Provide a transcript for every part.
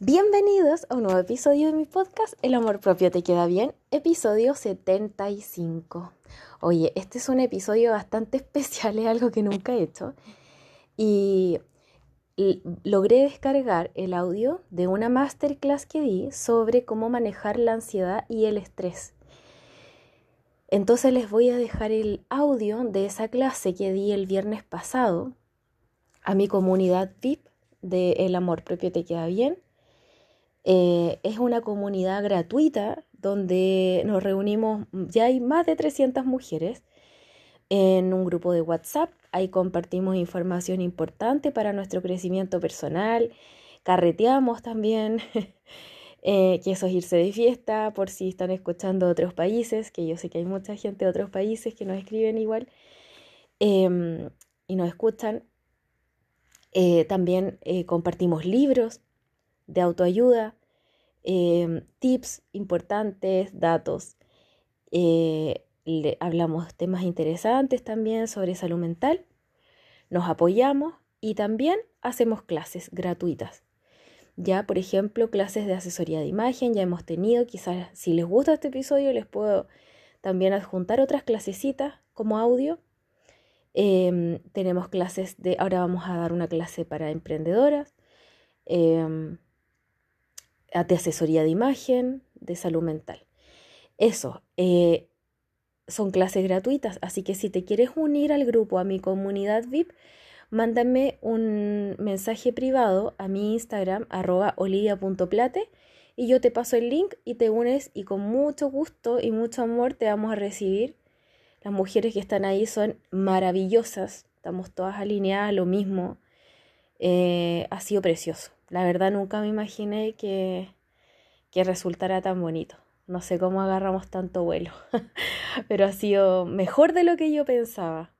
Bienvenidos a un nuevo episodio de mi podcast El amor propio te queda bien, episodio 75. Oye, este es un episodio bastante especial, es algo que nunca he hecho. Y logré descargar el audio de una masterclass que di sobre cómo manejar la ansiedad y el estrés. Entonces les voy a dejar el audio de esa clase que di el viernes pasado a mi comunidad VIP de El amor propio te queda bien. Eh, es una comunidad gratuita donde nos reunimos, ya hay más de 300 mujeres en un grupo de WhatsApp. Ahí compartimos información importante para nuestro crecimiento personal. Carreteamos también, eh, que eso es irse de fiesta, por si están escuchando otros países, que yo sé que hay mucha gente de otros países que nos escriben igual em, y nos escuchan. Eh, también eh, compartimos libros de autoayuda, em, tips importantes, datos. Eh, le hablamos temas interesantes también sobre salud mental. Nos apoyamos y también hacemos clases gratuitas. Ya, por ejemplo, clases de asesoría de imagen ya hemos tenido. Quizás si les gusta este episodio les puedo también adjuntar otras clasecitas como audio Em, tenemos clases de, ahora vamos a dar una clase para emprendedoras, em, de asesoría de imagen, de salud mental. Eso, eh, son clases gratuitas, así que si te quieres unir al grupo, a mi comunidad VIP, mándame un mensaje privado a mi Instagram, arroba olivia.plate, y yo te paso el link y te unes y con mucho gusto y mucho amor te vamos a recibir las mujeres que están ahí son maravillosas, estamos todas alineadas a lo mismo. Eh, ha sido precioso. La verdad nunca me imaginé que, que resultara tan bonito. No sé cómo agarramos tanto vuelo, pero ha sido mejor de lo que yo pensaba.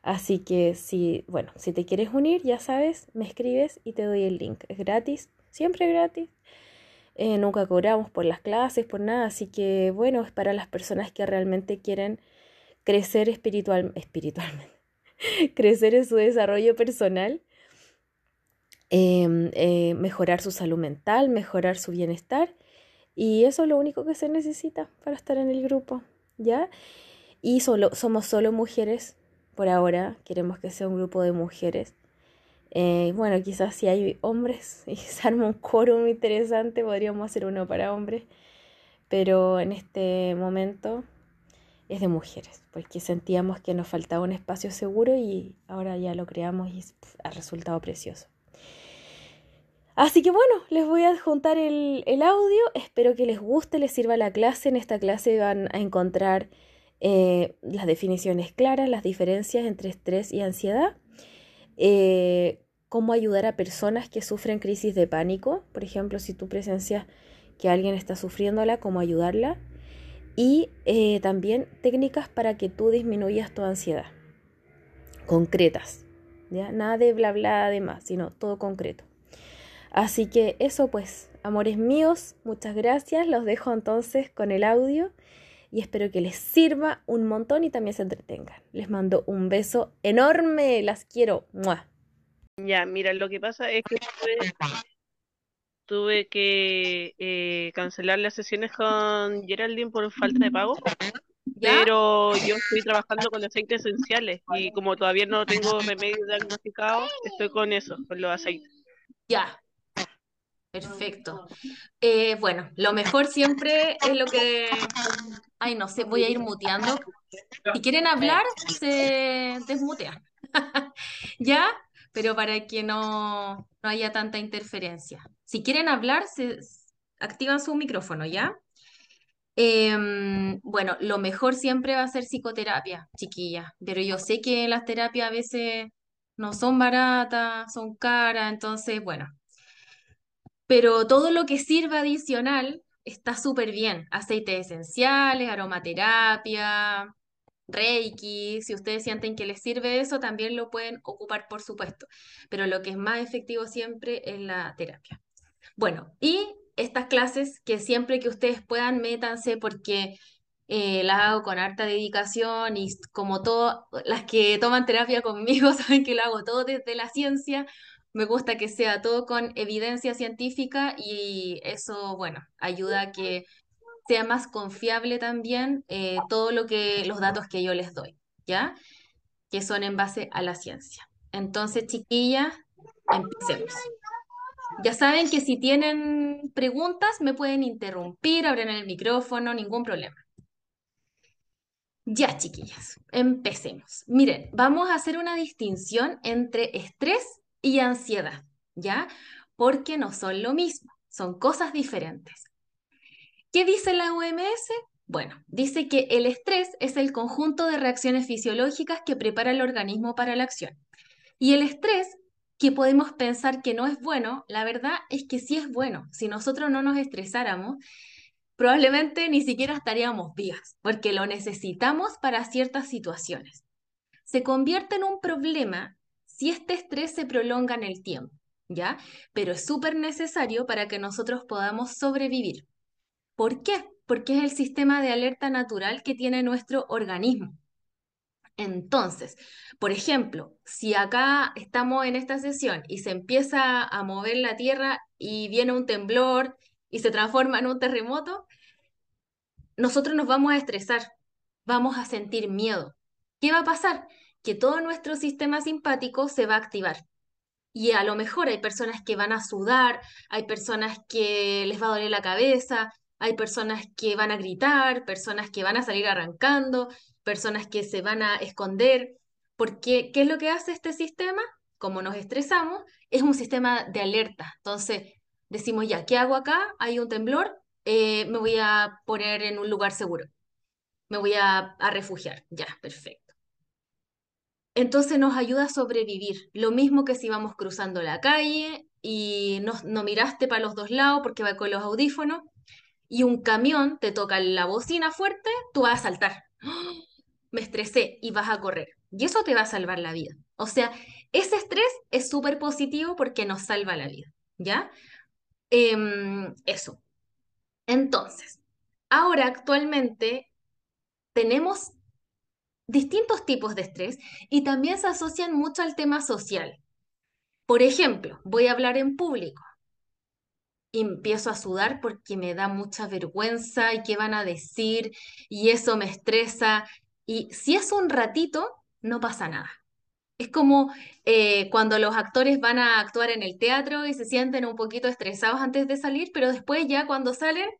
Así que si, bueno, si te quieres unir, ya sabes, me escribes y te doy el link. Es gratis, siempre gratis. Eh, nunca cobramos por las clases, por nada. Así que bueno, es para las personas que realmente quieren crecer espiritual, espiritualmente, crecer en su desarrollo personal, em, eh, mejorar su salud mental, mejorar su bienestar. Y eso es lo único que se necesita para estar en el grupo, ¿ya? Y solo, somos solo mujeres por ahora, queremos que sea un grupo de mujeres. Eh, bueno, quizás si hay hombres y se arma un muy interesante, podríamos hacer uno para hombres, pero en este momento es de mujeres, porque sentíamos que nos faltaba un espacio seguro y ahora ya lo creamos y ha resultado precioso. Así que bueno, les voy a adjuntar el, audio, espero que les guste, les sirva la clase. En esta clase van a encontrar eh, las definiciones claras, las diferencias entre estrés y ansiedad, eh, cómo ayudar a personas que sufren crisis de pánico, por ejemplo, si tú presencias que alguien está sufriéndola, cómo ayudarla, y eh, también técnicas para que tú disminuyas tu ansiedad, concretas, ¿ya? Nada de bla bla de más, sino todo concreto. Así que eso pues, amores míos, muchas gracias, los dejo entonces con el audio y espero que les sirva un montón y también se entretengan. Les mando un beso enorme, las quiero. Ya, mira, lo que pasa es que tuve que eh, cancelar las sesiones con Geraldine por falta de pago. Pero yo estoy trabajando con aceites esenciales y como todavía no tengo remedio diagnosticado, estoy con eso, con los aceites. Ya, Perfecto. Eh, bueno, lo mejor siempre es lo que... Ay, no sé, voy a ir muteando. Si quieren hablar, se desmutean. ¿Ya? Pero para que no, no haya tanta interferencia. Si quieren hablar, se activan su micrófono, ¿ya? Em, bueno, lo mejor siempre va a ser psicoterapia, chiquilla, pero yo sé que las terapias a veces no son baratas, son caras, entonces, bueno. Pero todo lo que sirva adicional está súper bien. Aceites esenciales, aromaterapia, Reiki, si ustedes sienten que les sirve eso, también lo pueden ocupar, por supuesto. Pero lo que es más efectivo siempre es la terapia. Bueno, y estas clases que siempre que ustedes puedan, métanse porque eh, las hago con harta dedicación y como todas las que toman terapia conmigo saben que lo hago todo desde la ciencia, Me gusta que sea todo con evidencia científica y eso, bueno, ayuda a que sea más confiable también eh, todo lo que, los datos que yo les doy, ¿ya? Que son en base a la ciencia. Entonces, chiquillas, empecemos. Ya saben que si tienen preguntas me pueden interrumpir, abren el micrófono, ningún problema. Ya, chiquillas, empecemos. Miren, vamos a hacer una distinción entre estrés y ansiedad, ¿ya? Porque no son lo mismo, son cosas diferentes. ¿Qué dice la OMS? Bueno, dice que el estrés es el conjunto de reacciones fisiológicas que prepara el organismo para la acción. Y el estrés, que podemos pensar que no es bueno, la verdad es que sí es bueno. Si nosotros no nos estresáramos, probablemente ni siquiera estaríamos vivas, porque lo necesitamos para ciertas situaciones. Se convierte en un problema si este estrés se prolonga en el tiempo, ¿ya? Pero es súper necesario para que nosotros podamos sobrevivir. ¿Por qué? Porque es el sistema de alerta natural que tiene nuestro organismo. Entonces, por ejemplo, si acá estamos en esta sesión y se empieza a mover la Tierra y viene un temblor y se transforma en un terremoto, nosotros nos vamos a estresar, vamos a sentir miedo. ¿Qué va a pasar? Que todo nuestro sistema simpático se va a activar. Y a lo mejor hay personas que van a sudar, hay personas que les va a doler la cabeza, hay personas que van a gritar, personas que van a salir arrancando, personas que se van a esconder, porque ¿qué es lo que hace este sistema? Como nos estresamos, es un sistema de alerta. Entonces, decimos ya, ¿qué hago acá? Hay un temblor, eh, me voy a poner en un lugar seguro, me voy a, refugiar, ya, perfecto. Entonces nos ayuda a sobrevivir, lo mismo que si vamos cruzando la calle y no, no miraste para los dos lados porque va con los audífonos y un camión te toca la bocina fuerte, tú vas a saltar. Me estresé y vas a correr. Y eso te va a salvar la vida. O sea, ese estrés es súper positivo porque nos salva la vida. ¿Ya? Em, eso. Entonces, ahora actualmente tenemos distintos tipos de estrés y también se asocian mucho al tema social. Por ejemplo, voy a hablar en público y empiezo a sudar porque me da mucha vergüenza y qué van a decir y eso me estresa. Y si es un ratito, no pasa nada. Es como eh, cuando los actores van a actuar en el teatro y se sienten un poquito estresados antes de salir, pero después ya cuando salen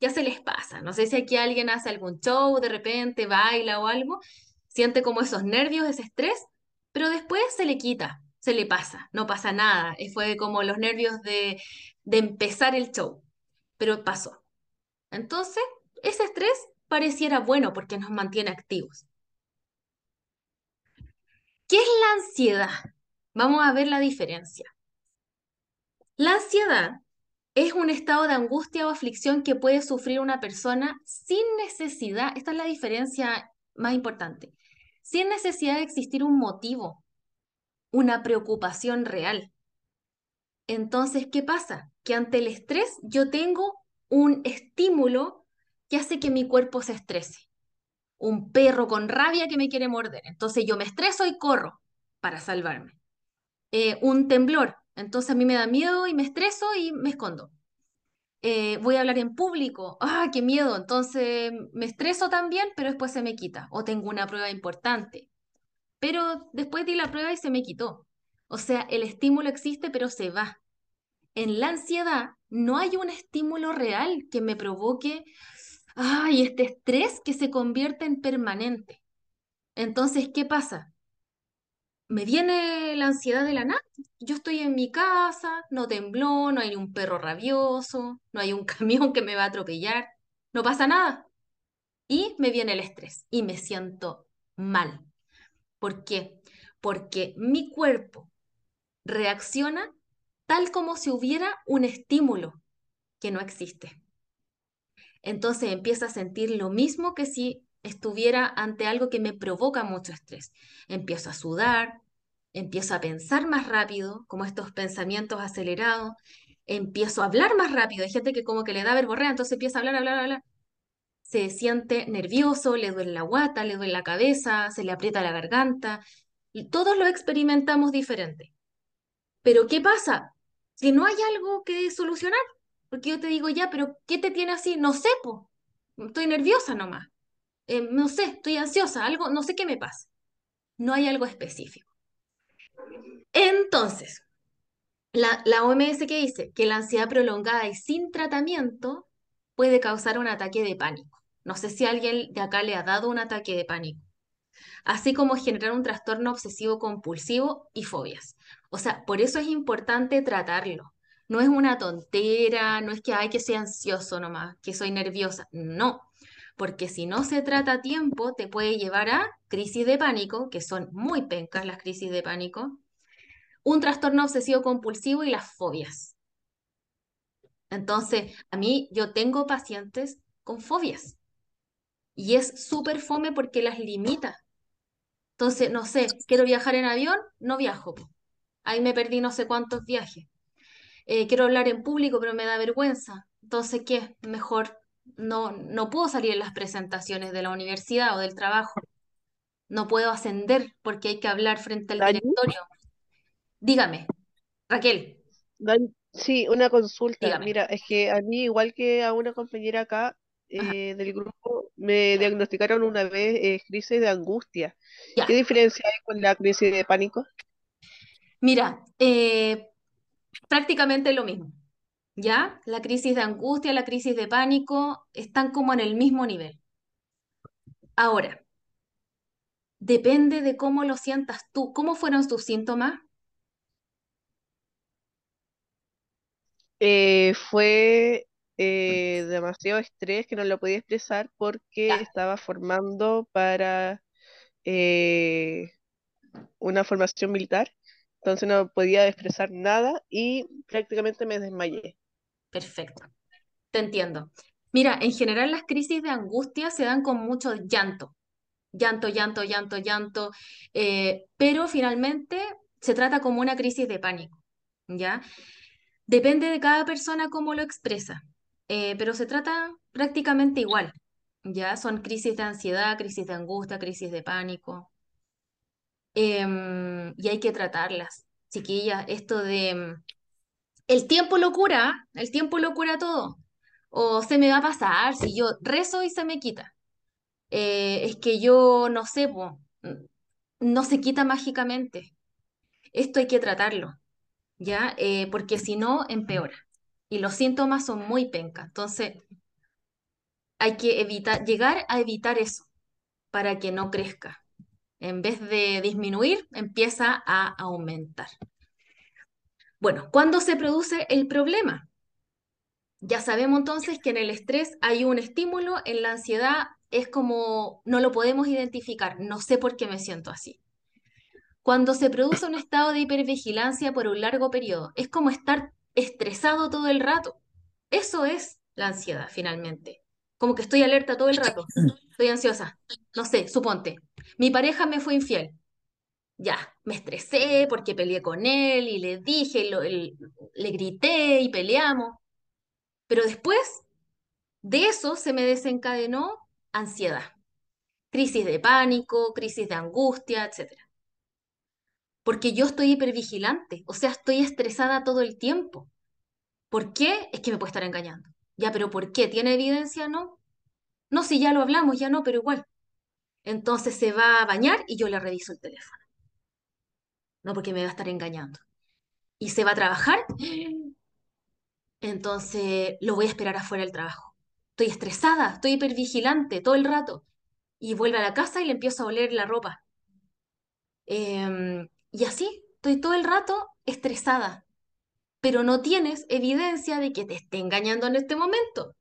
ya se les pasa. No sé si aquí alguien hace algún show, de repente baila o algo, siente como esos nervios, ese estrés, pero después se le quita, se le pasa, no pasa nada. Fue como los nervios de, de empezar el show, pero pasó. Entonces, ese estrés pareciera bueno porque nos mantiene activos. ¿Qué es la ansiedad? Vamos a ver la diferencia. La ansiedad es un estado de angustia o aflicción que puede sufrir una persona sin necesidad, esta es la diferencia más importante, sin necesidad de existir un motivo, una preocupación real. Entonces, ¿qué pasa? Que ante el estrés yo tengo un estímulo que hace que mi cuerpo se estrese un perro con rabia que me quiere morder. Entonces yo me estreso y corro para salvarme. Eh, un temblor. Entonces a mí me da miedo y me estreso y me escondo. Eh, voy a hablar en público. ¡Ah, qué miedo! Entonces me estreso también, pero después se me quita. O tengo una prueba importante. Pero después di la prueba y se me quitó. O sea, el estímulo existe, pero se va. En la ansiedad no hay un estímulo real que me provoque ay, este estrés que se convierte en permanente. Entonces, ¿qué pasa? Me viene la ansiedad de la nada. Yo estoy en mi casa, no tembló, no hay un perro rabioso, no hay un camión que me va a atropellar, no pasa nada. Y me viene el estrés y me siento mal. ¿Por qué? Porque mi cuerpo reacciona tal como si hubiera un estímulo que no existe. Entonces empiezo a sentir lo mismo que si estuviera ante algo que me provoca mucho estrés. Empiezo a sudar, empiezo a pensar más rápido, como estos pensamientos acelerados, empiezo a hablar más rápido. Hay gente que como que le da verborrea, entonces empieza a hablar, hablar, hablar. Se siente nervioso, le duele la guata, le duele la cabeza, se le aprieta la garganta. Y todos lo experimentamos diferente. Pero ¿qué pasa? Que no hay algo que solucionar. Porque yo te digo, ya, pero ¿qué te tiene así? No sé, po. Estoy nerviosa nomás. Eh, no sé, estoy ansiosa, algo, no sé qué me pasa. No hay algo específico. Entonces, la, la OMS que dice que la ansiedad prolongada y sin tratamiento puede causar un ataque de pánico. No sé si alguien de acá le ha dado un ataque de pánico. Así como generar un trastorno obsesivo compulsivo y fobias. O sea, por eso es importante tratarlo. No es una tontera, no es que hay que soy ansioso nomás, que soy nerviosa. No, porque si no se trata a tiempo, te puede llevar a crisis de pánico, que son muy pencas las crisis de pánico, un trastorno obsesivo compulsivo y las fobias. Entonces, a mí yo tengo pacientes con fobias y es súper fome porque las limita. Entonces, no sé, quiero viajar en avión, no viajo. Ahí me perdí no sé cuántos viajes. Eh, quiero hablar en público, pero me da vergüenza. Entonces, ¿qué? Mejor no, no puedo salir en las presentaciones de la universidad o del trabajo. No puedo ascender porque hay que hablar frente al directorio. Dígame, Raquel. sí, una consulta. Mira, es que a mí, igual que a una compañera acá eh, del grupo, me diagnosticaron una vez eh, crisis de angustia. ¿Qué diferencia hay con la crisis de pánico? Mira, eh, prácticamente lo mismo. ¿Ya? La crisis de angustia, la crisis de pánico están como en el mismo nivel. Ahora, depende de cómo lo sientas tú. ¿Cómo fueron tus síntomas? Eh, fue eh, demasiado estrés que no lo podía expresar porque estaba formando para eh, una formación militar, entonces no podía expresar nada y prácticamente me desmayé. Perfecto, te entiendo. Mira, en general las crisis de angustia se dan con mucho llanto, llanto, llanto, llanto, llanto, eh, pero finalmente se trata como una crisis de pánico, ¿ya? Depende de cada persona cómo lo expresa, eh, pero se trata prácticamente igual, ¿ya? Son crisis de ansiedad, crisis de angustia, crisis de pánico, em, y hay que tratarlas. Chiquillas, esto de el tiempo lo cura, el tiempo lo cura todo. O se me va a pasar si yo rezo y se me quita. Eh, es que yo no sé, no se quita mágicamente. Esto hay que tratarlo, ¿ya? Eh, porque si no, empeora. Y los síntomas son muy pencas. Entonces, hay que evitar, llegar a evitar eso para que no crezca. En vez de disminuir, empieza a aumentar. Bueno, ¿cuándo se produce el problema? Ya sabemos entonces que en el estrés hay un estímulo, en la ansiedad es como no lo podemos identificar, no sé por qué me siento así. Cuando se produce un estado de hipervigilancia por un largo periodo, es como estar estresado todo el rato. Eso es la ansiedad finalmente. Como que estoy alerta todo el rato, estoy ansiosa. No sé, suponte, mi pareja me fue infiel ya, me estresé porque peleé con él y le dije, le grité y peleamos. Pero después de eso se me desencadenó ansiedad, crisis de pánico, crisis de angustia, etc. Porque yo estoy hipervigilante, o sea, estoy estresada todo el tiempo. ¿Por qué? Es que me puede estar engañando. Ya, pero ¿por qué? ¿Tiene evidencia? No. No, si ya lo hablamos, ya no, pero igual. Entonces se va a bañar y yo le reviso el teléfono no porque me va a estar engañando. Y se va a trabajar, entonces lo voy a esperar afuera del trabajo. Estoy estresada, estoy hipervigilante todo el rato. Y vuelve a la casa y le empiezo a oler la ropa. Em, y así, estoy todo el rato estresada. Pero no tienes evidencia de que te esté engañando en este momento.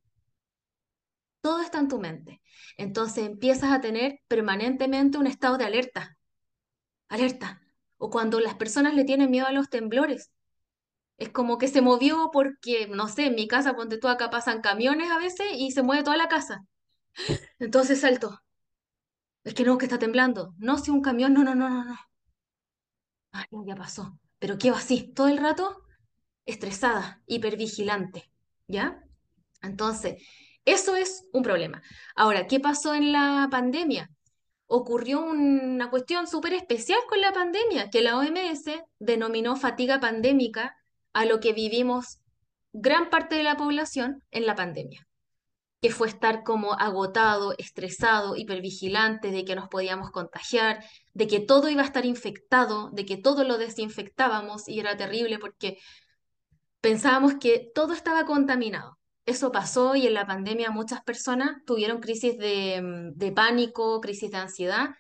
Todo está en tu mente. Entonces empiezas a tener permanentemente un estado de alerta. Alerta o cuando las personas le tienen miedo a los temblores. Es como que se movió porque, no sé, en mi casa, ponte tú acá pasan camiones a veces y se mueve toda la casa. Entonces salto. Es que no, que está temblando. No, si un camión, no, no, no, no, no. Ay, ya pasó. Pero quedo así, todo el rato, estresada, hipervigilante. ¿Ya? Entonces, eso es un problema. Ahora, ¿qué pasó en la pandemia? Ocurrió una cuestión súper especial con la pandemia, que la OMS denominó fatiga pandémica a lo que vivimos gran parte de la población en la pandemia, que fue estar como agotado, estresado, hipervigilante de que nos podíamos contagiar, de que todo iba a estar infectado, de que todo lo desinfectábamos y era terrible porque pensábamos que todo estaba contaminado. Eso pasó y en la pandemia muchas personas tuvieron crisis de, de pánico, crisis de ansiedad,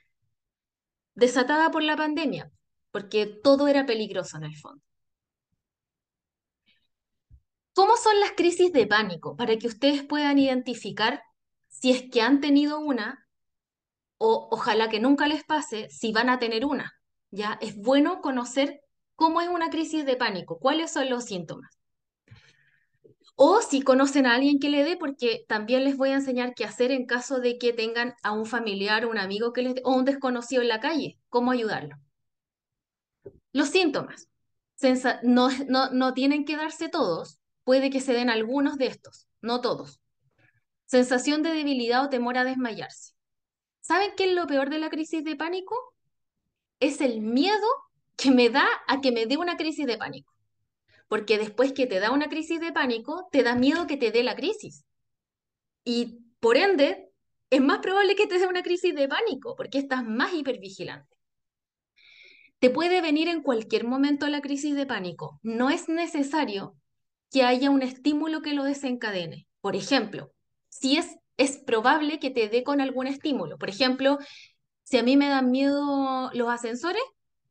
desatada por la pandemia, porque todo era peligroso en el fondo. ¿Cómo son las crisis de pánico? Para que ustedes puedan identificar si es que han tenido una o ojalá que nunca les pase si van a tener una. ¿ya? Es bueno conocer cómo es una crisis de pánico, cuáles son los síntomas. O si conocen a alguien que le dé, porque también les voy a enseñar qué hacer en caso de que tengan a un familiar, un amigo que les dé, o un desconocido en la calle, cómo ayudarlo. Los síntomas. no, no, no tienen que darse todos, puede que se den algunos de estos, no todos. Sensación de debilidad o temor a desmayarse. ¿Saben qué es lo peor de la crisis de pánico? Es el miedo que me da a que me dé una crisis de pánico porque después que te da una crisis de pánico, te da miedo que te dé la crisis. Y por ende, es más probable que te dé una crisis de pánico, porque estás más hipervigilante. Te puede venir en cualquier momento la crisis de pánico. No es necesario que haya un estímulo que lo desencadene. Por ejemplo, si es, es probable que te dé con algún estímulo. Por ejemplo, si a mí me dan miedo los ascensores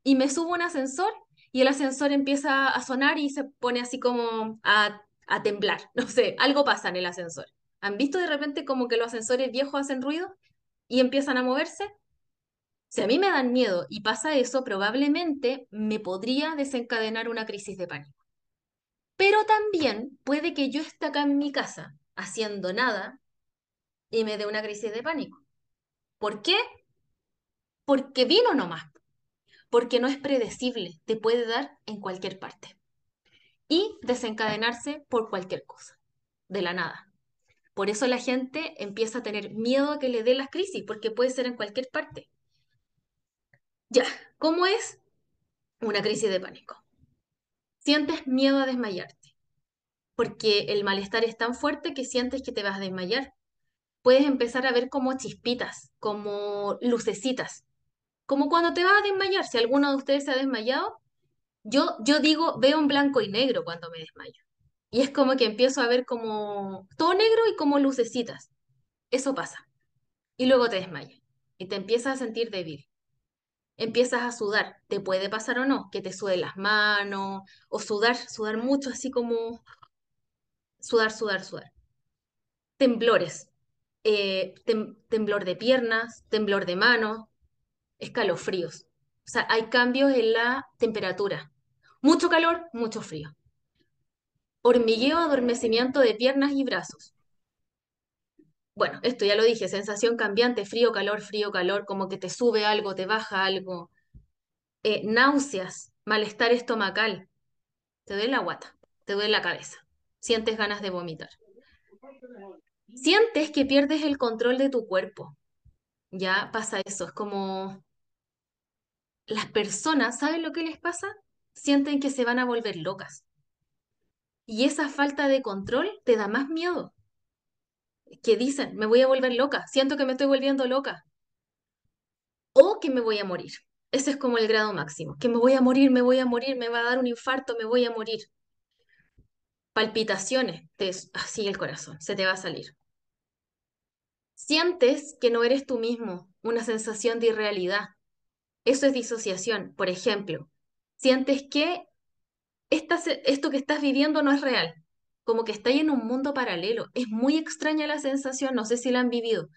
y me subo un ascensor y el ascensor empieza a sonar y se pone así como a, temblar. No sé, algo pasa en el ascensor. ¿Han visto de repente como que los ascensores viejos hacen ruido y empiezan a moverse? Si a mí me dan miedo y pasa eso, probablemente me podría desencadenar una crisis de pánico. Pero también puede que yo esté acá en mi casa haciendo nada y me dé una crisis de pánico. ¿Por qué? Porque vino nomás porque no es predecible, te puede dar en cualquier parte. Y desencadenarse por cualquier cosa, de la nada. Por eso la gente empieza a tener miedo a que le dé las crisis, porque puede ser en cualquier parte. Ya, ¿cómo es una crisis de pánico? Sientes miedo a desmayarte, porque el malestar es tan fuerte que sientes que te vas a desmayar. Puedes empezar a ver como chispitas, como lucecitas, como cuando te vas a desmayar, si alguno de ustedes se ha desmayado, yo, yo digo, veo en blanco y negro cuando me desmayo. Y es como que empiezo a ver como todo negro y como lucecitas. Eso pasa. Y luego te desmayas y te empiezas a sentir débil. Empiezas a sudar. Te puede pasar o no, que te suden las manos o sudar, sudar mucho, así como sudar, sudar, sudar. Temblores. Eh, temblor de piernas, temblor de manos, escalofríos. O sea, hay cambios en la temperatura. Mucho calor, mucho frío. Hormigueo, adormecimiento de piernas y brazos. Bueno, esto ya lo dije, sensación cambiante, frío, calor, frío, calor, como que te sube algo, te baja algo. Eh, náuseas, malestar estomacal. Te duele la guata, te duele la cabeza. Sientes ganas de vomitar. Sientes que pierdes el control de tu cuerpo. Ya pasa eso, es como las personas, ¿saben lo que les pasa? Sienten que se van a volver locas. Y esa falta de control te da más miedo. Que dicen, me voy a volver loca, siento que me estoy volviendo loca. O que me voy a morir. Ese es como el grado máximo. Que me voy a morir, me voy a morir, me va a dar un infarto, me voy a morir. Palpitaciones, así el corazón, se te va a salir. Sientes que no eres tú mismo, una sensación de irrealidad, eso es disociación. Por ejemplo, sientes que esto que estás viviendo no es real, como que estás en un mundo paralelo. Es muy extraña la sensación, no sé si la han vivido.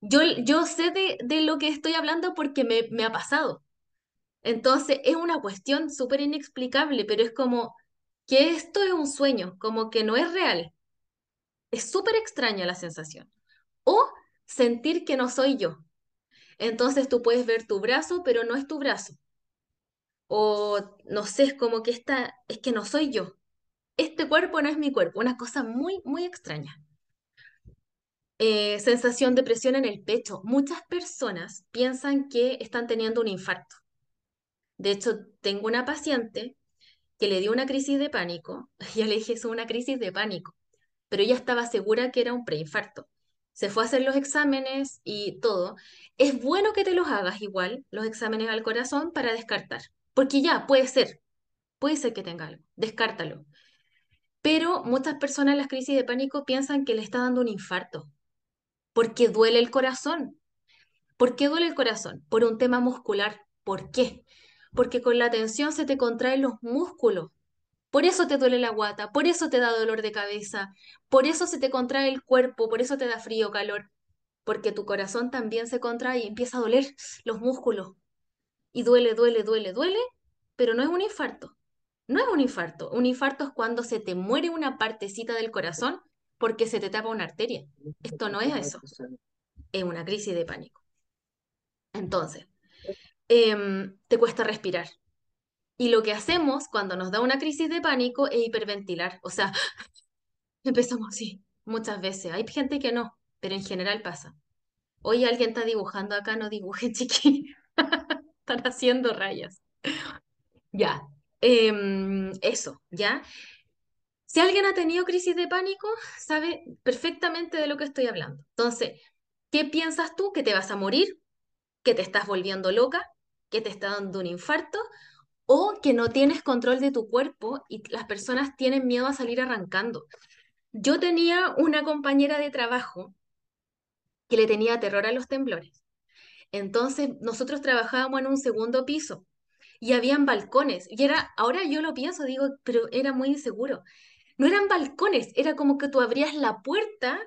Yo, yo sé de, de lo que estoy hablando porque me, me ha pasado. Entonces es una cuestión súper inexplicable, pero es como que esto es un sueño, como que no es real. Es súper extraña la sensación. O sentir que no soy yo, entonces tú puedes ver tu brazo, pero no es tu brazo. O no sé, es como que esta, es que no soy yo. Este cuerpo no es mi cuerpo, una cosa muy, muy extraña. Eh, sensación de presión en el pecho. Muchas personas piensan que están teniendo un infarto. De hecho, tengo una paciente que le dio una crisis de pánico. Ya le dije, es una crisis de pánico. Pero ella estaba segura que era un preinfarto. Se fue a hacer los exámenes y todo. Es bueno que te los hagas igual, los exámenes al corazón, para descartar. Porque ya, puede ser. Puede ser que tenga algo. Descártalo. Pero muchas personas en las crisis de pánico piensan que le está dando un infarto porque duele el corazón. ¿Por qué duele el corazón? Por un tema muscular. ¿Por qué? Porque con la tensión se te contraen los músculos. Por eso te duele la guata, por eso te da dolor de cabeza, por eso se te contrae el cuerpo, por eso te da frío, calor. Porque tu corazón también se contrae y empieza a doler los músculos. Y duele, duele, duele, duele, pero no es un infarto. No es un infarto. Un infarto es cuando se te muere una partecita del corazón porque se te tapa una arteria. Esto no es eso, es una crisis de pánico. Entonces, em, te cuesta respirar. Y lo que hacemos cuando nos da una crisis de pánico es hiperventilar. O sea, empezamos así, muchas veces. Hay gente que no, pero en general pasa. Hoy alguien está dibujando acá, no dibuje chiqui. Están haciendo rayas. Ya, em, eso, ¿ya? Si alguien ha tenido crisis de pánico, sabe perfectamente de lo que estoy hablando. Entonces, ¿qué piensas tú? ¿Que te vas a morir? ¿Que te estás volviendo loca? ¿Que te está dando un infarto? ¿O que no tienes control de tu cuerpo y las personas tienen miedo a salir arrancando? Yo tenía una compañera de trabajo que le tenía terror a los temblores. Entonces, nosotros trabajábamos en un segundo piso y habían balcones. Y era, ahora yo lo pienso, digo, pero era muy inseguro no eran balcones, era como que tú abrías la puerta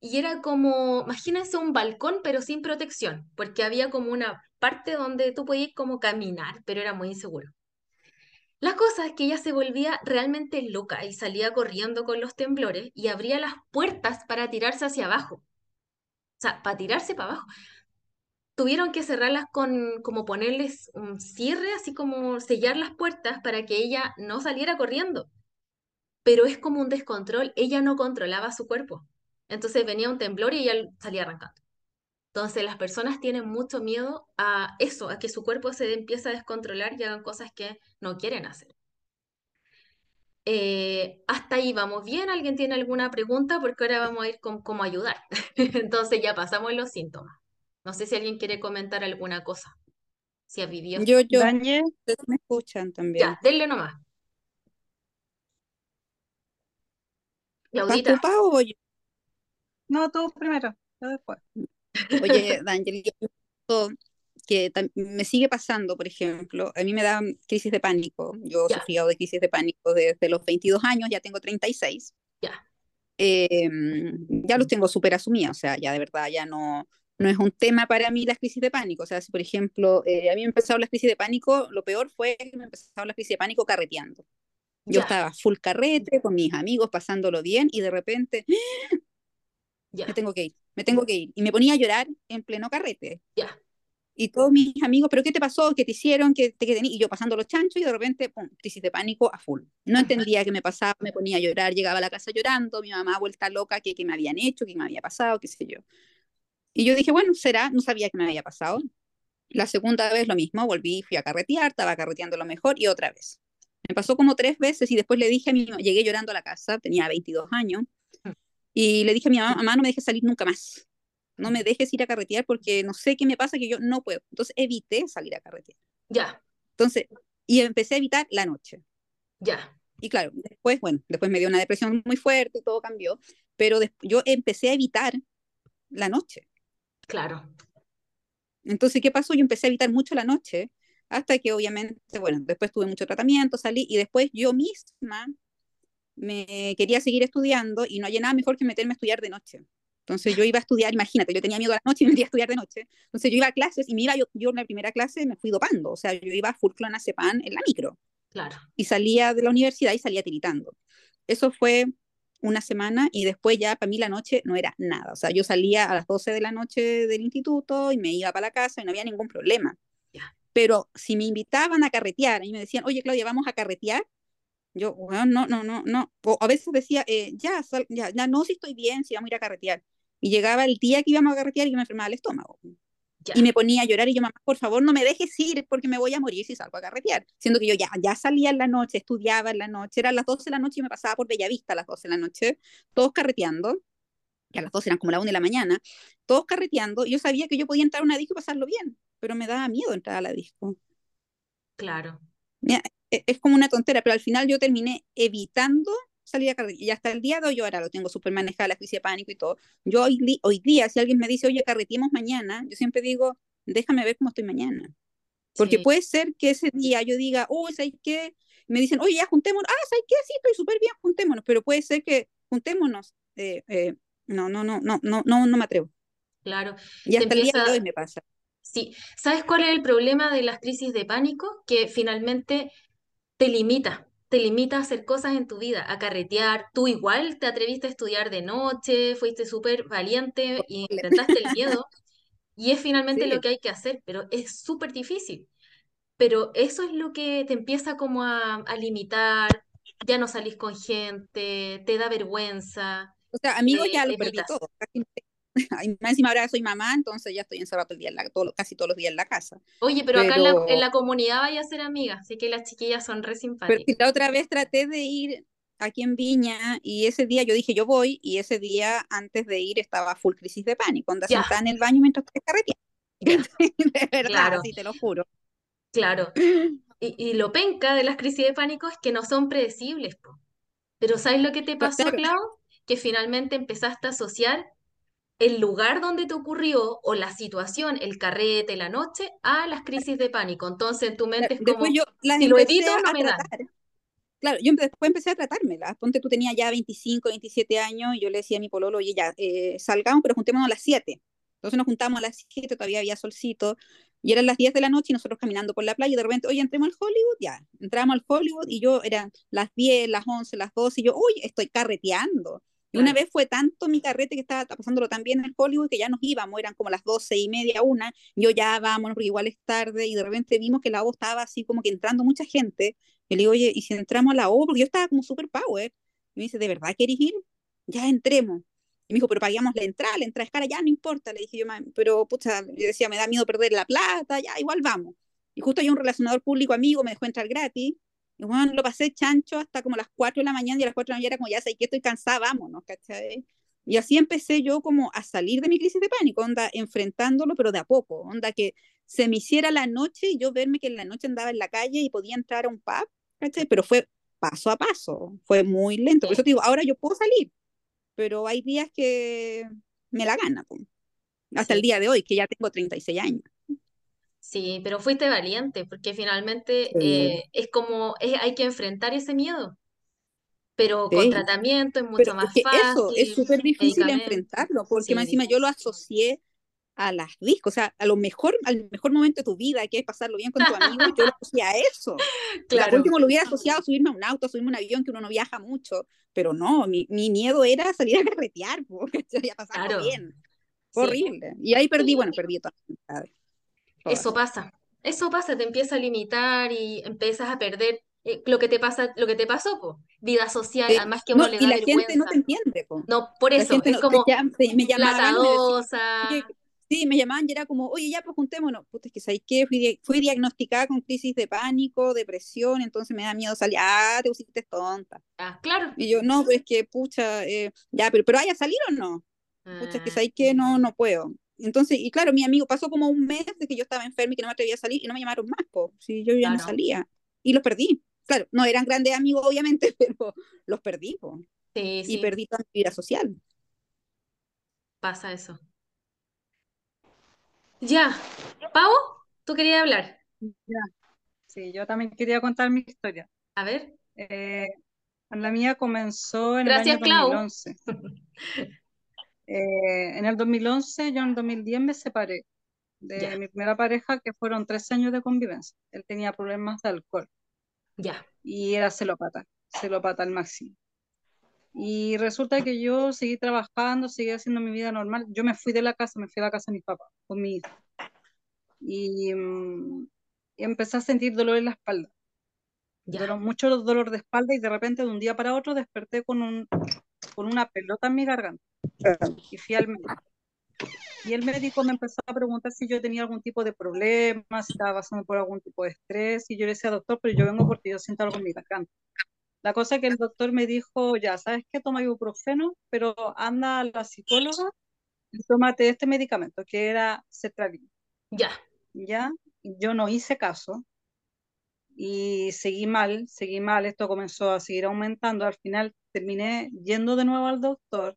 y era como, imagínense un balcón pero sin protección, porque había como una parte donde tú podías como caminar, pero era muy inseguro. La cosa es que ella se volvía realmente loca y salía corriendo con los temblores y abría las puertas para tirarse hacia abajo. O sea, para tirarse para abajo. Tuvieron que cerrarlas con, como ponerles un cierre, así como sellar las puertas para que ella no saliera corriendo pero es como un descontrol. Ella no controlaba su cuerpo. Entonces venía un temblor y ella salía arrancando. Entonces las personas tienen mucho miedo a eso, a que su cuerpo se empiece a descontrolar y hagan cosas que no quieren hacer. Eh, hasta ahí vamos bien. ¿Alguien tiene alguna pregunta? Porque ahora vamos a ir con cómo ayudar. Entonces ya pasamos los síntomas. No sé si alguien quiere comentar alguna cosa. Si ha vivido. Yo, yo. Daniel, me escuchan también. Ya, denle nomás. ¿Estás o yo? No, tú primero, yo después. Oye, Daniel, que me sigue pasando, por ejemplo, a mí me da crisis de pánico. Yo he sufrido de crisis de pánico desde los 22 años, ya tengo 36. Ya. Em, ya los tengo súper asumidos, o sea, ya de verdad ya no, no es un tema para mí las crisis de pánico. O sea, si por ejemplo eh, a mí me empezaron las crisis de pánico, lo peor fue que me empezaron las crisis de pánico carreteando. Yo estaba full carrete con mis amigos, pasándolo bien, y de repente, ya. me tengo que ir, me tengo que ir. Y me ponía a llorar en pleno carrete. Ya. Y todos mis amigos, ¿pero qué te pasó? ¿Qué te hicieron? ¿Qué te Y yo pasando los chanchos y de repente, pum, crisis de pánico a full. No entendía qué me pasaba, me ponía a llorar, llegaba a la casa llorando, mi mamá vuelta loca, ¿qué, qué me habían hecho? ¿Qué me había pasado? ¿Qué sé yo? Y yo dije, bueno, será, no sabía qué me había pasado. La segunda vez lo mismo, volví, fui a carretear, estaba carreteando lo mejor y otra vez. Me pasó como tres veces y después le dije a mi mamá, llegué llorando a la casa, tenía 22 años, mm. Y le dije a mi mamá, mamá, no me dejes salir nunca más. No me dejes ir a carretear porque no sé qué me pasa que yo no puedo. Entonces evité salir a carretear. Ya. Entonces, y empecé a evitar la noche. Ya. Y claro, después, bueno, después me dio una depresión muy fuerte y todo cambió, pero yo empecé a evitar la noche. Claro. Entonces, ¿qué pasó? Yo empecé a evitar mucho la noche hasta que obviamente, bueno, después tuve mucho tratamiento, salí y después yo misma me quería seguir estudiando y no había nada mejor que meterme a estudiar de noche. Entonces yo iba a estudiar, imagínate, yo tenía miedo a la noche y me metía a estudiar de noche. Entonces yo iba a clases y me iba, yo, yo en la primera clase me fui dopando, o sea, yo iba a full clonazepam en la micro. Claro. Y salía de la universidad y salía tiritando. Eso fue una semana y después ya para mí la noche no era nada. O sea, yo salía a las 12 de la noche del instituto y me iba para la casa y no había ningún problema. Pero si me invitaban a carretear y me decían, oye, Claudia, vamos a carretear, yo, bueno, no, no, no, no. O a veces decía, eh, ya, ya, ya, no, si estoy bien, si vamos a ir a carretear. Y llegaba el día que íbamos a carretear y yo me enfermaba el estómago. Y me ponía a llorar y yo, mamá, por favor, no me dejes ir porque me voy a morir si salgo a carretear. Siendo que yo ya, ya salía en la noche, estudiaba en la noche, eran las 12 de la noche y me pasaba por Bellavista a las 12 de la noche, todos carreteando, que a las 12 eran como la 1 de la mañana, todos carreteando, y yo sabía que yo podía entrar a una disco y pasarlo bien, pero me daba miedo entrar a la disco. Claro. Es como una tontera, pero al final yo terminé evitando salir a carretear. Y hasta el día de hoy, yo ahora lo tengo súper manejada, la crisis de pánico y todo. Yo hoy, hoy día, si alguien me dice, oye, carreteemos mañana, yo siempre digo, déjame ver cómo estoy mañana. Porque puede ser que ese día yo diga, oh, ¿sabes qué? Me dicen, oye, ya juntémonos. Ah, ¿sabes qué? Sí, estoy súper bien, juntémonos. Pero puede ser que juntémonos. Eh, eh, no, no, no, no, no, no, no me atrevo. Claro. Y hasta el día de hoy me pasa. Sí. ¿Sabes cuál es el problema de las crisis de pánico? Que finalmente te limita te limita a hacer cosas en tu vida, a carretear. Tú igual te atreviste a estudiar de noche, fuiste súper valiente y intentaste el miedo. Y es finalmente lo que hay que hacer, pero es súper difícil. Pero eso es lo que te empieza como a, a, limitar, ya no salís con gente, te da vergüenza. O sea, amigos ya lo perdí todo. encima ahora soy mamá, entonces ya estoy encerrado todo el día en la, todo, casi todos los días en la casa. Oye, pero, acá en la, en la, comunidad vaya a ser amiga, así que las chiquillas son re simpáticas. Pero la otra vez traté de ir aquí en Viña y ese día yo dije yo voy y ese día antes de ir estaba full crisis de pánico, anda sentada en el baño mientras te carreteando. de verdad, claro. sí, te lo juro. Claro. Y, y, lo penca de las crisis de pánico es que no son predecibles. Po. Pero ¿sabes lo que te pasó, Clau? Que finalmente empezaste a asociar el lugar donde te ocurrió o la situación, el carrete, la noche, a las crisis de pánico. Entonces en tu mente es como, yo si lo evito, no me da. Claro, yo después empecé a tratármela. Ponte, tú tenías ya 25, 27 años y yo le decía a mi pololo, oye, ya, eh, salgamos, pero juntémonos a las 7. Entonces nos juntamos a las 7, todavía había solcito, y eran las 10 de la noche y nosotros caminando por la playa, y de repente, oye, entremos al Hollywood, ya, entramos al Hollywood, y yo eran las 10, las 11, las 12, y yo, uy, estoy carreteando. Y una vez fue tanto mi carrete que estaba pasándolo tan bien en el Hollywood que ya nos íbamos, eran como las doce y media, una, yo ya vámonos porque igual es tarde y de repente vimos que la O estaba así como que entrando mucha gente. Y le digo, oye, ¿y si entramos a la O? Porque yo estaba como super power. Y me dice, ¿de verdad quieres ir? Ya entremos. Y me dijo, pero pagamos la entrada, la entrada es cara, ya no importa. Le dije yo, pero pucha, yo decía, me da miedo perder la plata, ya igual vamos. Y justo hay un relacionador público amigo, me dejó entrar gratis. Y bueno, lo pasé chancho hasta como las 4 de la mañana y a las 4 de la mañana era como, ya sé que estoy cansada, vámonos, ¿cachai? Y así empecé yo como a salir de mi crisis de pánico, onda, enfrentándolo, pero de a poco, onda, que se me hiciera la noche y yo verme que en la noche andaba en la calle y podía entrar a un pub, ¿cachai? Pero fue paso a paso, fue muy lento. Por eso te digo, ahora yo puedo salir, pero hay días que me la gana, hasta el día de hoy, que ya tengo 36 años. Sí, pero fuiste valiente, porque finalmente eh, es como, hay que enfrentar ese miedo. Pero con tratamiento es mucho más fácil. Eso es súper difícil enfrentarlo, porque más encima yo lo asocié a las discos, o sea, a lo mejor, al mejor momento de tu vida, que es pasarlo bien con tu amigo, yo lo asocié a eso. Claro. Por último lo hubiera asociado a subirme a un auto, a subirme a un avión, que uno no viaja mucho, pero no, mi, mi miedo era salir a carretear, porque se había pasado bien. Horrible. Y ahí perdí, bueno, perdí todas las eso pasa, eso pasa, te empieza a limitar y empiezas a perder eh, lo que te pasa, lo que te pasó, po. vida social, además que uno le da y la gente no te entiende, po. No, por eso, es como me llamaban, sí, me llamaban y era como, oye, ya, pues juntémonos. Puta, es que ¿sabes qué? Fui, fui diagnosticada con crisis de pánico, depresión, entonces me da miedo salir. Ah, te pusiste tonta. Ah, claro. Y yo, no, pues es que, pucha, eh, ya, pero, pero ¿hay a salir o no? Pucha, es que ah. ¿sabes qué? No, no puedo. Entonces, y claro, mi amigo pasó como un mes de que yo estaba enferma y que no me atrevía a salir y no me llamaron más, po. Si yo ya no salía. Y los perdí. Claro, no eran grandes amigos, obviamente, pero los perdí, po. Sí, y perdí toda mi vida social. Pasa eso. Ya. Pau, tú querías hablar. Ya. Sí, yo también quería contar mi historia. A ver. Eh, la mía comenzó en el año 2011. Eh, en el 2011, yo en el 2010 me separé de mi primera pareja, que fueron tres años de convivencia. Él tenía problemas de alcohol. Ya. Y era celópata, celópata al máximo. Y resulta que yo seguí trabajando, seguí haciendo mi vida normal. Yo me fui de la casa, me fui a la casa de mis papás, con mi hija. Y, mm, empecé a sentir dolor en la espalda. Dolor, mucho dolor de espalda y de repente de un día para otro desperté con un con una pelota en mi garganta. Y fui al médico. Y el médico me empezó a preguntar si yo tenía algún tipo de problema, si estaba pasando por algún tipo de estrés. Y yo le decía, doctor, pero yo vengo porque yo siento algo en mi garganta. La cosa que el doctor me dijo, ya, ¿sabes qué? Toma ibuprofeno, pero anda a la psicóloga y tómate este medicamento, que era cetralina. Ya. ¿Ya? Yo no hice caso y seguí mal, seguí mal, esto comenzó a seguir aumentando. Al final terminé yendo de nuevo al doctor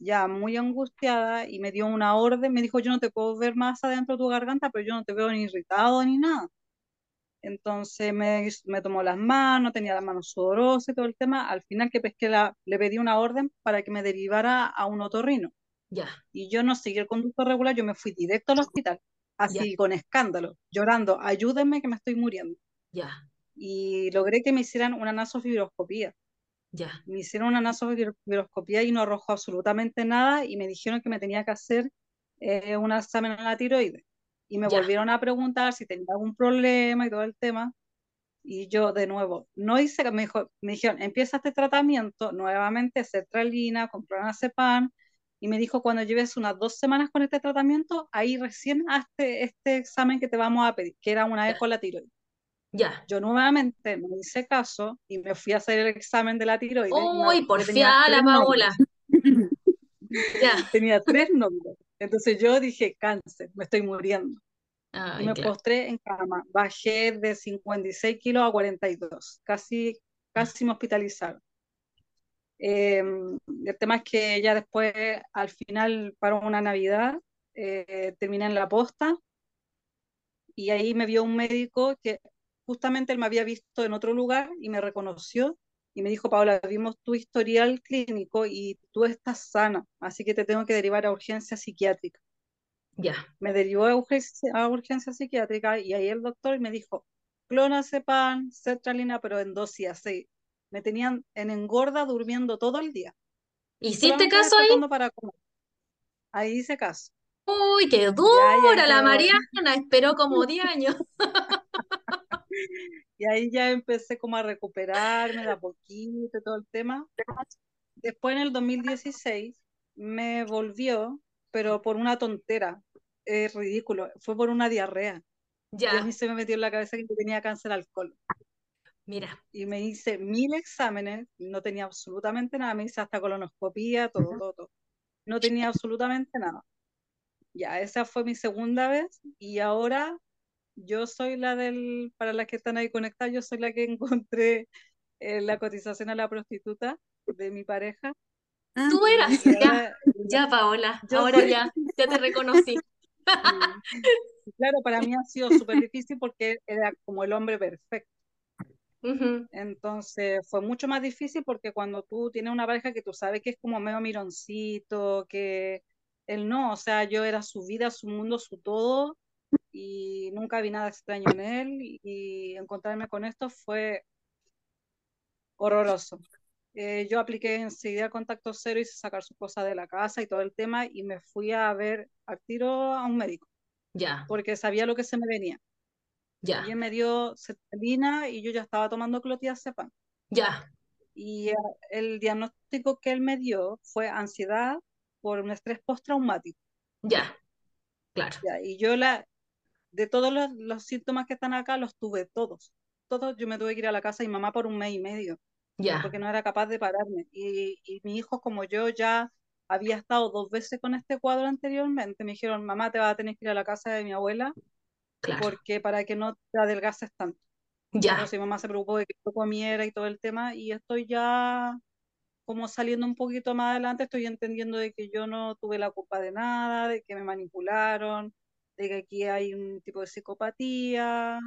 ya muy angustiada y me dio una orden, me dijo, yo no te puedo ver más adentro de tu garganta, pero yo no te veo ni irritado ni nada. Entonces me, me tomó las manos, tenía las manos sudorosas y todo el tema. Al final que pesqué la, le pedí una orden para que me derivara a un otorrino. Ya. Y yo no seguí el conducto regular, yo me fui directo al hospital, así con escándalo, llorando, ayúdenme que me estoy muriendo. Ya. Y logré que me hicieran una nasofibroscopía. Ya. Me hicieron una nasofibroscopía y no arrojó absolutamente nada y me dijeron que me tenía que hacer eh, un examen en la tiroides. Y me Ya. volvieron a preguntar si tenía algún problema y todo el tema. Y yo de nuevo, no hice, me, dijo, me dijeron, empieza este tratamiento, nuevamente sertralina, con clonazepam, y me dijo, cuando lleves unas dos semanas con este tratamiento, ahí recién hazte este examen que te vamos a pedir, que era una eco la tiroides. Ya. Yo nuevamente no hice caso y me fui a hacer el examen de la tiroides. y Uy, por tres Paola. Ya. Tenía tres nódulos. Entonces yo dije, cáncer, me estoy muriendo. Y Ay, me claro. postré en cama. Bajé de 56 kilos a 42. Casi, casi me hospitalizaron. Eh, el tema es que ya después, al final, para una Navidad, eh, terminé en la posta y ahí me vio un médico que justamente él me había visto en otro lugar y me reconoció y me dijo, Paola, vimos tu historial clínico y tú estás sana, así que te tengo que derivar a urgencia psiquiátrica. Ya. Me derivó a urgencia, a urgencia psiquiátrica y ahí el doctor me dijo, clonazepam, sertralina, pero en dosis así. Me tenían en engorda durmiendo todo el día, ¿Hiciste caso ahí? despertando para comer. Ahí hice caso. Uy, qué Ya, ya, dura la Mariana, esperó como 10 años. Y ahí ya empecé como a recuperarme de a poquito todo el tema. Después en el 2016 me volvió, pero por una tontera, es ridículo, fue por una diarrea. Y a Ya, mí se me metió en la cabeza que tenía cáncer al colon. mira, Y me hice mil exámenes, no tenía absolutamente nada, me hice hasta colonoscopía, todo, todo, todo. No tenía absolutamente nada. Ya, esa fue mi segunda vez y ahora yo soy la del, para las que están ahí conectadas, yo soy la que encontré eh, la cotización a la prostituta de mi pareja. Ah, tú eras, ya, ya, Paola, Yo ahora soy- ya, ya te reconocí. claro, para mí ha sido súper difícil porque era como el hombre perfecto. Entonces fue mucho más difícil porque cuando tú tienes una pareja que tú sabes que es como medio mironcito, que él no, o sea, yo era su vida, su mundo, su todo, y nunca vi nada extraño en él, y, encontrarme con esto fue horroroso. Eh, yo apliqué enseguida el contacto cero, hice sacar sus cosas de la casa y todo el tema, y me fui a ver al tiro a un médico, Ya, porque sabía lo que se me venía. ya, Y él me dio sertralina y yo ya estaba tomando clonazepam. ya, Y eh, el diagnóstico que él me dio fue ansiedad por un estrés postraumático. ya, claro, ¿ya? Y yo la, de todos los, los síntomas que están acá, los tuve todos. Todos, yo me tuve que ir a la casa de mi mamá por un mes y medio, ya, porque no era capaz de pararme. Y, y mi hijo, como yo ya había estado dos veces con este cuadro anteriormente, me dijeron, mamá, te vas a tener que ir a la casa de mi abuela, claro, porque para que no te adelgaces tanto. ya, Entonces mi mamá se preocupó de que yo comiera y todo el tema, y estoy ya como saliendo un poquito más adelante, estoy entendiendo de que yo no tuve la culpa de nada, de que me manipularon, de que aquí hay un tipo de psicopatía,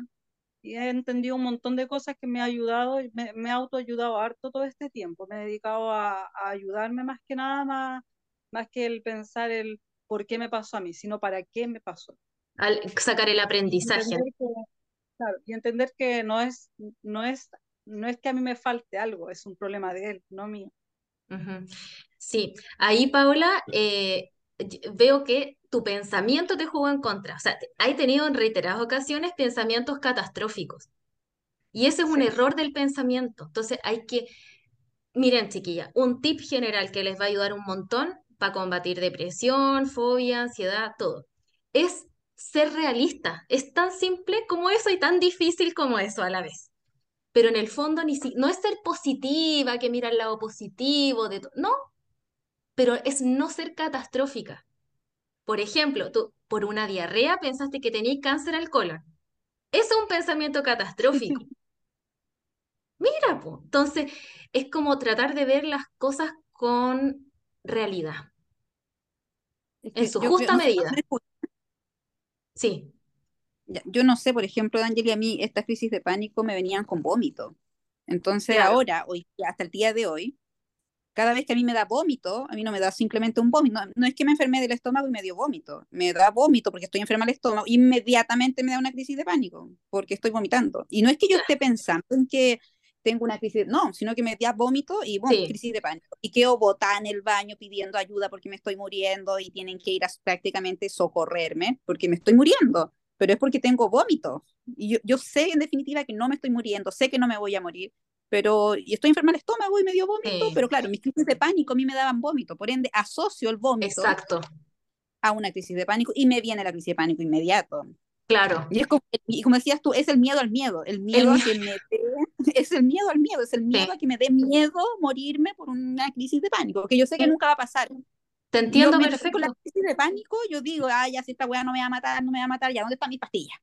y he entendido un montón de cosas que me ha ayudado, y me, me he autoayudado harto todo este tiempo, me he dedicado a, a ayudarme más que nada, más, más que el pensar el por qué me pasó a mí, sino para qué me pasó. al sacar el Y aprendizaje. entender que, claro, y entender que no es, no es, no es que a mí me falte algo, es un problema de él, no mío. Ujú. Sí, ahí Paola, eh, y- veo que tu pensamiento te jugó en contra. O sea, has tenido en reiteradas ocasiones pensamientos catastróficos. Y ese es un Sí. error del pensamiento. Entonces hay que miren, chiquilla, un tip general que les va a ayudar un montón para combatir depresión, fobia, ansiedad, todo, es ser realista. Es tan simple como eso y tan difícil como eso a la vez. Pero en el fondo ni si, no es ser positiva, que mira el lado positivo, de no, pero es no ser catastrófica. Por ejemplo, tú por una diarrea pensaste que tenías cáncer al colon. Es un pensamiento catastrófico. Mira, pues. Entonces, es como tratar de ver las cosas con realidad. en su justa medida. Sí. Yo no sé, por ejemplo, Angeli, a mí estas crisis de pánico me venían con vómito. Entonces ahora, hoy, hasta el día de hoy, cada vez que a mí me da vómito, a mí no me da simplemente un vómito, no, es que me enfermé del estómago y me dio vómito, me da vómito porque estoy enferma del estómago, inmediatamente me da una crisis de pánico porque estoy vomitando. Y no es que yo esté pensando en que tengo una crisis, no, sino que me da vómito y bueno, crisis de pánico. Y quedo botada en el baño pidiendo ayuda porque me estoy muriendo y tienen que ir a prácticamente socorrerme porque me estoy muriendo, pero es porque tengo vómito. Y yo, yo sé en definitiva que no me estoy muriendo, sé que no me voy a morir, pero y estoy enferma del estómago y me dio vómito, pero claro, mis crisis de pánico a mí me daban vómito, por ende asocio el vómito Exacto. a una crisis de pánico y me viene la crisis de pánico inmediato. Claro. Y es como, y como decías tú, es el miedo al miedo, el miedo a que me dé, es el miedo al miedo, es el miedo a que me dé miedo morirme por una crisis de pánico, que yo sé que nunca va a pasar. Te entiendo perfecto. Con la crisis de pánico, yo digo, ah, ya si esta weá no me va a matar, no me va a matar, ya, ¿dónde están mis pastillas?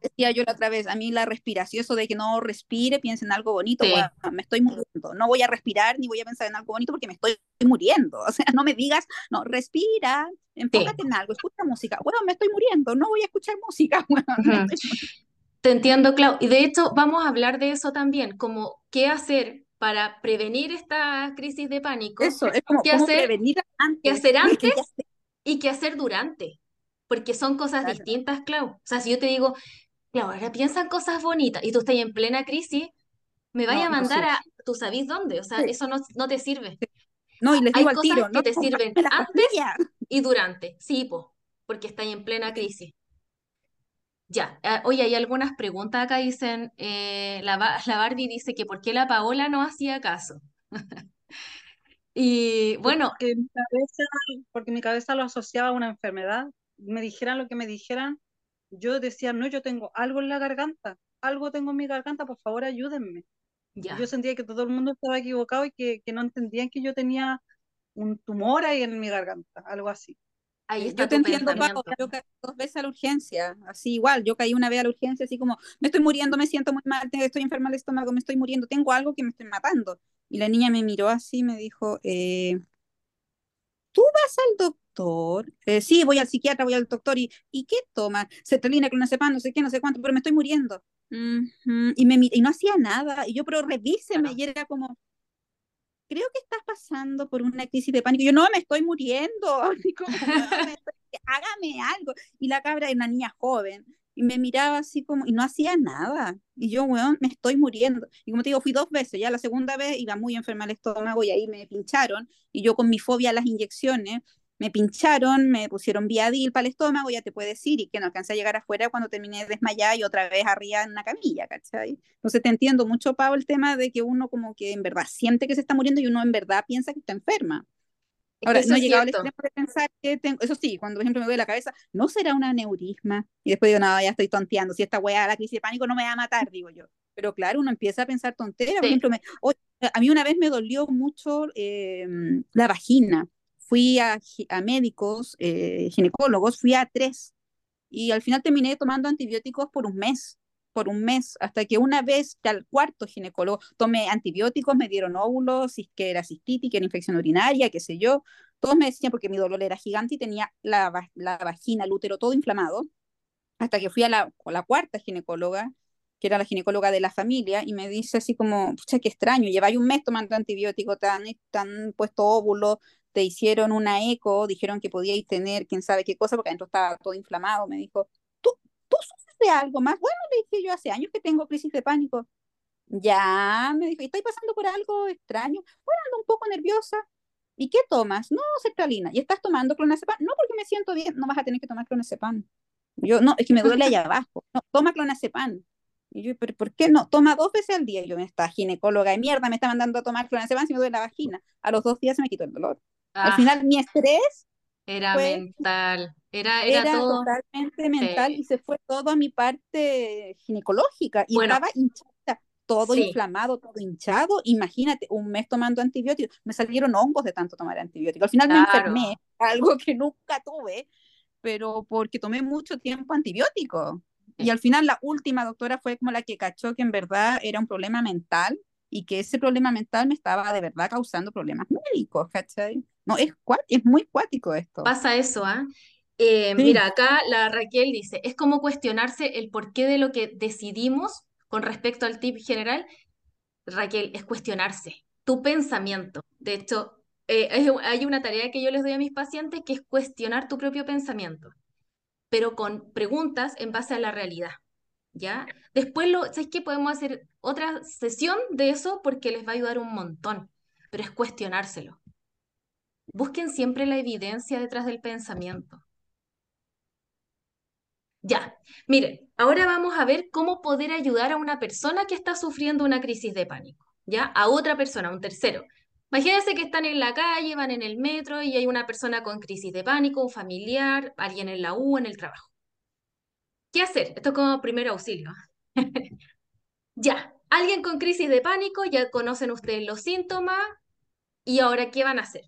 Decía yo la otra vez, a mí la respiración, eso de que no respire, piense en algo bonito, me estoy muriendo, no voy a respirar ni voy a pensar en algo bonito porque me estoy muriendo, o sea, no me digas, no, respira, enfócate en algo, escucha música, bueno, me estoy muriendo, no voy a escuchar música, Te entiendo, Clau, y de hecho vamos a hablar de eso también, como qué hacer para prevenir esta crisis de pánico. Eso, es como qué hacer, prevenir antes. Qué hacer antes y qué hacer durante porque son cosas distintas, Clau. O sea, si yo te digo, Clau, ahora piensa en cosas bonitas y tú estás en plena crisis, me vaya a mandar a, tú sabes dónde, o sea, eso no, no, te sirve. No, y les digo Hay al tiro, que te sirven antes y durante, sí, po, porque estás en plena crisis. Ya, ah, oye, hay algunas preguntas acá, dicen, eh, la, la Barbie dice que por qué la Paola no hacía caso. y bueno... Porque mi, cabeza, porque mi cabeza lo asociaba a una enfermedad me dijeran lo que me dijeran, yo decía, no, yo tengo algo en la garganta, algo tengo en mi garganta, por favor ayúdenme. Yo sentía que todo el mundo estaba equivocado y que, que, no entendían que yo tenía un tumor ahí en mi garganta, algo así. Ahí está yo te entiendo, Pau, yo caí dos veces a la urgencia, así igual, yo caí una vez a la urgencia, así como, me estoy muriendo, me siento muy mal, estoy enferma del estómago, me estoy muriendo, tengo algo que me estoy matando. Y la niña me miró así me dijo, eh, ¿tú vas al doctor? Eh, sí, voy al psiquiatra, voy al doctor, ¿y, ¿y qué toma? Cetralina, clonazepam, no sé qué, no sé cuánto, pero me estoy muriendo. y, me, y no hacía nada, y yo, pero revíseme, y era como, creo que estás pasando por una crisis de pánico. Yo, no, me estoy muriendo, hágame algo. Y la cabra era una niña joven, y me miraba así como, y no hacía nada. Y yo, weón, me estoy muriendo. Y como te digo, fui dos veces, ya la segunda vez iba muy enferma el estómago y ahí me pincharon. Y yo con mi fobia a las inyecciones, me pincharon, me pusieron viadil para el estómago, ya te puedes decir, y que no alcancé a llegar afuera cuando terminé de desmayar y otra vez arriba en una camilla, ¿cachai? Entonces te entiendo mucho, Pau, el tema de que uno como que en verdad siente que se está muriendo y uno en verdad piensa que está enferma. Ahora, no he llegado al extremo de pensar que tengo, eso sí, cuando por ejemplo me duele la cabeza, ¿no será un aneurisma? Y después digo, no, ya estoy tonteando, si esta weá, la crisis de pánico no me va a matar, digo yo. Pero claro, uno empieza a pensar tonteras, por ejemplo, me, a mí una vez me dolió mucho em, la vagina, fui a, a médicos, eh, ginecólogos, fui a tres, y al final terminé tomando antibióticos por un mes por un mes, hasta que una vez al cuarto ginecólogo tomé antibióticos, me dieron óvulos, que era cistitis, que era infección urinaria, qué sé yo. Todos me decían porque mi dolor era gigante y tenía la, la vagina, el útero todo inflamado, hasta que fui a la, la cuarta ginecóloga, que era la ginecóloga de la familia, y me dice así como, pucha, qué extraño, lleváis un mes tomando antibióticos, tan, tan puesto óvulos, te hicieron una eco, dijeron que podíais tener quién sabe qué cosa, porque adentro estaba todo inflamado, me dijo, tú, tú de algo más. Bueno, le dije yo, hace años que tengo crisis de pánico. Ya, me dijo, ¿estáis pasando por algo extraño? Bueno, ando un poco nerviosa. ¿Y qué tomas? No, sertralina. ¿Y estás tomando clonazepam? No, porque me siento bien. No vas a tener que tomar clonazepam. Yo, no, es que me duele allá abajo. No, toma clonazepam. Y yo, ¿pero por qué no? Toma dos veces al día. Y yo, esta ginecóloga de mierda me está mandando a tomar clonazepam si me duele la vagina. A los dos días se me quitó el dolor. Al Ah, final, mi estrés era fue- mental, era, era, era todo. totalmente mental Sí. y se fue todo a mi parte ginecológica y Bueno, estaba hinchada, todo sí. inflamado, todo hinchado. Imagínate, un mes tomando antibióticos, me salieron hongos de tanto tomar antibióticos. Al final me Claro. enfermé, algo que nunca tuve, pero porque tomé mucho tiempo antibiótico. Y al final la última doctora fue como la que cachó que en verdad era un problema mental y que ese problema mental me estaba de verdad causando problemas médicos, ¿cachai? No, es, es muy cuático esto. Pasa eso, ¿ah? Eh, Sí. mira, acá la Raquel dice, es como cuestionarse el porqué de lo que decidimos con respecto al tip general. Raquel, es cuestionarse tu pensamiento. De hecho, eh, hay, hay una tarea que yo les doy a mis pacientes que es cuestionar tu propio pensamiento, pero con preguntas en base a la realidad. ¿Ya? Después, lo, ¿sabes qué? Podemos hacer otra sesión de eso porque les va a ayudar un montón, pero es cuestionárselo. Busquen siempre la evidencia detrás del pensamiento. Ya, miren, ahora vamos a ver cómo poder ayudar a una persona que está sufriendo una crisis de pánico, ¿ya? A otra persona, a un tercero. Imagínense que están en la calle, van en el metro y hay una persona con crisis de pánico, un familiar, alguien en la U, en el trabajo. ¿Qué hacer? Esto es como primer auxilio. Ya, alguien con crisis de pánico, ya conocen ustedes los síntomas y ahora, ¿qué van a hacer?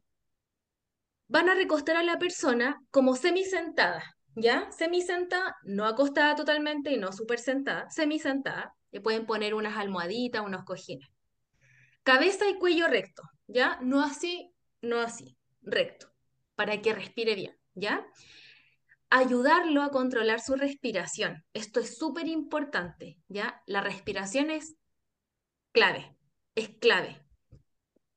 Van a recostar a la persona como semisentada, ¿ya? Semisentada, no acostada totalmente y no súper sentada, semisentada. Le pueden poner unas almohaditas, unos cojines. Cabeza y cuello recto, ¿ya? No así, no así, recto, para que respire bien, ¿ya? Ayudarlo a controlar su respiración. Esto es súper importante, ¿ya? La respiración es clave, es clave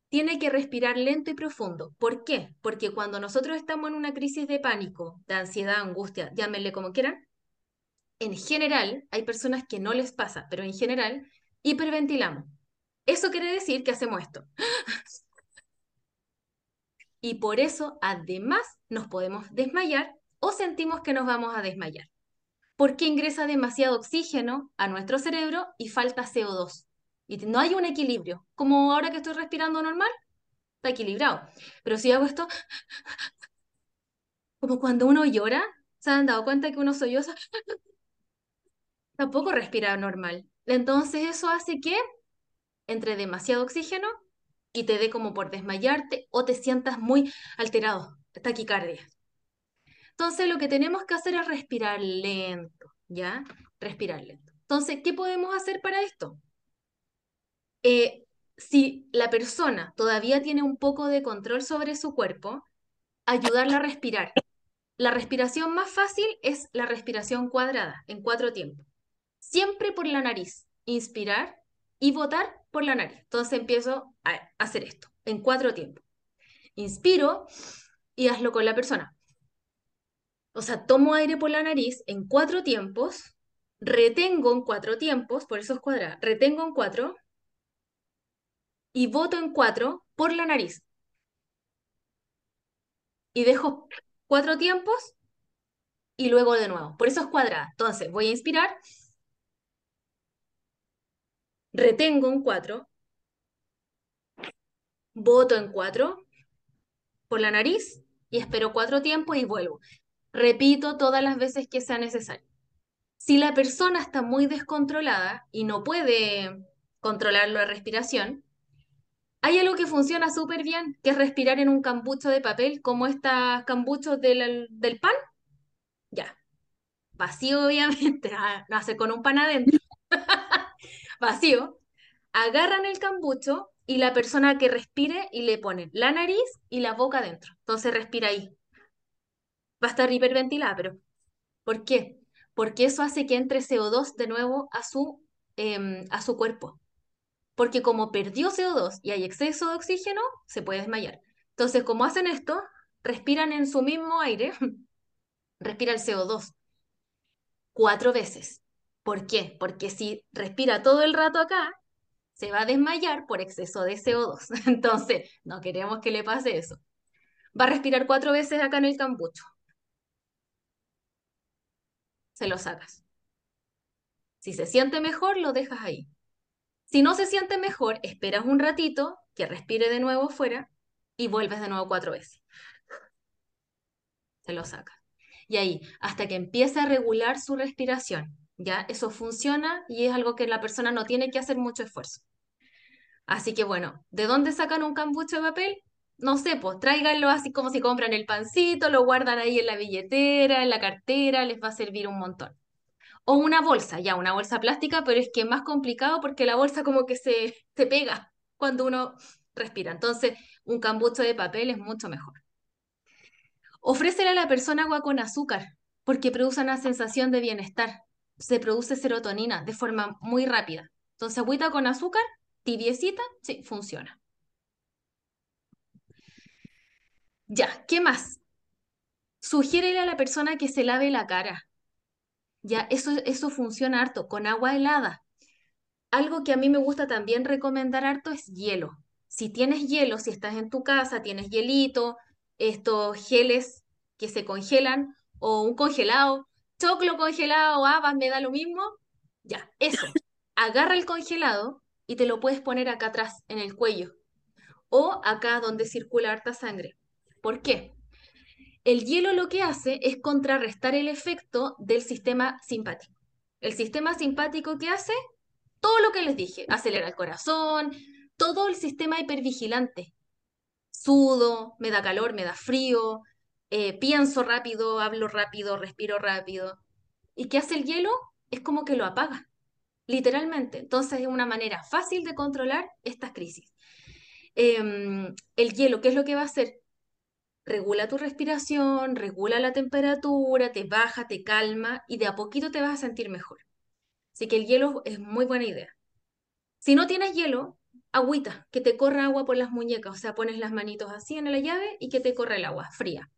tiene que respirar lento y profundo. ¿Por qué? Porque cuando nosotros estamos en una crisis de pánico, de ansiedad, angustia, llámenle como quieran, en general hay personas que no les pasa, pero en general hiperventilamos. Eso quiere decir que hacemos esto. Y por eso, además, nos podemos desmayar o sentimos que nos vamos a desmayar. Porque ingresa demasiado oxígeno a nuestro cerebro y falta CO2. Y no hay un equilibrio. Como ahora que estoy respirando normal, está equilibrado. Pero si hago esto, como cuando uno llora, ¿se han dado cuenta que uno solloza? Tampoco respira normal. Entonces eso hace que entre demasiado oxígeno y te dé como por desmayarte o te sientas muy alterado, taquicardia. Entonces lo que tenemos que hacer es respirar lento, ¿ya? Respirar lento. Entonces, ¿qué podemos hacer para esto? Eh, si la persona todavía tiene un poco de control sobre su cuerpo, ayudarla a respirar. La respiración más fácil es la respiración cuadrada, en cuatro tiempos. Siempre por la nariz. Inspirar y botar por la nariz. Entonces empiezo a hacer esto, en cuatro tiempos. Inspiro y hazlo con la persona. O sea, tomo aire por la nariz en cuatro tiempos, retengo en cuatro tiempos, por eso es cuadrada, retengo en cuatro y boto en cuatro por la nariz. Y dejo cuatro tiempos y luego de nuevo. Por eso es cuadrada. Entonces, voy a inspirar, retengo en cuatro, boto en cuatro por la nariz y espero cuatro tiempos y vuelvo. Repito todas las veces que sea necesario. Si la persona está muy descontrolada y no puede controlar la respiración, hay algo que funciona súper bien, que es respirar en un cambucho de papel, como estos cambuchos del, del pan. Ya. Vacío, obviamente. Ah, no hace con un pan adentro. Vacío. Agarran el cambucho y la persona que respire y le ponen la nariz y la boca adentro. Entonces respira ahí. Va a estar hiperventilada, pero ¿por qué? Porque eso hace que entre CO2 de nuevo a su, eh, a su cuerpo porque como perdió CO2 y hay exceso de oxígeno, se puede desmayar. Entonces, como hacen esto, respiran en su mismo aire, respira el CO2 cuatro veces. ¿Por qué? Porque si respira todo el rato acá, se va a desmayar por exceso de CO2. Entonces, no queremos que le pase eso. Va a respirar cuatro veces acá en el cambucho. Se lo sacas. Si se siente mejor, lo dejas ahí. Si no se siente mejor, esperas un ratito, que respire de nuevo fuera y vuelves de nuevo cuatro veces. Se lo sacas. Y ahí, hasta que empiece a regular su respiración. ¿Ya? Eso funciona y es algo que la persona no tiene que hacer mucho esfuerzo. Así que bueno, ¿de dónde sacan un cambucho de papel? No sé, pues tráiganlo así como si compran el pancito, lo guardan ahí en la billetera, en la cartera, les va a servir un montón. O una bolsa, ya, una bolsa plástica, pero es que es más complicado porque la bolsa como que se, se pega cuando uno respira. Entonces, un cambucho de papel es mucho mejor. Ofrécele a la persona agua con azúcar porque produce una sensación de bienestar. Se produce serotonina de forma muy rápida. Entonces, agüita con azúcar, tibiecita, sí, funciona. Ya, ¿qué más? Sugiérele a la persona que se lave la cara. Ya, eso, eso funciona harto, con agua helada. Algo que a mí me gusta también recomendar harto es hielo. Si tienes hielo, si estás en tu casa, tienes hielito, estos geles que se congelan, o un congelado, choclo congelado, habas, me da lo mismo. Ya, eso. Agarra el congelado y te lo puedes poner acá atrás, en el cuello, o acá donde circula harta sangre. ¿Por qué? El hielo lo que hace es contrarrestar el efecto del sistema simpático. El sistema simpático que hace todo lo que les dije, acelera el corazón, todo el sistema hipervigilante. Sudo, me da calor, me da frío, eh, pienso rápido, hablo rápido, respiro rápido. ¿Y qué hace el hielo? Es como que lo apaga, literalmente. Entonces es una manera fácil de controlar estas crisis. Em, el hielo, ¿qué es lo que va a hacer? Regula tu respiración, regula la temperatura, te baja, te calma y de a poquito te vas a sentir mejor. Así que el hielo es muy buena idea. Si no tienes hielo, agüita, que te corra agua por las muñecas, o sea, pones las manitos así en la llave y que te corra el agua fría.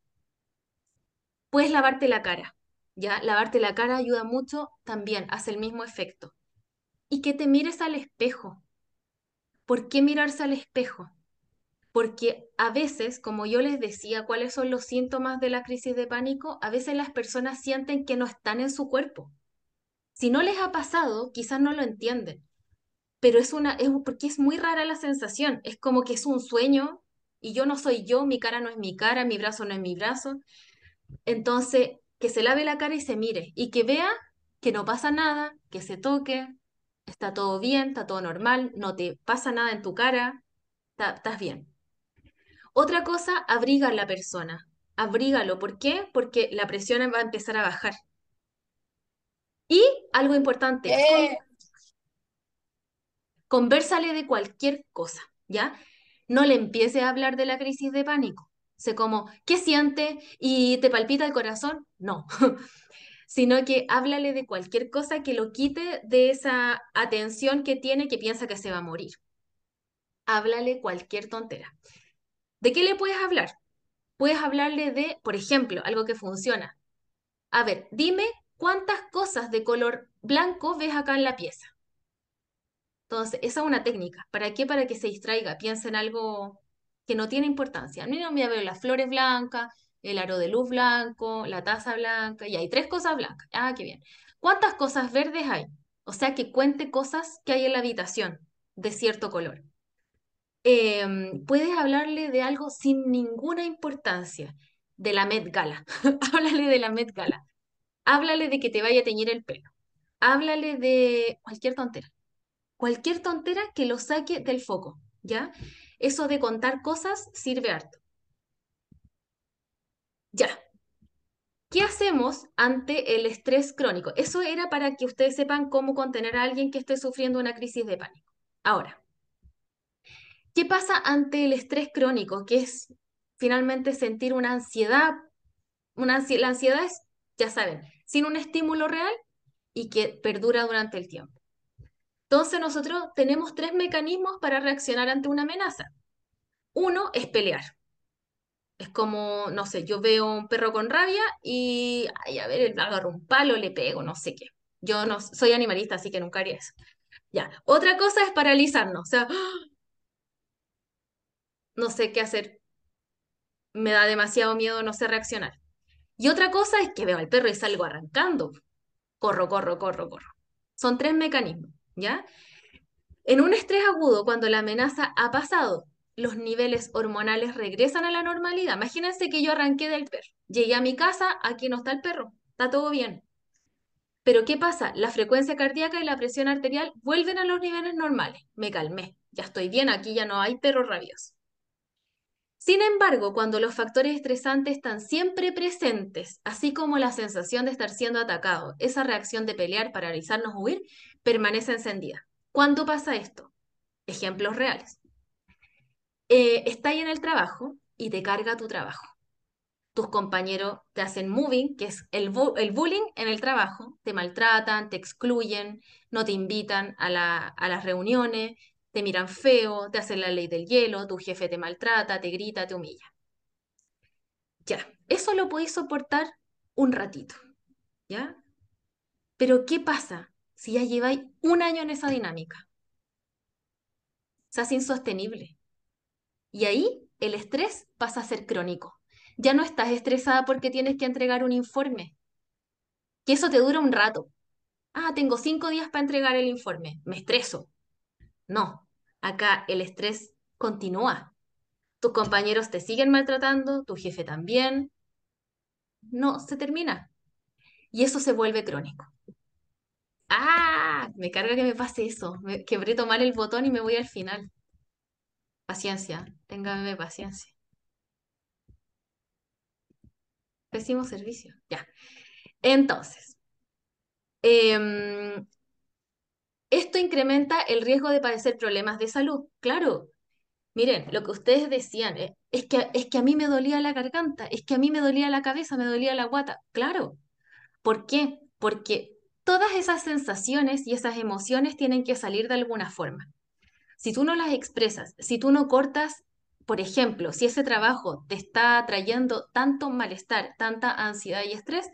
Puedes lavarte la cara, ¿ya? Lavarte la cara ayuda mucho también, hace el mismo efecto. Y que te mires al espejo. ¿Por qué mirarse al espejo? Porque a veces, como yo les decía, cuáles son los síntomas de la crisis de pánico, a veces las personas sienten que no están en su cuerpo. Si no les ha pasado, quizás no lo entienden, pero es una, es, porque es muy rara la sensación, es como que es un sueño y yo no soy yo, mi cara no es mi cara, mi brazo no es mi brazo. Entonces, que se lave la cara y se mire y que vea que no pasa nada, que se toque, está todo bien, está todo normal, no te pasa nada en tu cara, estás bien. Otra cosa, abriga a la persona. Abrígalo. ¿Por qué? Porque la presión va a empezar a bajar. Y algo importante, eh. conversale de cualquier cosa, ¿ya? No le empiece a hablar de la crisis de pánico. Sé como, ¿qué siente? ¿Y te palpita el corazón? No. Sino que háblale de cualquier cosa que lo quite de esa atención que tiene que piensa que se va a morir. Háblale cualquier tontera. ¿De qué le puedes hablar? Puedes hablarle de, por ejemplo, algo que funciona. A ver, dime cuántas cosas de color blanco ves acá en la pieza. Entonces, esa es una técnica. ¿Para qué? Para que se distraiga, piense en algo que no tiene importancia. A mí no me veo las flores blancas, el aro de luz blanco, la taza blanca, y hay tres cosas blancas. Ah, qué bien. ¿Cuántas cosas verdes hay? O sea, que cuente cosas que hay en la habitación de cierto color. Em, puedes hablarle de algo sin ninguna importancia, de la Met Gala. Háblale de la Met Gala. Háblale de que te vaya a teñir el pelo. Háblale de cualquier tontera. Cualquier tontera que lo saque del foco, ¿ya? Eso de contar cosas sirve harto. Ya. ¿Qué hacemos ante el estrés crónico? Eso era para que ustedes sepan cómo contener a alguien que esté sufriendo una crisis de pánico. Ahora, ¿Qué pasa ante el estrés crónico? Que es finalmente sentir una ansiedad. Una la ansiedad es, ya saben, sin un estímulo real y que perdura durante el tiempo. Entonces nosotros tenemos tres mecanismos para reaccionar ante una amenaza. Uno es pelear. Es como, no sé, yo veo un perro con rabia y, ay, a ver, agarro un palo, le pego, no sé qué. Yo no soy animalista, así que nunca haría eso. Ya. Otra cosa es paralizarnos. O sea, no sé qué hacer. Me da demasiado miedo, no sé reaccionar. Y otra cosa es que veo al perro y salgo arrancando. Corro, corro, corro, corro. Son tres mecanismos, ¿ya? En un estrés agudo, cuando la amenaza ha pasado, los niveles hormonales regresan a la normalidad. Imagínense que yo arranqué del perro, llegué a mi casa, aquí no está el perro, está todo bien. Pero ¿qué pasa? La frecuencia cardíaca y la presión arterial vuelven a los niveles normales. Me calmé, ya estoy bien, aquí ya no hay perro rabioso. Sin embargo, cuando los factores estresantes están siempre presentes, así como la sensación de estar siendo atacado, esa reacción de pelear, paralizarnos huir, permanece encendida. ¿Cuándo pasa esto? Ejemplos reales. Eh, estás en el trabajo y te carga tu trabajo. Tus compañeros te hacen moving, que es el, bullying en el trabajo, te maltratan, te excluyen, no te invitan a las reuniones, te miran feo, te hacen la ley del hielo, tu jefe te maltrata, te grita, te humilla. Ya, eso lo podéis soportar un ratito, ¿ya? Pero ¿qué pasa si ya lleváis un año en esa dinámica? Se insostenible. Y ahí el estrés pasa a ser crónico. Ya no estás estresada porque tienes que entregar un informe. Que eso te dura un rato. Ah, tengo cinco días para entregar el informe. Me estreso. No, acá el estrés continúa. Tus compañeros te siguen maltratando, tu jefe también. No, se termina. Y eso se vuelve crónico. Ah, me carga que me pase eso. Me quebré tomar el botón y me voy al final. Paciencia, téngame paciencia. Pésimo servicio. Ya. Entonces, em, esto incrementa el riesgo de padecer problemas de salud. Claro. Miren, lo que ustedes decían eh, es, que, es que a mí me dolía la garganta, es que a mí me dolía la cabeza, me dolía la guata. Claro. ¿Por qué? Porque todas esas sensaciones y esas emociones tienen que salir de alguna forma. Si tú no las expresas, si tú no cortas, por ejemplo, si ese trabajo te está trayendo tanto malestar, tanta ansiedad y estrés,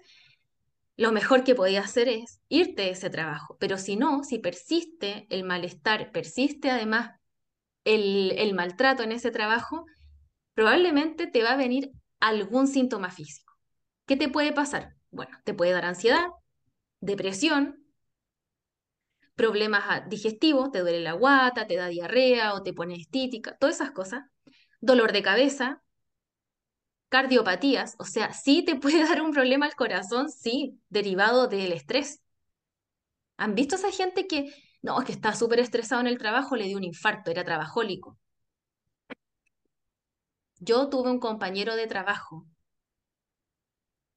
lo mejor que podías hacer es irte de ese trabajo. Pero si no, si persiste el malestar, persiste además el, el maltrato en ese trabajo, probablemente te va a venir algún síntoma físico. ¿Qué te puede pasar? Bueno, te puede dar ansiedad, depresión, problemas ah, digestivos, te duele la guata, te da diarrea o te pone estítica, todas esas cosas. Dolor de cabeza, cardiopatías, o sea, sí te puede dar un problema al corazón, sí, derivado del estrés. ¿Han visto esa gente que, no, es que está súper estresado en el trabajo, le dio un infarto, era trabajólico? Yo tuve un compañero de trabajo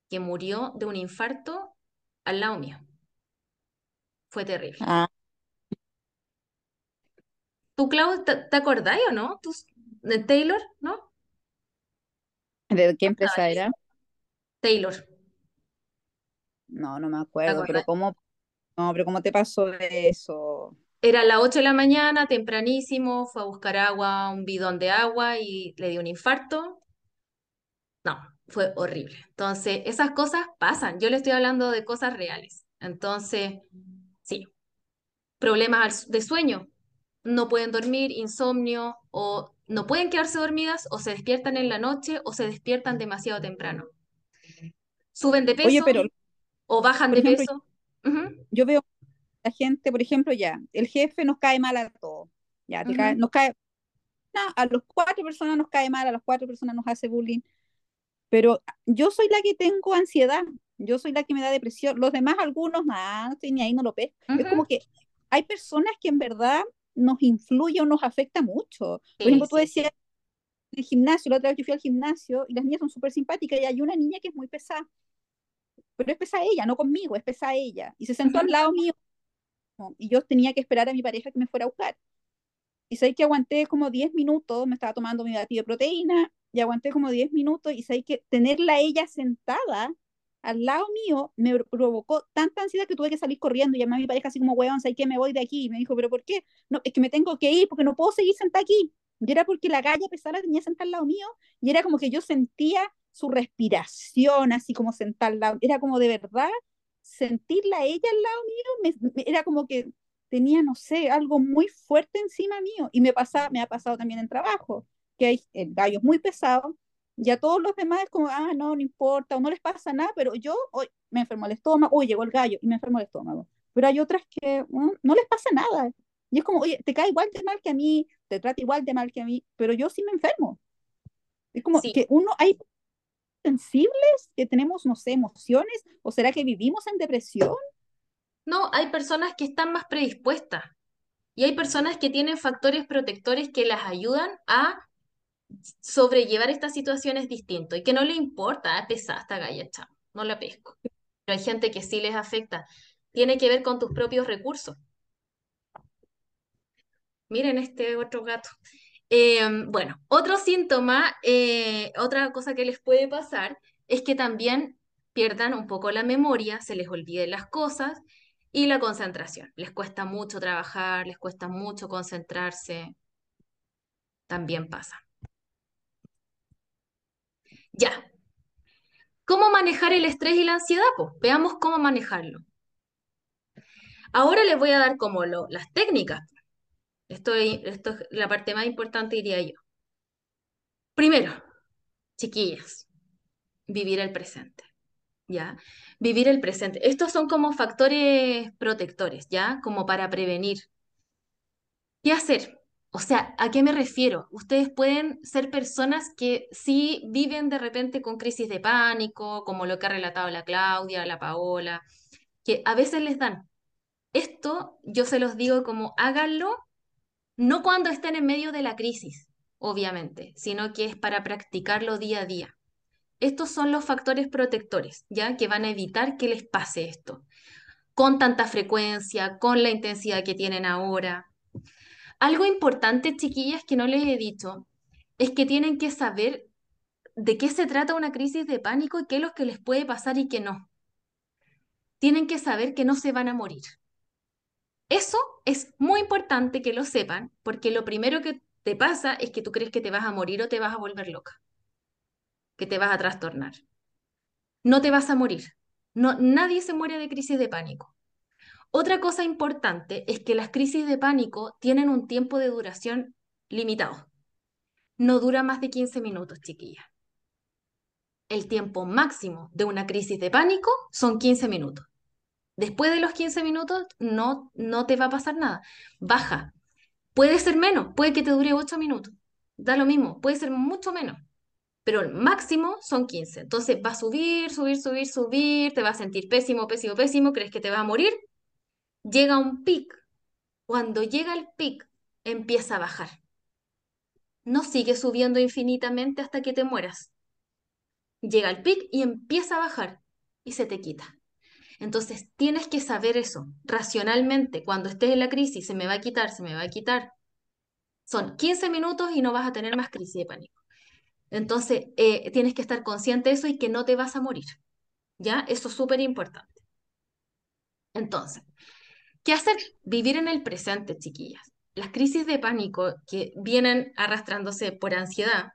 que murió de un infarto al lado mío. Fue terrible. Ah. ¿Tú, Clau, te, acordáis o no? ¿Tú, de Taylor, no? ¿De qué empresa era? Taylor. No, no me acuerdo, pero ¿cómo, no, pero ¿cómo te pasó de eso? Era a las 8 de la mañana, tempranísimo, fue a buscar agua, un bidón de agua y le dio un infarto. No, fue horrible. Entonces, esas cosas pasan. Yo le estoy hablando de cosas reales. Entonces, sí. Problemas de sueño. No pueden dormir, insomnio, o no pueden quedarse dormidas, o se despiertan en la noche, o se despiertan demasiado temprano. Suben de peso pero, o bajan de peso. Yo veo la gente, por ejemplo, ya, el jefe nos cae mal a todos. Ya, nos cae, a los cuatro personas nos cae mal, a las cuatro personas nos hace bullying. Pero yo soy la que tengo ansiedad, yo soy la que me da depresión. Los demás, algunos, nada, no estoy ni ahí, no lo ve. Es como que hay personas que en verdad nos influye o nos afecta mucho. Por ejemplo, tú decías el gimnasio, la otra vez yo fui al gimnasio y las niñas son súper simpáticas y hay una niña que es muy pesada. Pero es pesada ella, no conmigo, es pesada ella. Y se sentó al lado mío y yo tenía que esperar a mi pareja que me fuera a buscar. Y sé que aguanté como 10 minutos, me estaba tomando mi batido de proteína y aguanté como 10 minutos y sé que tenerla ella sentada al lado mío me provocó tanta ansiedad que tuve que salir corriendo y llamé a mi pareja así como, weón, ¿sabes que Me voy de aquí. Y me dijo, ¿pero por qué? No, es que me tengo que ir porque no puedo seguir sentada aquí. Y era porque la galla pesada tenía sentada al lado mío y era como que yo sentía su respiración así como lado. Era como de verdad sentirla ella al lado mío, era como que tenía, no sé, algo muy fuerte encima mío. Y me, pasa, me ha pasado también en trabajo, que hay el gallo muy pesado y a todos los demás es como, ah, no, no importa, o no les pasa nada, pero yo hoy me enfermo el estómago, hoy llegó el gallo y me enfermo el estómago. pero hay otras que mm, no les pasa nada. Y es como, oye, te cae igual de mal que a mí, te trata igual de mal que a mí, pero yo sí me enfermo. Es como Sí. que uno, hay sensibles que tenemos, no sé, emociones, o será que vivimos en depresión? No, hay personas que están más predispuestas y hay personas que tienen factores protectores que las ayudan a sobrellevar estas situaciones distinto y que no le importa, es pesada esta galla, no la pesco. Pero hay gente que sí les afecta. Tiene que ver con tus propios recursos. Miren este otro gato. Eh, bueno, otro síntoma, eh, otra cosa que les puede pasar es que también pierdan un poco la memoria, se les olviden las cosas y la concentración. Les cuesta mucho trabajar, les cuesta mucho concentrarse. También pasa. Ya. ¿Cómo manejar el estrés y la ansiedad? Pues veamos cómo manejarlo. Ahora les voy a dar como lo, las técnicas. Esto, es- esto es la parte más importante, diría yo. Primero, chiquillas, vivir el presente, ¿ya? Vivir el presente. Estos son como factores protectores, ¿ya? Como para prevenir. ¿Qué hacer? O sea, ¿a qué me refiero? Ustedes pueden ser personas que sí viven de repente con crisis de pánico, como lo que ha relatado la Claudia, la Paola, que a veces les dan. Esto yo se los digo como háganlo no cuando estén en medio de la crisis, obviamente, sino que es para practicarlo día a día. Estos son los factores protectores, ¿ya? Que van a evitar que les pase esto, con tanta frecuencia, con la intensidad que tienen ahora. Algo importante, chiquillas, que no les he dicho, es que tienen que saber de qué se trata una crisis de pánico y qué es lo que les puede pasar y qué no. Tienen que saber que no se van a morir. Eso es muy importante que lo sepan, porque lo primero que te pasa es que tú crees que te vas a morir o te vas a volver loca, que te vas a trastornar. No te vas a morir. No, nadie se muere de crisis de pánico. Otra cosa importante es que las crisis de pánico tienen un tiempo de duración limitado. No dura más de 15 minutos, chiquilla. El tiempo máximo de una crisis de pánico son 15 minutos. Después de los 15 minutos no, no te va a pasar nada. Baja. Puede ser menos, puede que te dure 8 minutos. Da lo mismo, puede ser mucho menos. Pero el máximo son 15. Entonces va a subir, subir, subir, subir, te va a sentir pésimo, pésimo, pésimo, crees que te vas a morir. Llega un pic. Cuando llega el pic, empieza a bajar. No sigue subiendo infinitamente hasta que te mueras. Llega el pic y empieza a bajar y se te quita. Entonces tienes que saber eso racionalmente. Cuando estés en la crisis, se me va a quitar, se me va a quitar. Son 15 minutos y no vas a tener más crisis de pánico. Entonces eh, tienes que estar consciente de eso y que no te vas a morir. ¿Ya? Eso es súper importante. Entonces, ¿qué hacer? Vivir en el presente, chiquillas. Las crisis de pánico que vienen arrastrándose por ansiedad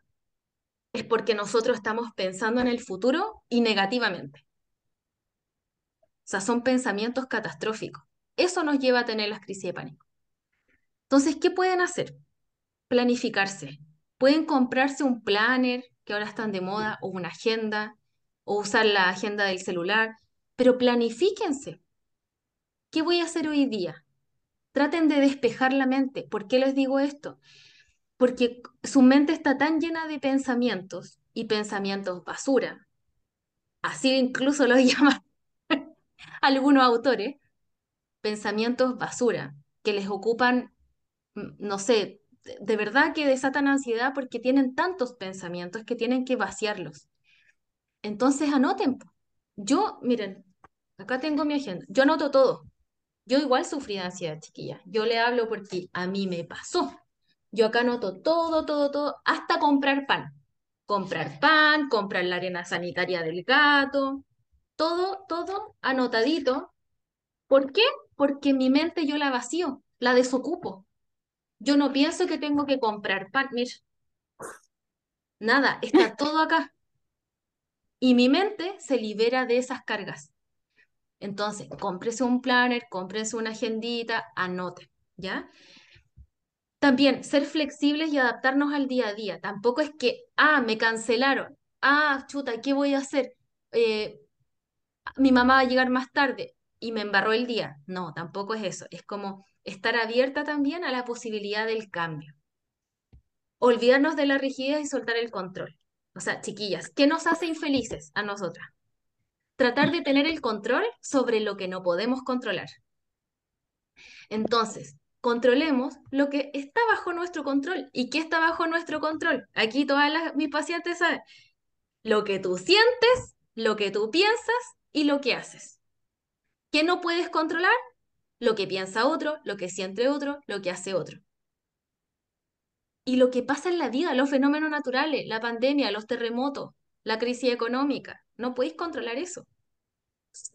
es porque nosotros estamos pensando en el futuro y negativamente. O sea, son pensamientos catastróficos. Eso nos lleva a tener las crisis de pánico. Entonces, ¿qué pueden hacer? Planificarse. Pueden comprarse un planner, que ahora están de moda, o una agenda, o usar la agenda del celular, pero planifíquense. ¿Qué voy a hacer hoy día? Traten de despejar la mente. ¿Por qué les digo esto? Porque su mente está tan llena de pensamientos y pensamientos basura. Así incluso lo llaman algunos autores, pensamientos basura, que les ocupan, mm, no sé, de- verdad que desatan ansiedad porque tienen tantos pensamientos que tienen que vaciarlos. Entonces anoten. Yo, miren, acá tengo mi agenda. Yo anoto todo. Yo igual sufrí de ansiedad, chiquilla. Yo le hablo porque a mí me pasó. Yo acá anoto todo, todo, todo, hasta comprar pan. Comprar pan, comprar la arena sanitaria del gato, todo, todo anotadito. ¿Por qué? Porque mi mente yo la vacío, la desocupo. Yo no pienso que tengo que comprar pan. Mira, nada, está todo acá. Y mi mente se libera de esas cargas. Entonces, cómprese un planner, cómprese una agendita, anote, ¿ya? También ser flexibles y adaptarnos al día a día. Tampoco es que, ah, me cancelaron. Ah, chuta, ¿qué voy a hacer? Eh, mi mamá va a llegar más tarde. y me embarró el día. No, tampoco es eso. Es como estar abierta también a la posibilidad del cambio. Olvidarnos de la rigidez y soltar el control. O sea, chiquillas, ¿qué nos hace infelices a nosotras? Tratar de tener el control sobre lo que no podemos controlar. Entonces, controlemos lo que está bajo nuestro control. ¿Y qué está bajo nuestro control? Aquí todas mis pacientes saben. Lo que tú sientes, lo que tú piensas y lo que haces. ¿Qué no puedes controlar? Lo que piensa otro, lo que siente otro, lo que hace otro. Y lo que pasa en la vida, los fenómenos naturales, la pandemia, los terremotos, la crisis económica. No puedes controlar eso.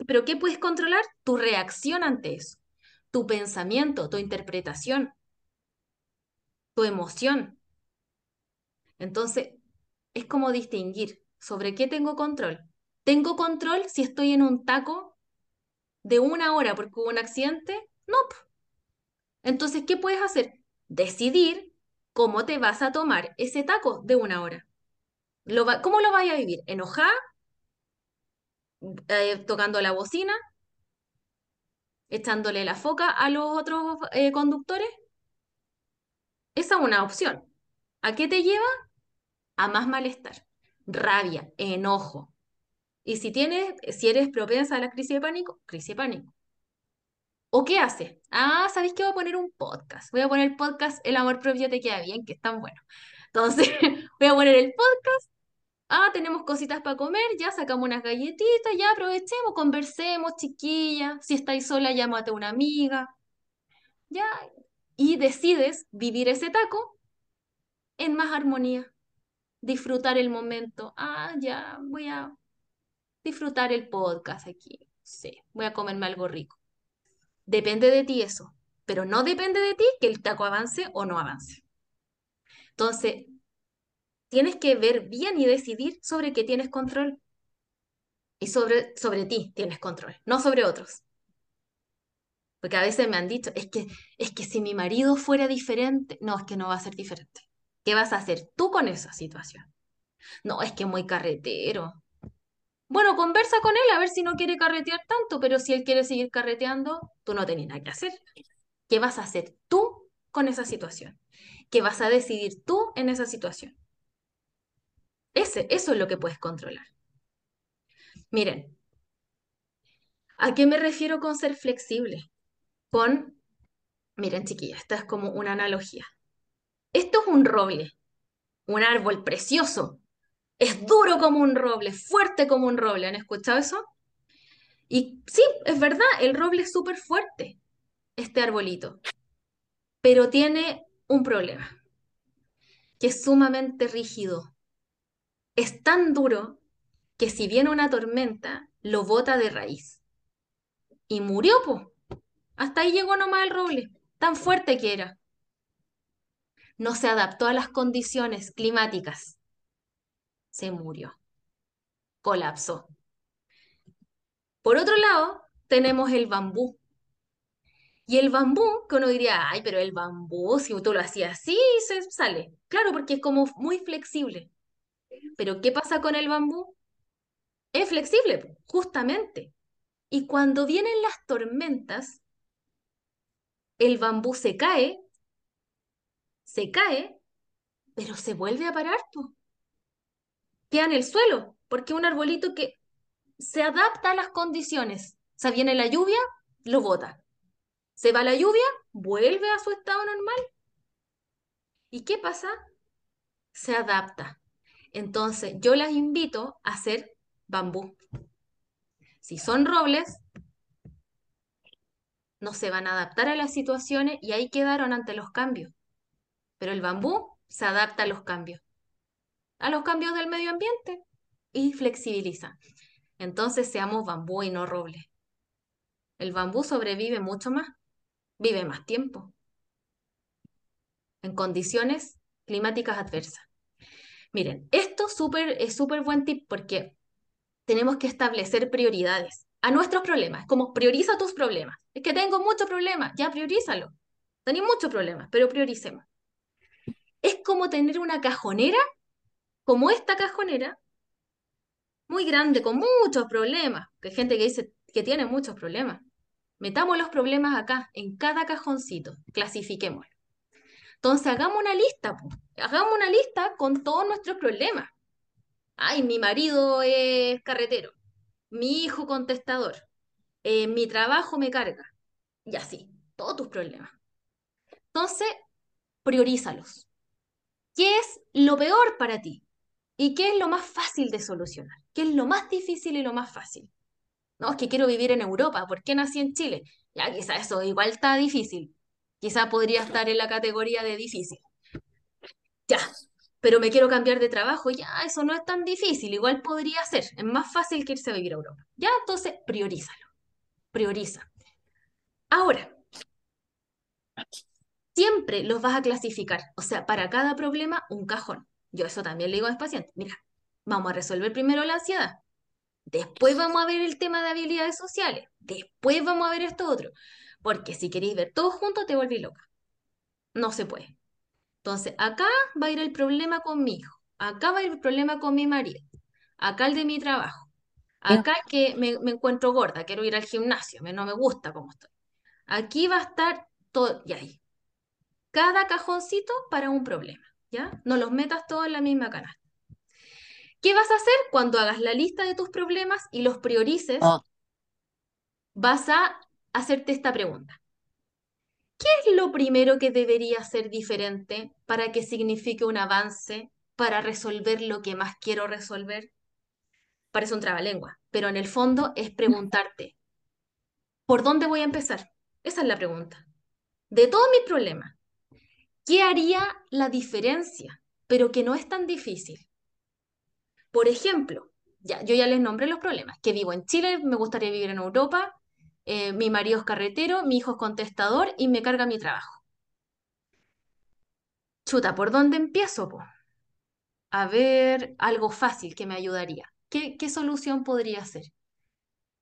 Pero ¿qué puedes controlar? Tu reacción ante eso, tu pensamiento, tu interpretación, tu emoción. Entonces, es como distinguir sobre qué tengo control. ¿Tengo control si estoy en un taco de una hora porque hubo un accidente? No. Entonces, ¿qué puedes hacer? Decidir cómo te vas a tomar ese taco de una hora. ¿Cómo lo vas a vivir? ¿Enojada? Eh, ¿Tocando la bocina? ¿Echándole la foca a los otros eh, conductores? Esa es una opción. ¿A qué te lleva? A más malestar, rabia, enojo, y si tienes, si eres propensa a la crisis de pánico, crisis de pánico. ¿O qué hace? Ah, ¿sabéis que voy a poner un podcast? Voy a poner el podcast El amor propio te queda bien, que es tan bueno. Entonces, voy a poner el podcast. Ah, tenemos cositas para comer, ya sacamos unas galletitas, ya aprovechemos, conversemos, chiquilla. Si estáis sola, llámate a una amiga. Ya. Y decides vivir ese taco en más armonía. Disfrutar el momento. Ah, ya, voy a disfrutar el podcast aquí. Sí, voy a comerme algo rico. Depende de ti eso, pero no depende de ti que el taco avance o no avance. Entonces, tienes que ver bien y decidir sobre qué tienes control. Y sobre, sobre ti tienes control, no sobre otros. Porque a veces me han dicho, es que, es que si mi marido fuera diferente, no, es que no va a ser diferente. ¿Qué vas a hacer tú con esa situación? No, es que muy carretero. Bueno, conversa con él a ver si no quiere carretear tanto, pero si él quiere seguir carreteando, tú no tenés nada que hacer. ¿Qué vas a hacer tú con esa situación? ¿Qué vas a decidir tú en esa situación? Eso es lo que puedes controlar. Miren, ¿a qué me refiero con ser flexible? Con, miren chiquillas, esta es como una analogía. Esto es un roble, un árbol precioso, es duro como un roble, fuerte como un roble. ¿Han escuchado eso? Y sí, es verdad, el roble es súper fuerte, este arbolito, pero tiene un problema, que es sumamente rígido. Es tan duro que si viene una tormenta, lo bota de raíz. Y murió, po. Hasta ahí llegó nomás el roble, tan fuerte que era. No se adaptó a las condiciones climáticas se murió, colapsó. Por otro lado, tenemos el bambú. Y el bambú, que uno diría, ay, pero el bambú, si tú lo hacías así, se sale. Claro, porque es como muy flexible. Pero ¿qué pasa con el bambú? Es flexible, justamente. Y cuando vienen las tormentas, el bambú se cae, se cae, pero se vuelve a parar. tú queda en el suelo, porque un arbolito que se adapta a las condiciones. O sea, viene la lluvia, lo bota. Se va la lluvia, vuelve a su estado normal. ¿Y qué pasa? Se adapta. Entonces, yo las invito a hacer bambú. Si son robles, no se van a adaptar a las situaciones y ahí quedaron ante los cambios. Pero el bambú se adapta a los cambios a los cambios del medio ambiente y flexibiliza. Entonces seamos bambú y no roble. El bambú sobrevive mucho más, vive más tiempo en condiciones climáticas adversas. Miren, esto es súper buen tip porque tenemos que establecer prioridades a nuestros problemas. Como prioriza tus problemas. Es que tengo muchos problemas, ya priorízalo. Tenés muchos problemas, pero prioricemos. Es como tener una cajonera como esta cajonera, muy grande, con muchos problemas, que hay gente que dice que tiene muchos problemas. Metamos los problemas acá, en cada cajoncito, clasifiquémoslo. Entonces, hagamos una lista, hagamos una lista con todos nuestros problemas. Ay, mi marido es carretero, mi hijo contestador, eh, mi trabajo me carga, y así, todos tus problemas. Entonces, priorízalos. ¿Qué es lo peor para ti? ¿Y qué es lo más fácil de solucionar? ¿Qué es lo más difícil y lo más fácil? No, es que quiero vivir en Europa, ¿por qué nací en Chile? Ya, quizá eso igual está difícil. Quizá podría estar en la categoría de difícil. Ya, pero me quiero cambiar de trabajo, ya, eso no es tan difícil, igual podría ser, es más fácil que irse a vivir a Europa. Ya, entonces, priorízalo, prioriza. Ahora, siempre los vas a clasificar, o sea, para cada problema, un cajón. Yo eso también le digo a mis pacientes, mira, vamos a resolver primero la ansiedad, después vamos a ver el tema de habilidades sociales, después vamos a ver esto otro, porque si queréis ver todo junto, te volví loca. No se puede. Entonces, acá va a ir el problema con mi hijo, acá va a ir el problema con mi marido, acá el de mi trabajo, acá que me, me encuentro gorda, quiero ir al gimnasio, me, no me gusta cómo estoy. Aquí va a estar todo, y ahí. Cada cajoncito para un problema, ¿ya? No los metas todos en la misma canasta. ¿Qué vas a hacer cuando hagas la lista de tus problemas y los priorices? Vas a hacerte esta pregunta. ¿Qué es lo primero que debería ser diferente para que signifique un avance para resolver lo que más quiero resolver? Parece un trabalengua, pero en el fondo es preguntarte, ¿por dónde voy a empezar? Esa es la pregunta. De todos mis problemas, ¿qué haría la diferencia, pero que no es tan difícil? Por ejemplo, ya, yo ya les nombré los problemas, que vivo en Chile, me gustaría vivir en Europa, eh, mi marido es carretero, mi hijo es contestador y me carga mi trabajo. Chuta, ¿por dónde empiezo? A ver, algo fácil que me ayudaría. ¿Qué, qué solución podría ser?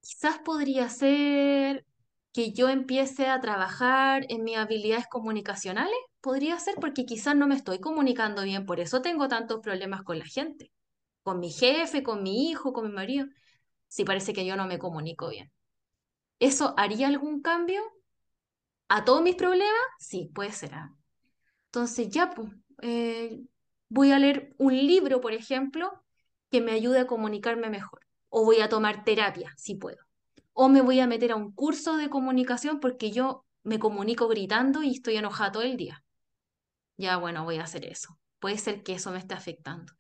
Quizás podría ser que yo empiece a trabajar en mis habilidades comunicacionales. Podría ser porque quizás no me estoy comunicando bien, por eso tengo tantos problemas con la gente, con mi jefe, con mi hijo, con mi marido. Si parece que yo no me comunico bien. ¿Eso haría algún cambio a todos mis problemas? Sí, puede ser. Entonces ya, pues, eh, voy a leer un libro, por ejemplo, que me ayude a comunicarme mejor. O voy a tomar terapia, si puedo. O me voy a meter a un curso de comunicación porque yo me comunico gritando y estoy enojada todo el día. Ya, bueno, voy a hacer eso. Puede ser que eso me esté afectando.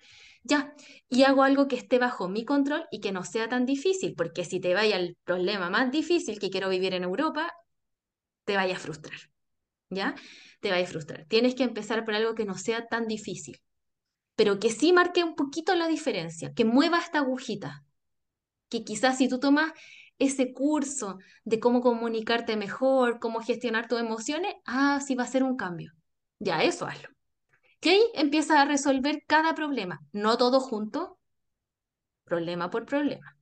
Ya, y hago algo que esté bajo mi control y que no sea tan difícil, porque si te vaya el problema más difícil que quiero vivir en Europa, te vaya a frustrar. ¿Ya? Te vaya a frustrar. Tienes que empezar por algo que no sea tan difícil, pero que sí marque un poquito la diferencia, que mueva esta agujita. Que quizás si tú tomas ese curso de cómo comunicarte mejor, cómo gestionar tus emociones, ah, sí va a ser un cambio. Ya, eso hazlo. Empieza a resolver cada problema, no todo junto, problema por problema.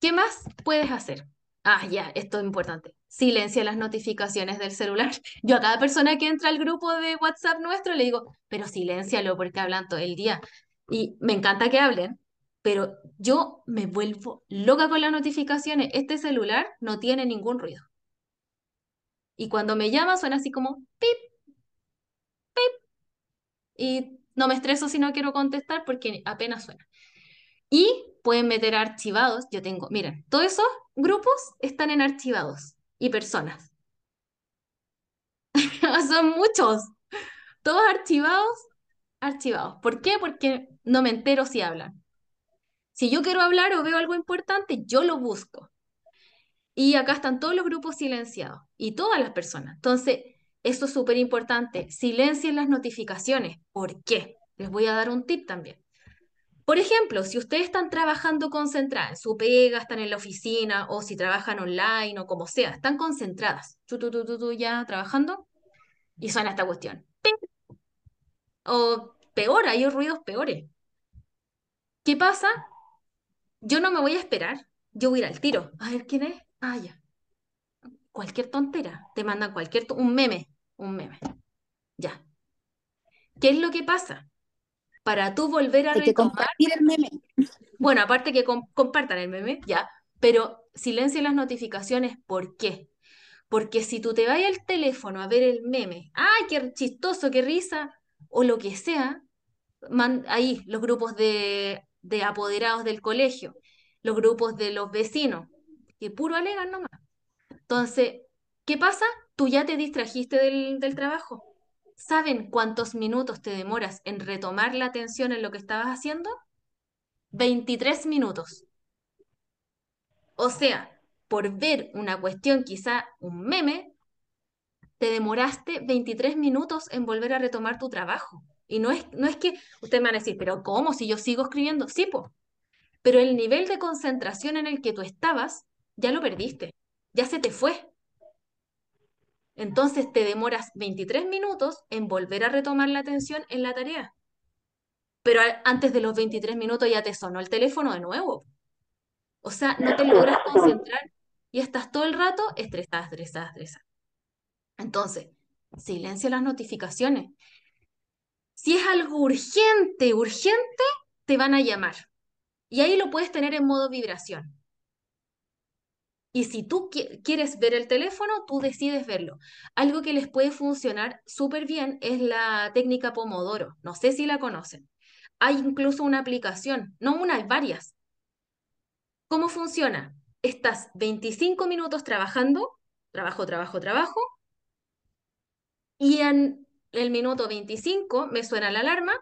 ¿Qué más puedes hacer? Ah, ya, esto es importante. Silencia las notificaciones del celular. Yo a cada persona que entra al grupo de WhatsApp nuestro le digo, pero siléncialo porque hablan todo el día. Y me encanta que hablen, pero yo me vuelvo loca con las notificaciones. Este celular no tiene ningún ruido. Y cuando me llama suena así como pip, y no me estreso si no quiero contestar porque apenas suena. Y pueden meter archivados. Yo tengo, miren, todos esos grupos están en archivados y personas. Son muchos. Todos archivados, archivados. ¿Por qué? Porque no me entero si hablan. Si yo quiero hablar o veo algo importante, yo lo busco. Y acá están todos los grupos silenciados y todas las personas. Entonces, esto es súper importante. Silencien las notificaciones. ¿Por qué? Les voy a dar un tip también. Por ejemplo, si ustedes están trabajando concentradas en su pega, están en la oficina, o si trabajan online o como sea, están concentradas, tú, ya trabajando, y suena esta cuestión. O peor, hay ruidos peores. ¿Qué pasa? Yo no me voy a esperar, yo voy a ir al tiro. A ver quién es. Ah, ya. Cualquier tontera, te mandan cualquier, un meme, un meme. Ya. ¿Qué es lo que pasa? Para tú volver a Hay que retomar, compartir el meme. bueno, aparte que com- compartan el meme, ya, pero silencia las notificaciones. ¿Por qué? Porque si tú te vas al teléfono a ver el meme, ¡ay, qué chistoso, qué risa! O lo que sea, ahí los grupos de, de apoderados del colegio, los grupos de los vecinos, que puro alegan nomás. Entonces, ¿qué pasa? Tú ya te distrajiste del, trabajo. ¿Saben cuántos minutos te demoras en retomar la atención en lo que estabas haciendo? 23 minutos. O sea, por ver una cuestión, quizá un meme, te demoraste 23 minutos en volver a retomar tu trabajo. Y no es, no es que ustedes me van a decir, pero ¿cómo si yo sigo escribiendo? Sí, pues. Pero el nivel de concentración en el que tú estabas, ya lo perdiste, ya se te fue. Entonces te demoras 23 minutos en volver a retomar la atención en la tarea. Pero antes de los 23 minutos ya te sonó el teléfono de nuevo. O sea, no te logras concentrar y estás todo el rato estresada, estresada, estresada. Entonces, silencia las notificaciones. Si es algo urgente, urgente, te van a llamar. Y ahí lo puedes tener en modo vibración. Y si tú quieres ver el teléfono, tú decides verlo. Algo que les puede funcionar súper bien es la técnica Pomodoro. No sé si la conocen. Hay incluso una aplicación, no una, hay varias. ¿Cómo funciona? Estás 25 minutos trabajando, trabajo, trabajo, trabajo, y en el minuto 25 me suena la alarma.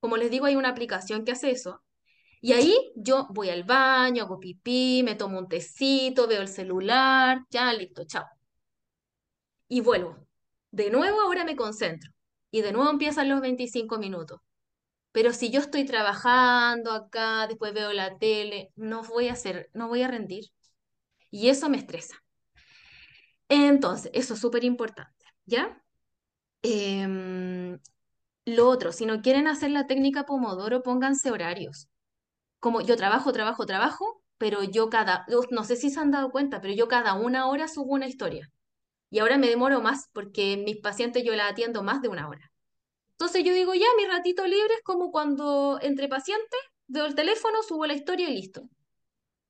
Como les digo, hay una aplicación que hace eso. Y ahí yo voy al baño, hago pipí, me tomo un tecito, veo el celular, ya listo, chao. Y vuelvo. De nuevo ahora me concentro. Y de nuevo empiezan los 25 minutos. Pero si yo estoy trabajando acá, después veo la tele, no voy a hacer, no voy a rendir. Y eso me estresa. Entonces, eso es súper importante, ¿ya? Em, lo otro, si no quieren hacer la técnica Pomodoro, pónganse horarios. Como yo trabajo, trabajo, trabajo, pero yo cada, no sé si se han dado cuenta, pero yo cada una hora subo una historia. Y ahora me demoro más porque mis pacientes yo la atiendo más de una hora. Entonces yo digo, ya, mi ratito libre es como cuando entre pacientes veo el teléfono, subo la historia y listo.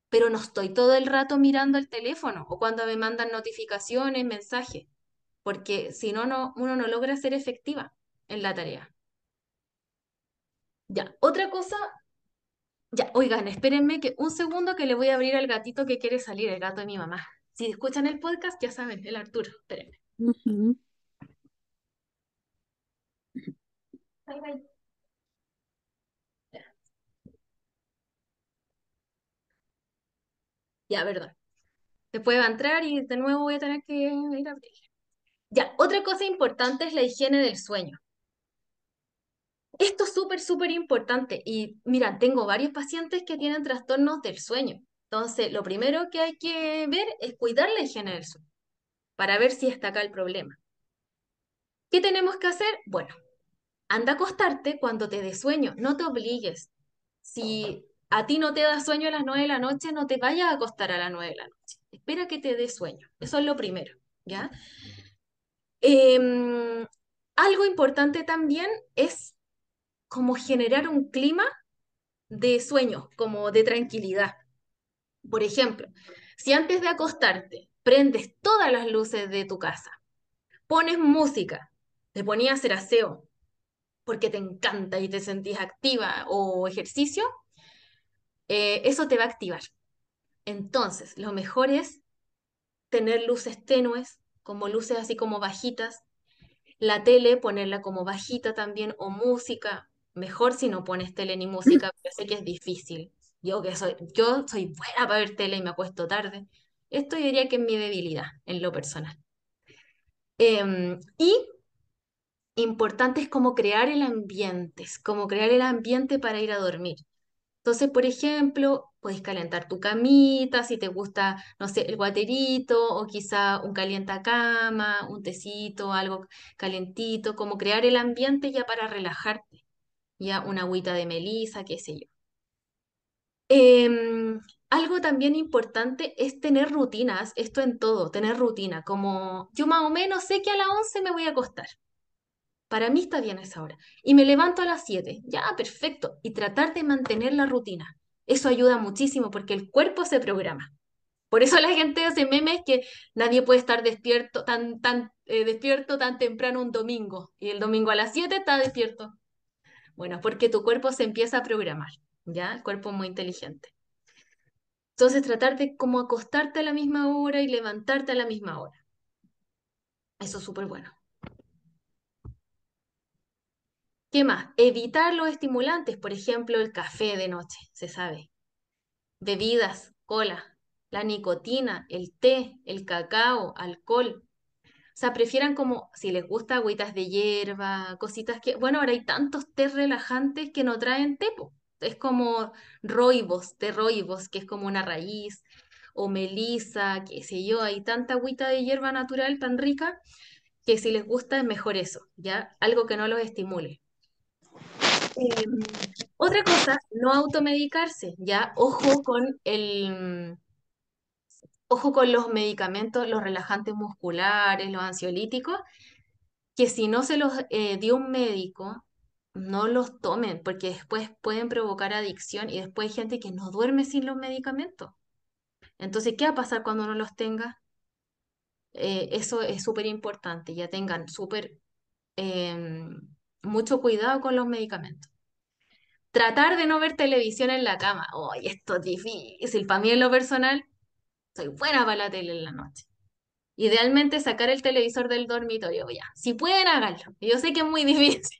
Pero no estoy todo el rato mirando el teléfono o cuando me mandan notificaciones, mensajes, porque si no, no, uno no logra ser efectiva en la tarea. Ya, otra cosa, ya, oigan, espérenme que un segundo que le voy a abrir al gatito que quiere salir, el gato de mi mamá. Si escuchan el podcast, ya saben, el Arturo, espérenme. Ya, verdad. Después va a entrar y de nuevo voy a tener que ir a abrir. Ya, otra cosa importante es la higiene del sueño. Esto es súper, súper importante. Y mira, tengo varios pacientes que tienen trastornos del sueño. Entonces, lo primero que hay que ver es cuidar la higiene del sueño para ver si está acá el problema. ¿Qué tenemos que hacer? Bueno, anda a acostarte cuando te dé sueño, no te obligues. Si a ti no te da sueño a las 9 de la noche, no te vayas a acostar a las 9 de la noche. Espera que te dé sueño. Eso es lo primero, ¿ya? Em, algo importante también es como generar un clima de sueño, como de tranquilidad. Por ejemplo, si antes de acostarte prendes todas las luces de tu casa, pones música, te ponías a hacer aseo, porque te encanta y te sentís activa o ejercicio, eh, eso te va a activar. Entonces, lo mejor es tener luces tenues, como luces así como bajitas. La tele, ponerla como bajita también, o música. Mejor si no pones tele ni música, porque sé que es difícil. Yo que soy, yo soy buena para ver tele y me acuesto tarde. Esto yo diría que es mi debilidad en lo personal. Em, y importante es como crear el ambiente, es como crear el ambiente para ir a dormir. Entonces, por ejemplo, puedes calentar tu camita, si te gusta, no sé, el guaterito o quizá un cama, un tecito, algo calentito, como crear el ambiente ya para relajarte, ya una agüita de melisa, qué sé yo. Em, algo también importante es tener rutinas, esto en todo, tener rutina, como yo más o menos sé que a las 11 me voy a acostar. Para mí está bien esa hora. Y me levanto a las 7. Ya, perfecto. Y tratar de mantener la rutina. Eso ayuda muchísimo porque el cuerpo se programa. Por eso la gente hace memes que nadie puede estar despierto tan, tan eh, despierto tan temprano un domingo y el domingo a las 7 está despierto. Bueno, porque tu cuerpo se empieza a programar, ¿ya? El cuerpo muy inteligente. Entonces, tratar de como acostarte a la misma hora y levantarte a la misma hora. Eso es súper bueno. ¿Qué más? Evitar los estimulantes, por ejemplo, el café de noche, se sabe. Bebidas, cola, la nicotina, el té, el cacao, alcohol. Sea, prefieran como, si les gusta agüitas de hierba, cositas que, bueno, ahora hay tantos té relajantes que no traen té, es como roibos, té roibos, que es como una raíz, o melisa, qué sé yo, hay tanta agüita de hierba natural tan rica que si les gusta es mejor eso, ¿ya? Algo que no los estimule. Em, otra cosa, no automedicarse, ¿ya? Ojo con el... Ojo con los medicamentos, los relajantes musculares, los ansiolíticos, que si no se los eh, dio un médico, no los tomen, porque después pueden provocar adicción y después hay gente que no duerme sin los medicamentos. Entonces, ¿qué va a pasar cuando no los tenga? Eh, eso es súper importante, ya tengan súper em, mucho cuidado con los medicamentos. Tratar de no ver televisión en la cama. Oye, esto es difícil. Para mí en lo personal, soy buena para la tele en la noche. Idealmente sacar el televisor del dormitorio, ya. Si pueden, háganlo. Yo sé que es muy difícil.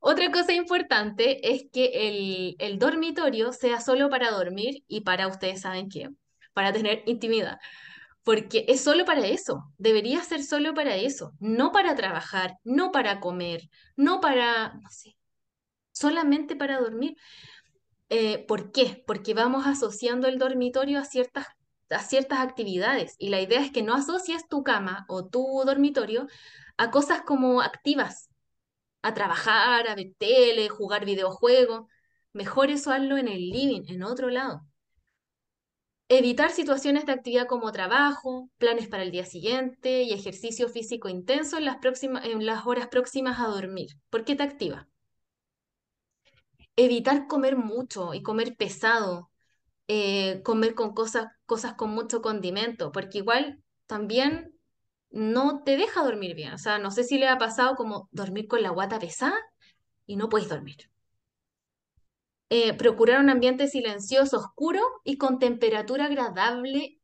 Otra cosa importante es que el, el, dormitorio sea solo para dormir y para, ustedes saben qué, para tener intimidad. Porque es solo para eso, debería ser solo para eso, no para trabajar, no para comer, no para, no sé, solamente para dormir. Eh, ¿Por qué? Porque vamos asociando el dormitorio a ciertas, a ciertas actividades y la idea es que no asocies tu cama o tu dormitorio a cosas como activas, a trabajar, a ver tele, jugar videojuegos. Mejor eso hazlo en el living, en otro lado. Evitar situaciones de actividad como trabajo, planes para el día siguiente y ejercicio físico intenso en las, en las horas próximas a dormir, porque te activa evitar comer mucho y comer pesado, eh, comer con cosas, cosas con mucho condimento, porque igual también no te deja dormir bien. O sea, no sé si le ha pasado como dormir con la guata pesada y no puedes dormir. Eh, procurar un ambiente silencioso, oscuro y con temperatura agradable,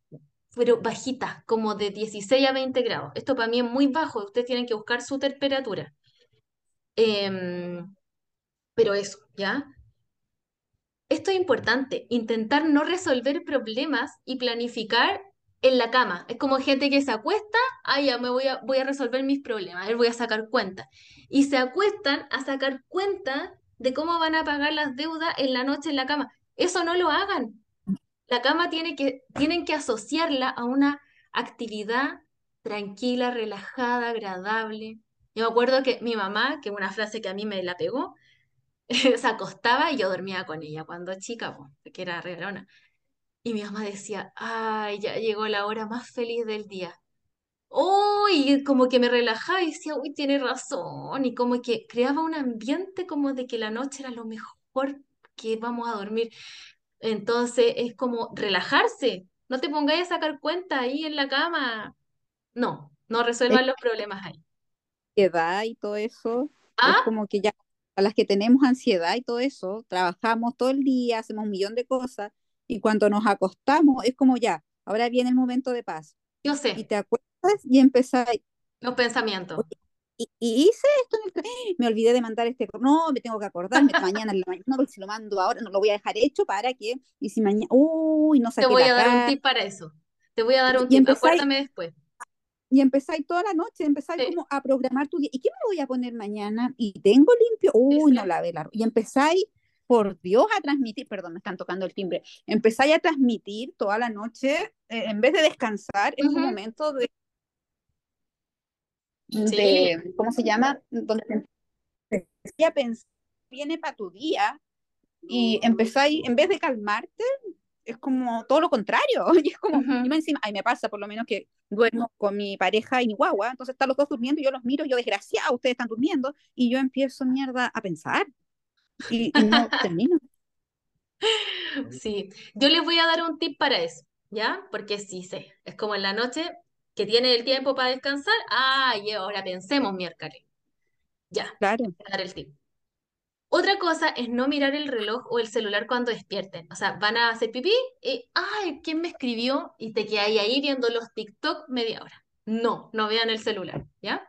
pero bajita, como de 16 a 20 grados. Esto para mí es muy bajo, ustedes tienen que buscar su temperatura. Em, pero eso, ¿ya? Esto es importante, intentar no resolver problemas y planificar en la cama. Es como gente que se acuesta, ah, ya me voy a, resolver mis problemas, voy a sacar cuenta. Y se acuestan a sacar cuenta de cómo van a pagar las deudas en la noche en la cama. Eso no lo hagan. La cama tiene que, tienen que asociarla a una actividad tranquila, relajada, agradable. Yo me acuerdo que mi mamá, que una frase que a mí me la pegó, se acostaba y yo dormía con ella cuando chica, que era regalona. Y mi mamá decía, ay, ya llegó la hora más feliz del día. Uy, como que me relajaba y decía, uy, tiene razón. Y como que creaba un ambiente como de que la noche era lo mejor que vamos a dormir. Entonces es como relajarse. No te pongáis a sacar cuenta ahí en la cama. No, no resuelvan los problemas ahí. Edad y todo eso. ¿Ah? Es como que ya a las que tenemos ansiedad y todo eso, trabajamos todo el día, hacemos un millón de cosas y cuando nos acostamos es como ya, ahora viene el momento de paz. Yo sé. Y te acuestas y empezáis. Los pensamientos. Y, hice esto, me olvidé de mandar este, no, me tengo que acordar, mañana en la mañana, si lo mando ahora, no lo voy a dejar hecho para que, y si mañana, uy, no sé. Te voy a dar un tip para eso. Te voy a dar un tip, acuérdame después y empezáis toda la noche, empezáis como a programar tu día. ¿Y qué me voy a poner mañana? Y tengo limpio, uy, no la la Y empezáis, por Dios, a transmitir, perdón, me están tocando el timbre, empezáis a transmitir toda la noche, eh, en vez de descansar, en un momento de, de, ¿cómo se llama? Donde a pensar, viene para tu día, y empezáis, en vez de calmarte, es como todo lo contrario. Y es como, uh encima, ay, me pasa por lo menos que duermo con mi pareja en Iguagua, entonces están los dos durmiendo y yo los miro, yo desgraciado, ustedes están durmiendo, y yo empiezo mierda a pensar y, no termino. Sí, yo les voy a dar un tip para eso, ¿ya? Porque sí sé, es como en la noche que tiene el tiempo para descansar. Ah, y ahora pensemos miércoles. Ya, Claro. voy a dar el tip. Otra cosa es no mirar el reloj o el celular cuando despierten. O sea, van a hacer pipí y, ay, ¿quién me escribió? Y te quedas ahí viendo los TikTok media hora. No, no vean el celular, ¿ya?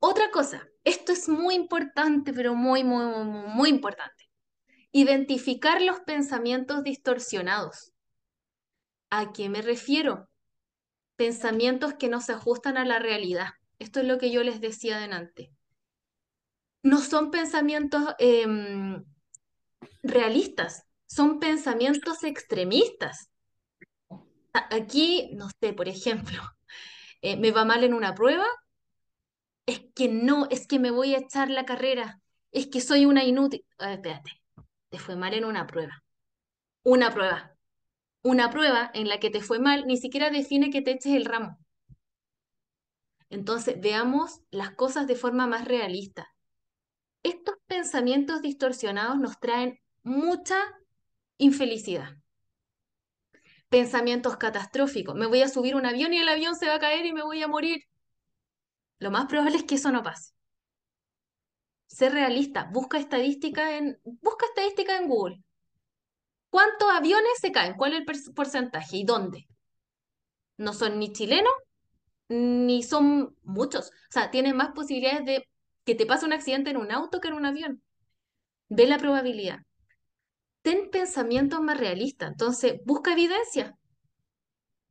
Otra cosa, esto es muy importante, pero muy, muy, muy, muy importante. Identificar los pensamientos distorsionados. ¿A qué me refiero? Pensamientos que no se ajustan a la realidad. Esto es lo que yo les decía adelante. No son pensamientos em, realistas, son pensamientos extremistas. A- Aquí, no sé, por ejemplo, eh, me va mal en una prueba, es que no, es que me voy a echar la carrera, es que soy una inútil. Ah, espérate, te fue mal en una prueba. Una prueba. Una prueba en la que te fue mal ni siquiera define que te eches el ramo. Entonces, veamos las cosas de forma más realista. Estos pensamientos distorsionados nos traen mucha infelicidad. Pensamientos catastróficos. Me voy a subir un avión y el avión se va a caer y me voy a morir. Lo más probable es que eso no pase. Ser realista. Busca estadística en, busca estadística en Google. ¿Cuántos aviones se caen? ¿Cuál es el porcentaje? ¿Y dónde? No son ni chilenos ni son muchos. O sea, tienen más posibilidades de que te pase un accidente en un auto que en un avión. Ve la probabilidad. Ten pensamientos más realistas. Entonces, busca evidencia.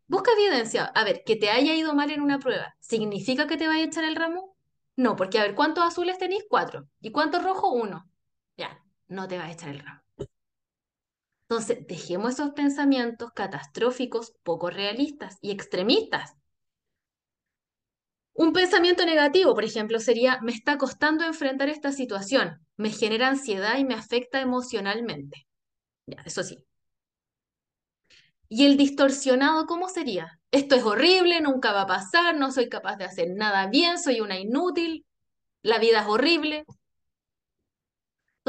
Busca evidencia. A ver, que te haya ido mal en una prueba, ¿significa que te vaya a echar el ramo? No, porque a ver, ¿cuántos azules tenéis? Cuatro. ¿Y cuántos rojos? Uno. Ya, no te va a echar el ramo. Entonces, dejemos esos pensamientos catastróficos, poco realistas y extremistas. Un pensamiento negativo, por ejemplo, sería, me está costando enfrentar esta situación, me genera ansiedad y me afecta emocionalmente. Ya, eso sí. ¿Y el distorsionado cómo sería? Esto es horrible, nunca va a pasar, no soy capaz de hacer nada bien, soy una inútil, la vida es horrible.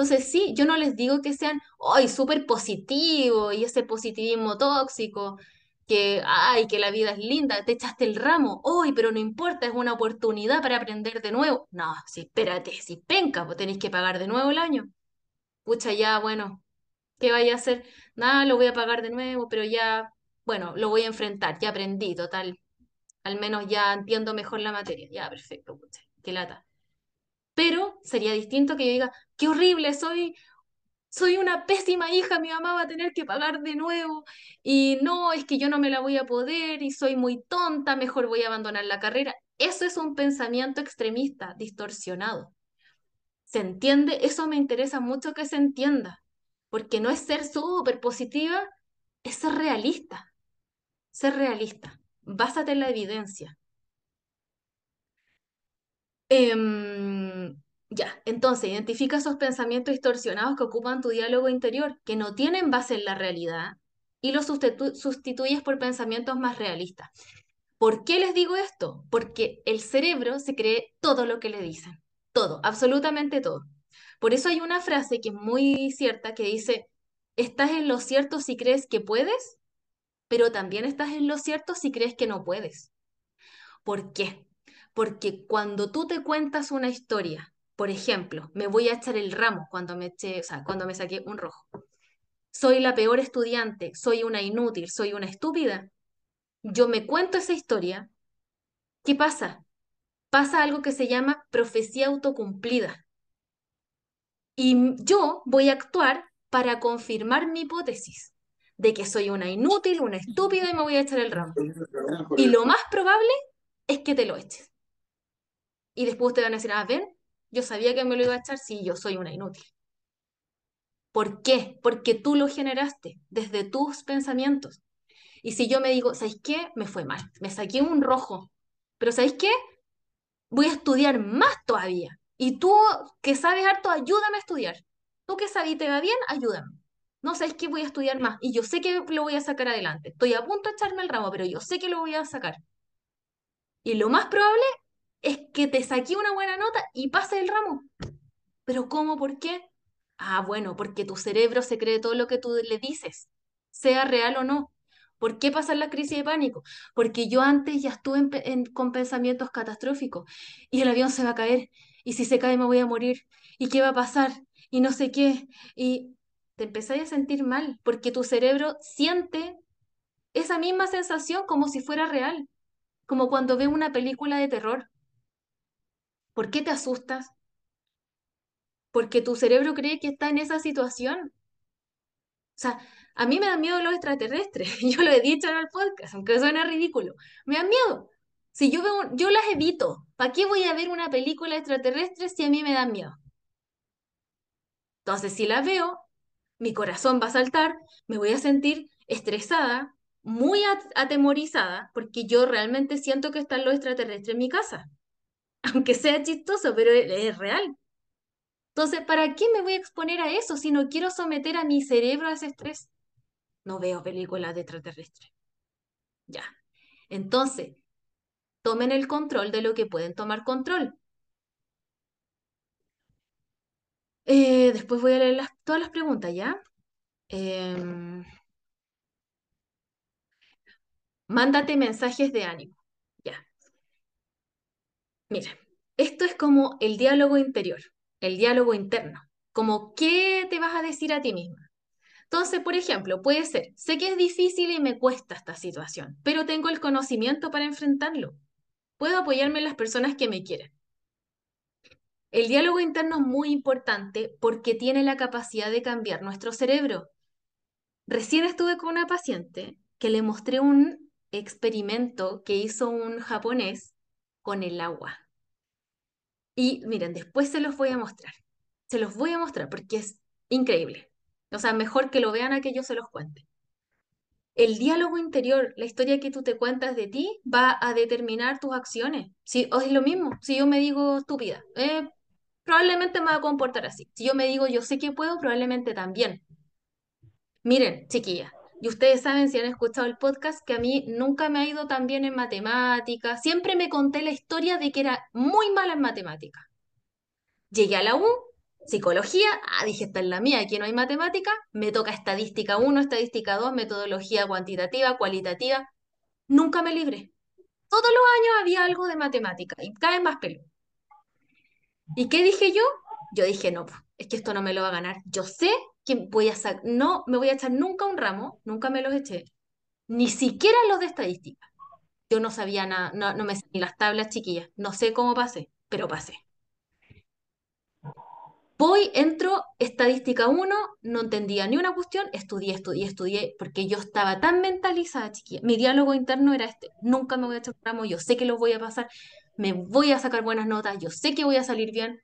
Entonces, sí, yo no les digo que sean, ¡ay, súper positivo! Y ese positivismo tóxico, que, ¡ay, que la vida es linda! Te echaste el ramo, ¡ay, pero no importa! Es una oportunidad para aprender de nuevo. No, sí, espérate, si penca, pues tenéis que pagar de nuevo el año. Pucha, ya, bueno, ¿qué vaya a hacer? Nada, lo voy a pagar de nuevo, pero ya, bueno, lo voy a enfrentar, ya aprendí, total. Al menos ya entiendo mejor la materia. Ya, perfecto, pucha, qué lata. Pero sería distinto que yo diga, qué horrible, soy, soy una pésima hija, mi mamá va a tener que pagar de nuevo y no, es que yo no me la voy a poder y soy muy tonta, mejor voy a abandonar la carrera. Eso es un pensamiento extremista, distorsionado. ¿Se entiende? Eso me interesa mucho que se entienda, porque no es ser súper positiva, es ser realista. Ser realista. Básate en la evidencia. Em, ya, entonces identifica esos pensamientos distorsionados que ocupan tu diálogo interior, que no tienen base en la realidad, y los sustitu- sustituyes por pensamientos más realistas. ¿Por qué les digo esto? Porque el cerebro se cree todo lo que le dicen, todo, absolutamente todo. Por eso hay una frase que es muy cierta que dice, estás en lo cierto si crees que puedes, pero también estás en lo cierto si crees que no puedes. ¿Por qué? Porque cuando tú te cuentas una historia, por ejemplo, me voy a echar el ramo cuando me eché, o sea, cuando me saqué un rojo. Soy la peor estudiante, soy una inútil, soy una estúpida. Yo me cuento esa historia. ¿Qué pasa? Pasa algo que se llama profecía autocumplida. Y yo voy a actuar para confirmar mi hipótesis de que soy una inútil, una estúpida y me voy a echar el ramo. Y lo más probable es que te lo eches. Y después te van a decir, ah, ven, yo sabía que me lo iba a echar si yo soy una inútil. ¿Por qué? Porque tú lo generaste desde tus pensamientos. Y si yo me digo, ¿sabéis qué? Me fue mal, me saqué un rojo, pero ¿sabéis qué? Voy a estudiar más todavía. Y tú que sabes harto, ayúdame a estudiar. Tú que sabes y te va bien, ayúdame. No, ¿sabéis qué? Voy a estudiar más. Y yo sé que lo voy a sacar adelante. Estoy a punto de echarme el ramo, pero yo sé que lo voy a sacar. Y lo más probable es que te saqué una buena nota y pase el ramo. ¿Pero cómo? ¿Por qué? Ah, bueno, porque tu cerebro se cree todo lo que tú le dices, sea real o no. ¿Por qué pasa la crisis de pánico? Porque yo antes ya estuve con pensamientos catastróficos y el avión se va a caer y si se cae me voy a morir y qué va a pasar y no sé qué y te empezáis a sentir mal porque tu cerebro siente esa misma sensación como si fuera real, como cuando ve una película de terror. ¿Por qué te asustas? Porque tu cerebro cree que está en esa situación. O sea, a mí me da miedo los extraterrestres. Yo lo he dicho en el podcast, aunque suene ridículo. Me dan miedo. Si yo veo, yo las evito. ¿Para qué voy a ver una película extraterrestre si a mí me dan miedo? Entonces, si la veo, mi corazón va a saltar, me voy a sentir estresada, muy atemorizada, porque yo realmente siento que están los extraterrestres en mi casa. Aunque sea chistoso, pero es real. Entonces, ¿para qué me voy a exponer a eso si no quiero someter a mi cerebro a ese estrés? No veo películas de extraterrestres. Ya. Entonces, tomen el control de lo que pueden tomar control. Eh, después voy a leer todas las preguntas, ¿ya? Em, mándate mensajes de ánimo. Mira, esto es como el diálogo interior, el diálogo interno. Como, ¿qué te vas a decir a ti misma? Entonces, por ejemplo, puede ser, sé que es difícil y me cuesta esta situación, pero tengo el conocimiento para enfrentarlo. Puedo apoyarme en las personas que me quieren. El diálogo interno es muy importante porque tiene la capacidad de cambiar nuestro cerebro. Recién estuve con una paciente que le mostré un experimento que hizo un japonés con el agua. Y miren, después se los voy a mostrar. Se los voy a mostrar porque es increíble. O sea, mejor que lo vean a que yo se los cuente. El diálogo interior, la historia que tú te cuentas de ti, va a determinar tus acciones. Si, o es lo mismo, si yo me digo estúpida, eh, probablemente me va a comportar así. Si yo me digo yo sé que puedo, probablemente también. Miren, chiquillas, y ustedes saben si han escuchado el podcast que a mí nunca me ha ido tan bien en matemáticas. Siempre me conté la historia de que era muy mala en matemáticas. Llegué a la U, psicología, ah, dije, esta es la mía, aquí no hay matemática, me toca estadística 1, estadística 2, metodología cuantitativa, cualitativa. Nunca me libré. Todos los años había algo de matemática y cada vez más pelo. ¿Y qué dije yo? Yo dije, no, es que esto no me lo va a ganar. Yo sé que voy a sacar, no me voy a echar nunca un ramo, nunca me los eché, ni siquiera los de estadística. Yo no sabía nada, no, no me ni las tablas chiquillas, no sé cómo pasé, pero pasé. Voy, entro, estadística 1, no entendía ni una cuestión, estudié, estudié, estudié, porque yo estaba tan mentalizada, chiquilla. Mi diálogo interno era este, nunca me voy a echar un ramo, yo sé que los voy a pasar, me voy a sacar buenas notas, yo sé que voy a salir bien.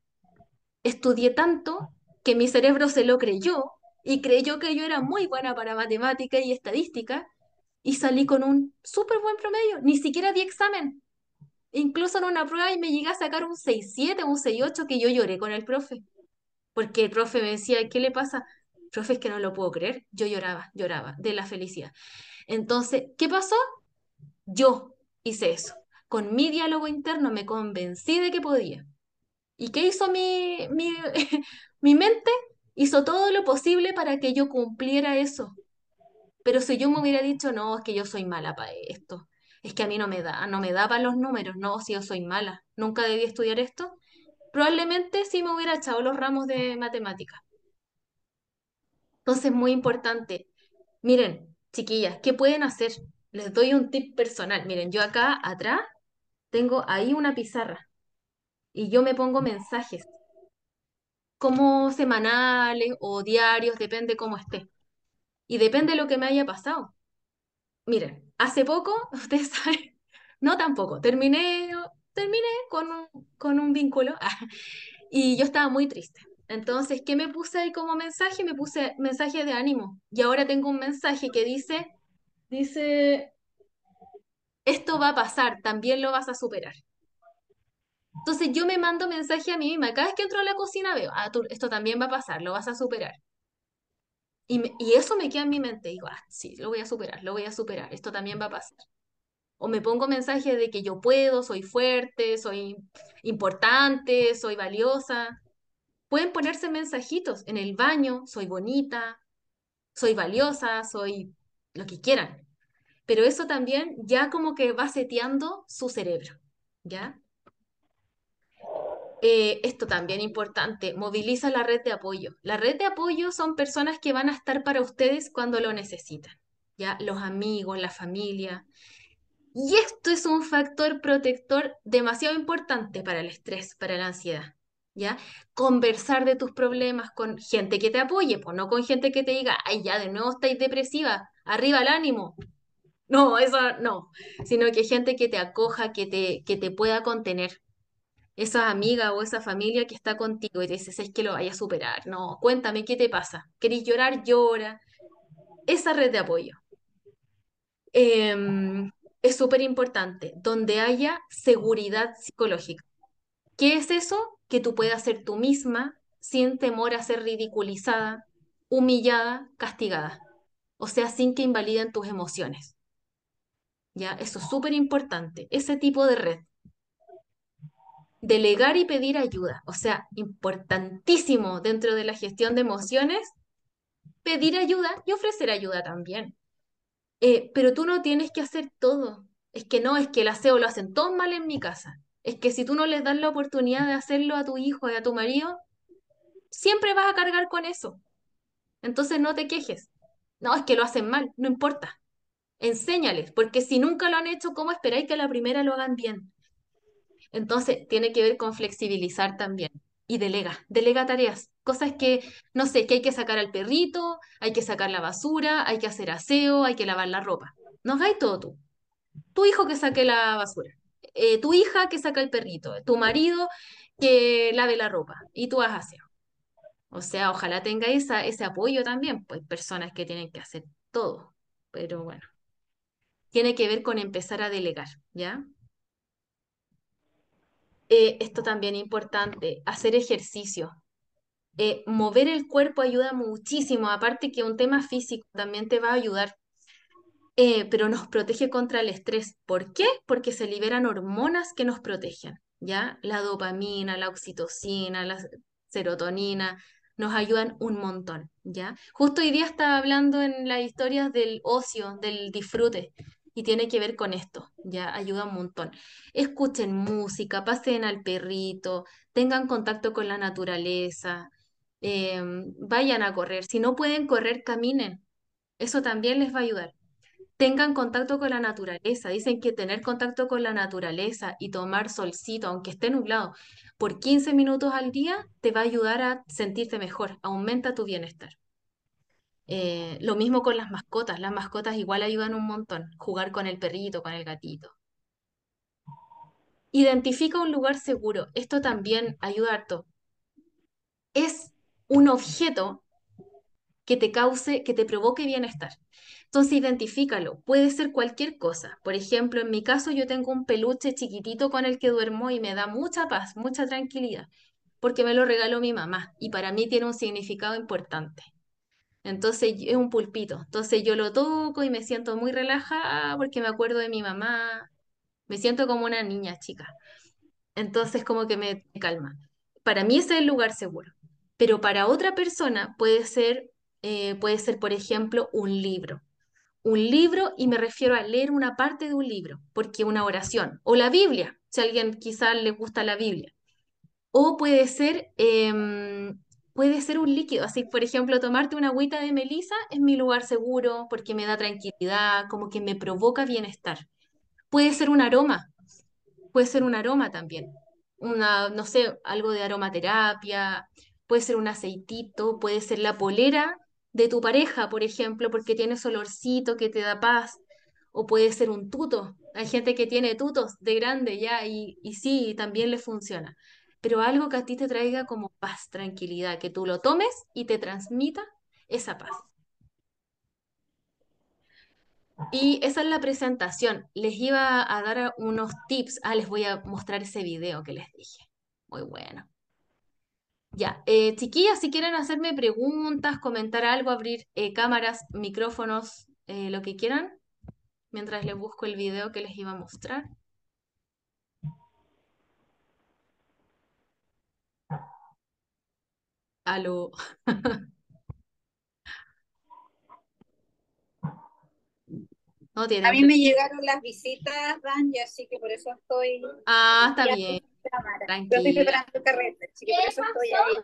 Estudié tanto que mi cerebro se lo creyó y creyó que yo era muy buena para matemática y estadística y salí con un súper buen promedio, ni siquiera di examen. Incluso en una prueba y me llegué a sacar un 6-7, un 6-8 que yo lloré con el profe. Porque el profe me decía, ¿qué le pasa? Profe, es que no lo puedo creer. Yo lloraba, lloraba de la felicidad. Entonces, ¿qué pasó? Yo hice eso con mi diálogo interno me convencí de que podía. ¿Y qué hizo mi, mi, mi mente? Hizo todo lo posible para que yo cumpliera eso. Pero si yo me hubiera dicho, no, es que yo soy mala para esto, es que a mí no me da, no me da para los números, no, si yo soy mala, nunca debí estudiar esto, probablemente sí me hubiera echado los ramos de matemática. Entonces, muy importante. Miren, chiquillas, ¿qué pueden hacer? Les doy un tip personal. Miren, yo acá atrás tengo ahí una pizarra y yo me pongo mensajes, como semanales o diarios, depende cómo esté. Y depende de lo que me haya pasado. Miren, hace poco, ustedes saben, no tampoco, terminé, terminé con un, con un vínculo y yo estaba muy triste. Entonces, ¿qué me puse ahí como mensaje? Me puse mensaje de ánimo. Y ahora tengo un mensaje que dice, dice, esto va a pasar, también lo vas a superar. Entonces yo me mando mensaje a mí misma. Cada vez que entro a la cocina veo, ah, tú, esto también va a pasar, lo vas a superar. Y, y eso me queda en mi mente. Digo, ah, sí, lo voy a superar, lo voy a superar, esto también va a pasar. O me pongo mensajes de que yo puedo, soy fuerte, soy importante, soy valiosa. Pueden ponerse mensajitos en el baño, soy bonita, soy valiosa, soy lo que quieran. Pero eso también ya como que va seteando su cerebro, ¿ya? Eh, esto también importante, moviliza la red de apoyo. La red de apoyo son personas que van a estar para ustedes cuando lo necesitan, ¿ya? Los amigos, la familia. Y esto es un factor protector demasiado importante para el estrés, para la ansiedad. ¿Ya? Conversar de tus problemas con gente que te apoye, pues no con gente que te diga, ay, ya de nuevo estáis depresiva, arriba el ánimo. No, eso no, sino que gente que te acoja, que te, que te pueda contener. Esa amiga o esa familia que está contigo y te dices, es que lo vaya a superar. No, cuéntame, ¿qué te pasa? ¿Querés llorar? Llora. Esa red de apoyo. Em, es súper importante, donde haya seguridad psicológica. ¿Qué es eso? Que tú puedas ser tú misma sin temor a ser ridiculizada, humillada, castigada. O sea, sin que invaliden tus emociones. ¿Ya? Eso es súper importante, ese tipo de red. Delegar y pedir ayuda. O sea, importantísimo dentro de la gestión de emociones, pedir ayuda y ofrecer ayuda también. Eh, pero tú no tienes que hacer todo. Es que no, es que el aseo lo hacen todos mal en mi casa. Es que si tú no les das la oportunidad de hacerlo a tu hijo y a tu marido, siempre vas a cargar con eso. Entonces no te quejes. No, es que lo hacen mal, no importa. Enséñales, porque si nunca lo han hecho, ¿cómo esperáis que a la primera lo hagan bien? Entonces tiene que ver con flexibilizar también. Y delega, delega tareas. Cosas que, no sé, que hay que sacar al perrito, hay que sacar la basura, hay que hacer aseo, hay que lavar la ropa. No hagáis todo tú. Tu hijo que saque la basura, eh, tu hija que saca el perrito, tu marido que lave la ropa y tú hagas aseo. O sea, ojalá tenga esa, ese apoyo también, pues personas que tienen que hacer todo. Pero bueno, tiene que ver con empezar a delegar, ¿ya? Eh, esto también es importante, hacer ejercicio. Eh, mover el cuerpo ayuda muchísimo, aparte que un tema físico también te va a ayudar, eh, pero nos protege contra el estrés. ¿Por qué? Porque se liberan hormonas que nos protegen, ¿ya? La dopamina, la oxitocina, la serotonina, nos ayudan un montón, ¿ya? Justo hoy día estaba hablando en las historias del ocio, del disfrute, y tiene que ver con esto, ya ayuda un montón. Escuchen música, pasen al perrito, tengan contacto con la naturaleza, em, vayan a correr. Si no pueden correr, caminen. Eso también les va a ayudar. Tengan contacto con la naturaleza. Dicen que tener contacto con la naturaleza y tomar solcito, aunque esté nublado, por 15 minutos al día, te va a ayudar a sentirte mejor, aumenta tu bienestar. Eh, lo mismo con las mascotas, las mascotas igual ayudan un montón, jugar con el perrito, con el gatito. Identifica un lugar seguro, esto también ayuda harto. Es un objeto que te cause, que te provoque bienestar. Entonces, identifícalo. Puede ser cualquier cosa. Por ejemplo, en mi caso, yo tengo un peluche chiquitito con el que duermo y me da mucha paz, mucha tranquilidad, porque me lo regaló mi mamá y para mí tiene un significado importante. Entonces es un pulpito. Entonces yo lo toco y me siento muy relajada porque me acuerdo de mi mamá. Me siento como una niña chica. Entonces como que me calma. Para mí ese es el lugar seguro. Pero para otra persona puede ser, eh, puede ser, por ejemplo, un libro. Un libro, y me refiero a leer una parte de un libro, porque una oración, o la Biblia, si a alguien quizás le gusta la Biblia. O puede ser em, puede ser un líquido. Así, por ejemplo, tomarte una agüita de melisa es mi lugar seguro porque me da tranquilidad, como que me provoca bienestar. Puede ser un aroma, puede ser un aroma también. Una, no sé, algo de aromaterapia, puede ser un aceitito, puede ser la polera de tu pareja, por ejemplo, porque tienes olorcito que te da paz, o puede ser un tuto. Hay gente que tiene tutos de grande ya y, y sí, también le funciona pero algo que a ti te traiga como paz, tranquilidad, que tú lo tomes y te transmita esa paz. Y esa es la presentación. Les iba a dar unos tips. Ah, les voy a mostrar ese video que les dije. Muy bueno. Ya, eh, chiquillas, si quieren hacerme preguntas, comentar algo, abrir eh, cámaras, micrófonos, eh, lo que quieran, mientras les busco el video que les iba a mostrar. Aló. No tiene. A mí me llegaron las visitas, Dani, así que por eso estoy. Ah, está ya bien. cámara. Yo estoy Tranquila. preparando carrete, así que por eso estoy ahí.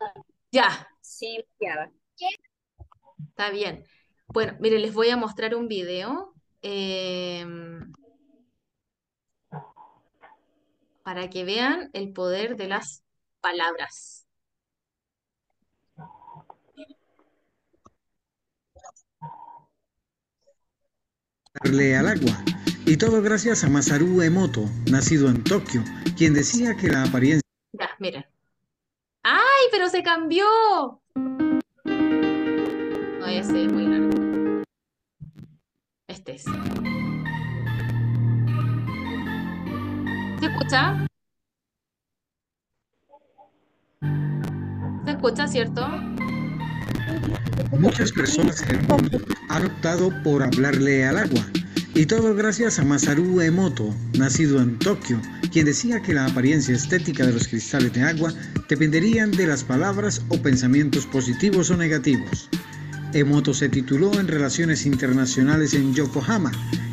Ya, Sí, maquillada. está bien. Bueno, miren, les voy a mostrar un video em, para que vean el poder de las palabras. Darle al agua. Y todo gracias a Masaru Emoto, nacido en Tokio, quien decía que la apariencia Ya, miren. ¡Ay, pero se cambió! No, ese es muy largo. Este es. ¿Se escucha? ¿Se escucha, cierto? Muchas personas en el mundo han optado por hablarle al agua. Y todo gracias a Masaru Emoto, nacido en Tokio, quien decía que la apariencia estética de los cristales de agua dependerían de las palabras o pensamientos positivos o negativos. Emoto se tituló en Relaciones Internacionales en Yokohama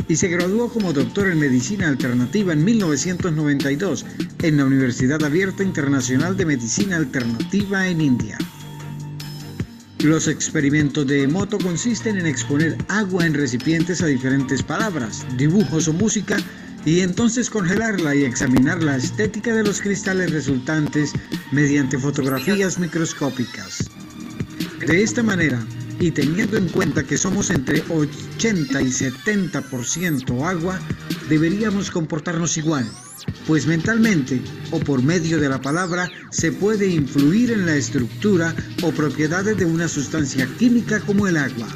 y se graduó como doctor en Medicina Alternativa en 1992 en la Universidad Abierta Internacional de Medicina Alternativa en India. Los experimentos de Emoto consisten en exponer agua en recipientes a diferentes palabras, dibujos o música y entonces congelarla y examinar la estética de los cristales resultantes mediante fotografías microscópicas. De esta manera, y teniendo en cuenta que somos entre 80 y 70% agua, deberíamos comportarnos igual, pues mentalmente o por medio de la palabra se puede influir en la estructura o propiedades de una sustancia química como el agua.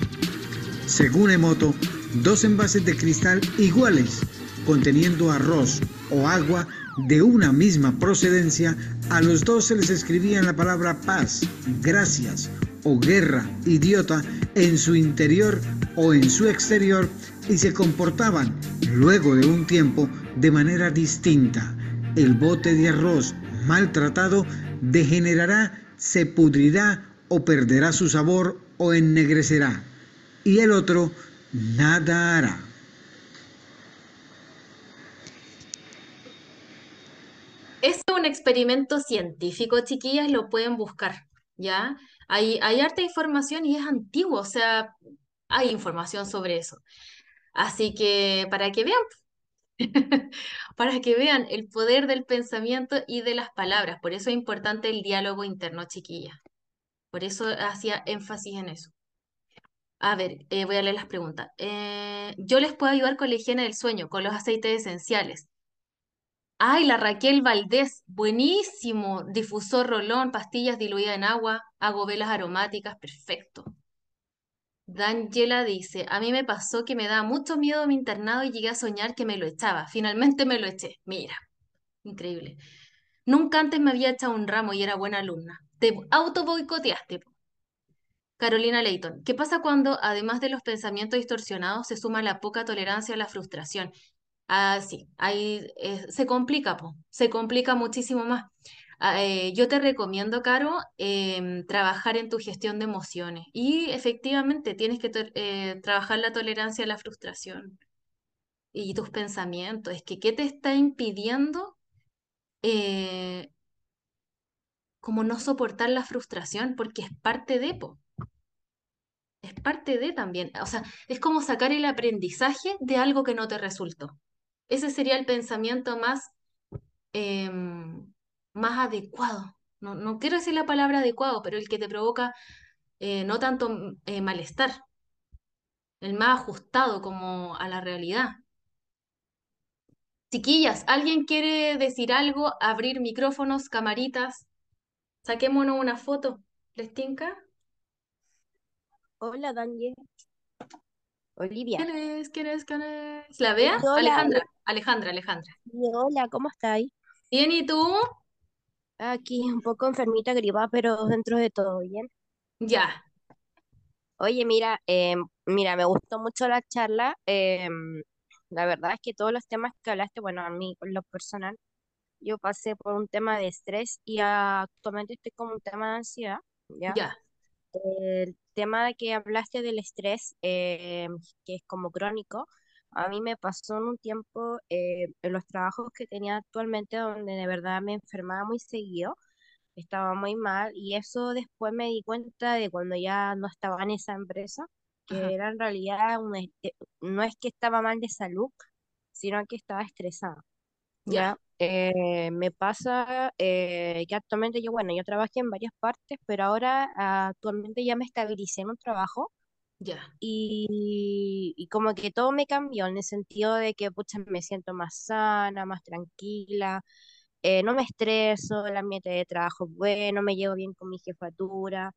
Según Emoto, dos envases de cristal iguales, conteniendo arroz o agua de una misma procedencia, a los dos se les escribían la palabra paz, gracias o guerra, idiota, en su interior o en su exterior y se comportaban, luego de un tiempo, de manera distinta. El bote de arroz maltratado degenerará, se pudrirá o perderá su sabor o ennegrecerá. Y el otro nada hará. Es un experimento científico, chiquillas, lo pueden buscar, ¿ya? Hay, hay harta información y es antiguo, o sea, hay información sobre eso. Así que para que vean, para que vean el poder del pensamiento y de las palabras. Por eso es importante el diálogo interno, chiquillas. Por eso hacía énfasis en eso. A ver, eh, voy a leer las preguntas. Eh, yo les puedo ayudar con la higiene del sueño, con los aceites esenciales. Ay, la Raquel Valdés, buenísimo. Difusor rolón, pastillas diluidas en agua, hago velas aromáticas, perfecto. Daniela dice, a mí me pasó que me daba mucho miedo mi internado y llegué a soñar que me lo echaba. Finalmente me lo eché. Mira, increíble. Nunca antes me había echado un ramo y era buena alumna. Te auto boicoteaste. Carolina Leighton, ¿qué pasa cuando, además de los pensamientos distorsionados, se suma la poca tolerancia a la frustración? Ah, sí, ahí eh, se complica, po, se complica muchísimo más. Ah, eh, yo te recomiendo, Caro, em, trabajar en tu gestión de emociones y efectivamente tienes que eh, trabajar la tolerancia a la frustración y tus pensamientos. Es que, ¿qué te está impidiendo como no soportar la frustración? Porque es parte de, po. Es parte de también. O sea, es como sacar el aprendizaje de algo que no te resultó. Ese sería el pensamiento más, em, más adecuado. No, no quiero decir la palabra adecuado, pero el que te provoca eh, no tanto mm, eh, malestar, el más ajustado como a la realidad. Chiquillas, ¿alguien quiere decir algo? Abrir micrófonos, camaritas. Saquémonos una foto. ¿Les tinca? Hola, Daniel. Olivia. ¿Quién es? ¿Quién es? ¿Quién es? ¿La vea? Hola. Alejandra, Alejandra, Alejandra. Hola, ¿cómo estáis? Bien, ¿y tú? Aquí un poco enfermita, gripa, pero dentro de todo bien. Ya. Oye, mira, em, mira, me gustó mucho la charla. em, la verdad es que todos los temas que hablaste, bueno, a mí, con lo personal, yo pasé por un tema de estrés y actualmente estoy con un tema de ansiedad, ¿ya? Ya, El tema de que hablaste del estrés, eh, que es como crónico, a mí me pasó en un tiempo eh, en los trabajos que tenía actualmente donde de verdad me enfermaba muy seguido, estaba muy mal y eso después me di cuenta de cuando ya no estaba en esa empresa, ajá, que era en realidad un este- no es que estaba mal de salud, sino que estaba estresada. Ya, eh, me pasa eh, que actualmente yo, bueno, yo trabajé en varias partes, pero ahora ah, actualmente ya me estabilicé en un trabajo ya, y, y como que todo me cambió en el sentido de que, pucha, me siento más sana, más tranquila, eh, no me estreso, el ambiente de trabajo es bueno, me llevo bien con mi jefatura.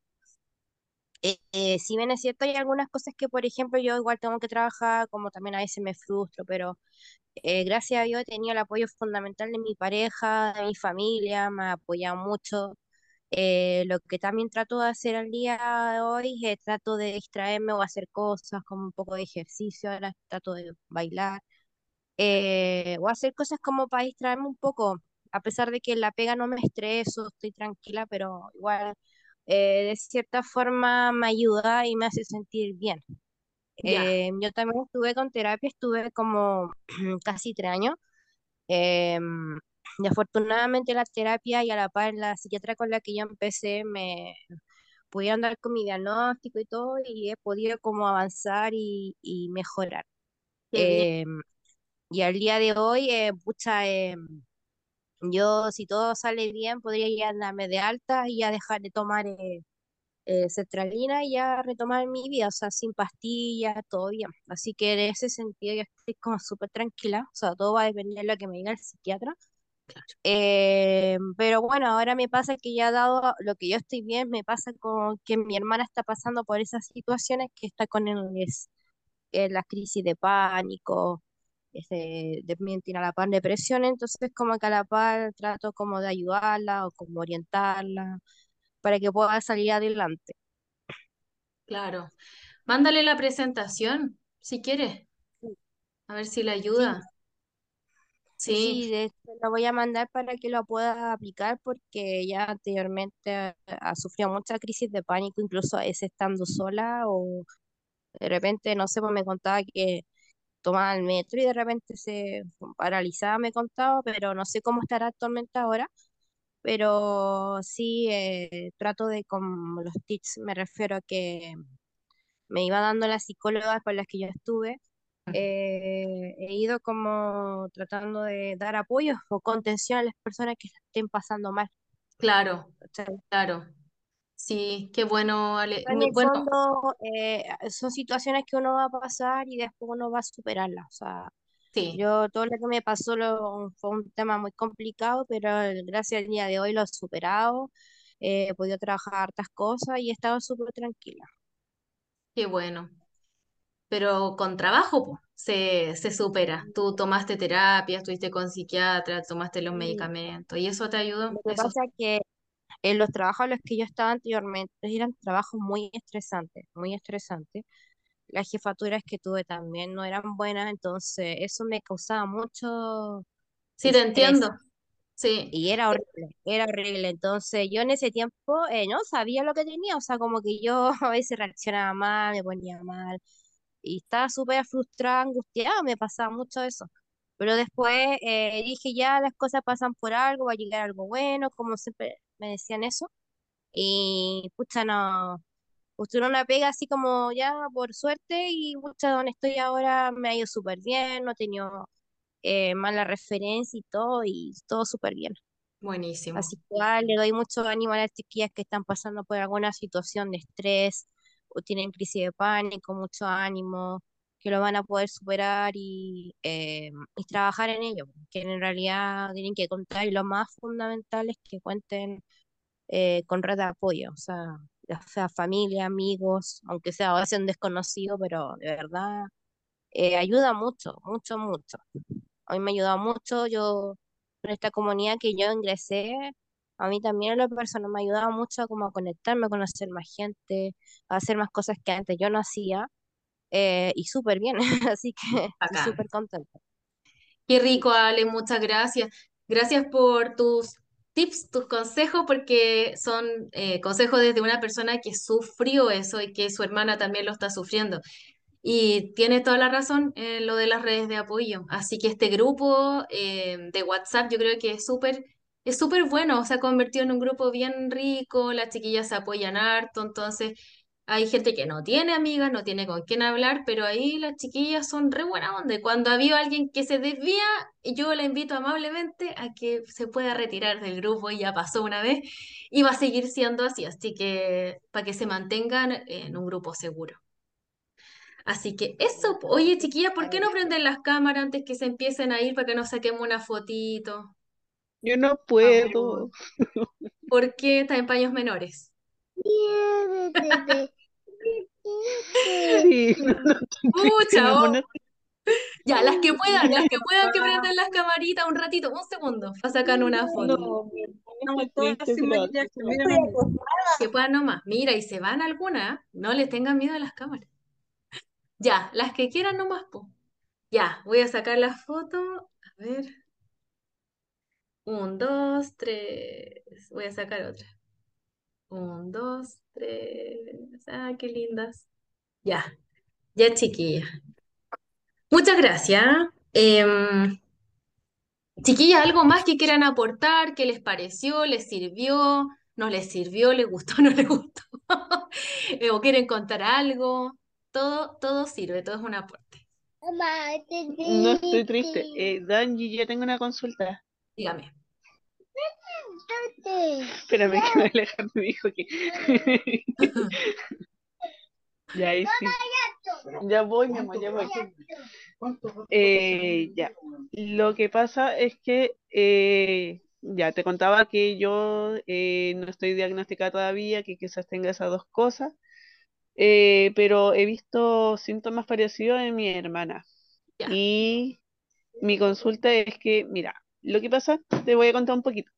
Eh, eh, si bien es cierto, hay algunas cosas que, por ejemplo, yo igual tengo que trabajar, como también a veces me frustro, pero eh, gracias a Dios he tenido el apoyo fundamental de mi pareja, de mi familia, me ha apoyado mucho. Eh, lo que también trato de hacer al día de hoy trato de distraerme o hacer cosas como un poco de ejercicio, ahora trato de bailar eh, o hacer cosas como para distraerme un poco, a pesar de que la pega no me estreso, estoy tranquila, pero igual eh, de cierta forma me ayuda y me hace sentir bien. Eh, yo también estuve con terapia, estuve como casi tres años. em, y afortunadamente la terapia y a la par la psiquiatra con la que yo empecé me pudieron dar con mi diagnóstico y todo y he podido como avanzar y, y mejorar. Em, y al día de hoy, eh, pucha, em, yo si todo sale bien podría ya darme de alta y ya dejar de tomar eh, eh, sertralina y ya retomar mi vida, o sea, sin pastillas, todo bien. Así que en ese sentido yo estoy como súper tranquila, o sea, todo va a depender de lo que me diga el psiquiatra. claro, Eh, pero bueno, ahora me pasa que ya dado lo que yo estoy bien, me pasa con que mi hermana está pasando por esas situaciones que está con el, es- eh, las crisis de pánico, este, también tiene a la par depresión, entonces como que a la par trato como de ayudarla o como orientarla para que pueda salir adelante. claro. Mándale la presentación, si quieres, a ver si le ayuda. sí, Sí, sí, de hecho lo voy a mandar para que lo pueda aplicar porque ya anteriormente ha, ha sufrido mucha crisis de pánico, incluso veces estando sola o de repente, no sé, pues me contaba que tomaba el metro y de repente se paralizaba, me contaba, pero no sé cómo estará actualmente ahora. Pero sí, eh, trato de, con los tips, me refiero a que me iba dando las psicólogas con las que yo estuve, eh, he ido como tratando de dar apoyo o contención a las personas que estén pasando mal. claro, claro. Sí, qué bueno, Ale. En el Bueno, fondo, eh, son situaciones que uno va a pasar y después uno va a superarlas. O sea, sí, yo todo lo que me pasó lo- fue un tema muy complicado, pero gracias al día de hoy lo he superado, eh, he podido trabajar hartas cosas y he estado súper tranquila. qué bueno. Pero con trabajo, po, se, se supera. Tú tomaste terapia, estuviste con psiquiatra, tomaste los medicamentos y eso te ayudó. lo que Eso, pasa es que en los trabajos a los que yo estaba anteriormente eran trabajos muy estresantes, muy estresantes. Las jefaturas que tuve también no eran buenas, entonces eso me causaba mucho sí, te entiendo. Sí, y era horrible, era horrible. Entonces yo en ese tiempo eh, no sabía lo que tenía, o sea, como que yo a veces reaccionaba mal, me ponía mal y estaba súper frustrada, angustiada, me pasaba mucho eso. Pero después eh, dije ya las cosas pasan por algo, va a llegar algo bueno, como siempre me decían eso. Y pucha, no, postulé una pega así como ya por suerte y pucha, donde estoy ahora me ha ido súper bien, no he tenido eh, mala referencia y todo, y todo súper bien. buenísimo. Así que igual le doy mucho ánimo a las chiquillas que están pasando por alguna situación de estrés o tienen crisis de pánico, mucho ánimo, que lo van a poder superar y, eh, y trabajar en ello, que en realidad tienen que contar y lo más fundamental es que cuenten eh, con red de apoyo, o sea, ya sea familia, amigos, aunque sea a veces un desconocido, pero de verdad eh, ayuda mucho, mucho, mucho. A mí me ha ayudado mucho, yo en esta comunidad que yo ingresé, a mí también en lo personal me ha ayudado mucho como a conectarme, a conocer más gente, a hacer más cosas que antes yo no hacía. Eh, y súper bien, así que estoy Bacán. súper contenta. Qué rico, Ale, muchas gracias. Gracias por tus tips, tus consejos, porque son eh, consejos desde una persona que sufrió eso y que su hermana también lo está sufriendo. Y tiene toda la razón en lo de las redes de apoyo. Así que este grupo eh, de WhatsApp yo creo que es súper, es súper bueno. Se ha convertido en un grupo bien rico, las chiquillas se apoyan harto, entonces hay gente que no tiene amigas, no tiene con quién hablar, pero ahí las chiquillas son re buena onda. Cuando había alguien que se desvía, yo la invito amablemente a que se pueda retirar del grupo, y ya pasó una vez, y va a seguir siendo así, así que para que se mantengan en un grupo seguro. Así que eso, oye chiquillas, ¿por qué no prenden las cámaras antes que se empiecen a ir para que nos saquemos una fotito? Yo no puedo. ¿Por qué está en paños menores? Sí, no, no Pucha, oh. Ya, las que puedan, las que puedan que prendan las camaritas un ratito, un segundo, para sacar una foto. No, todas sin maquillaje, míranos. Que puedan nomás. Mira, y se van algunas, no les tengan miedo a las cámaras. Ya, las que quieran nomás, po. Ya, voy a sacar la foto. A ver. Un, dos, tres. Voy a sacar otra. Un, dos, tres. Ah, qué lindas. Ya, ya chiquillas. Muchas gracias. Em, chiquillas, ¿algo más que quieran aportar? ¿Qué les pareció? ¿Les sirvió? ¿No les sirvió? ¿Les gustó? ¿No les gustó? Eh, ¿O quieren contar algo? Todo, todo sirve, todo es un aporte. No estoy triste. Eh, Danji, ya tengo una consulta. Dígame. Espérame que Alejandro me dijo que. Ya, ahí sí. Ya voy, mi amor, ya voy. Eh, ya. Lo que pasa es que eh, ya te contaba que yo eh, no estoy diagnosticada todavía, que quizás tenga esas dos cosas, eh, pero he visto síntomas parecidos en mi hermana. Ya. Y mi consulta es que, mira, lo que pasa, te voy a contar un poquito.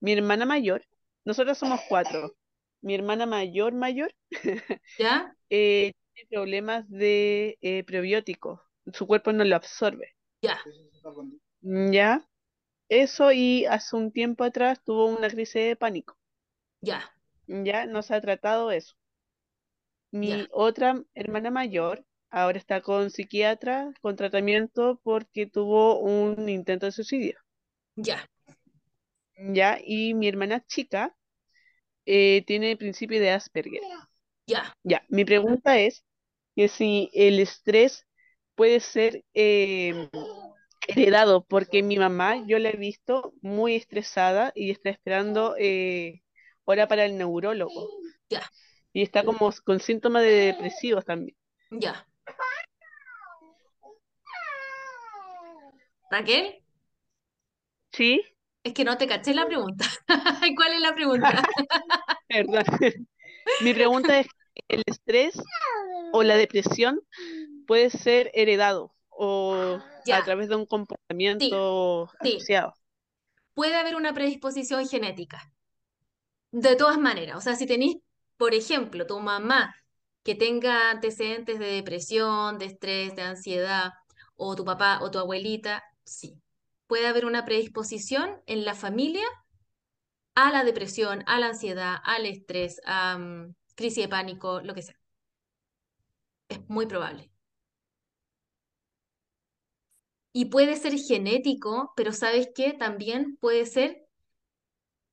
Mi hermana mayor, nosotros somos cuatro. Mi hermana mayor, mayor, ¿Ya? eh, tiene problemas de eh, probióticos. Su cuerpo no lo absorbe. Ya. ¿Ya? Eso y hace un tiempo atrás tuvo una crisis de pánico. Ya. ¿Ya? No se ha tratado eso. Mi Ya. otra hermana mayor ahora está con psiquiatra, con tratamiento porque tuvo un intento de suicidio. Ya. ¿Ya? Y mi hermana chica eh, tiene principio de Asperger. Ya. Ya, mi pregunta es que si el estrés puede ser eh, heredado, porque mi mamá yo la he visto muy estresada y está esperando eh, hora para el neurólogo. Ya. Y está como con síntomas de depresivos también. Ya. Raquel, ¿Sí? Es que no te caché la pregunta. ¿Cuál es la pregunta? Perdón. Mi pregunta es, ¿el estrés o la depresión puede ser heredado o Ya. a través de un comportamiento sí. asociado? Puede haber una predisposición genética. De todas maneras, o sea, si tenéis, por ejemplo, tu mamá que tenga antecedentes de depresión, de estrés, de ansiedad, o tu papá o tu abuelita, sí. Puede haber una predisposición en la familia a la depresión, a la ansiedad, al estrés, a mm, crisis de pánico, lo que sea. Es muy probable. Y puede ser genético, pero ¿sabes qué? También puede ser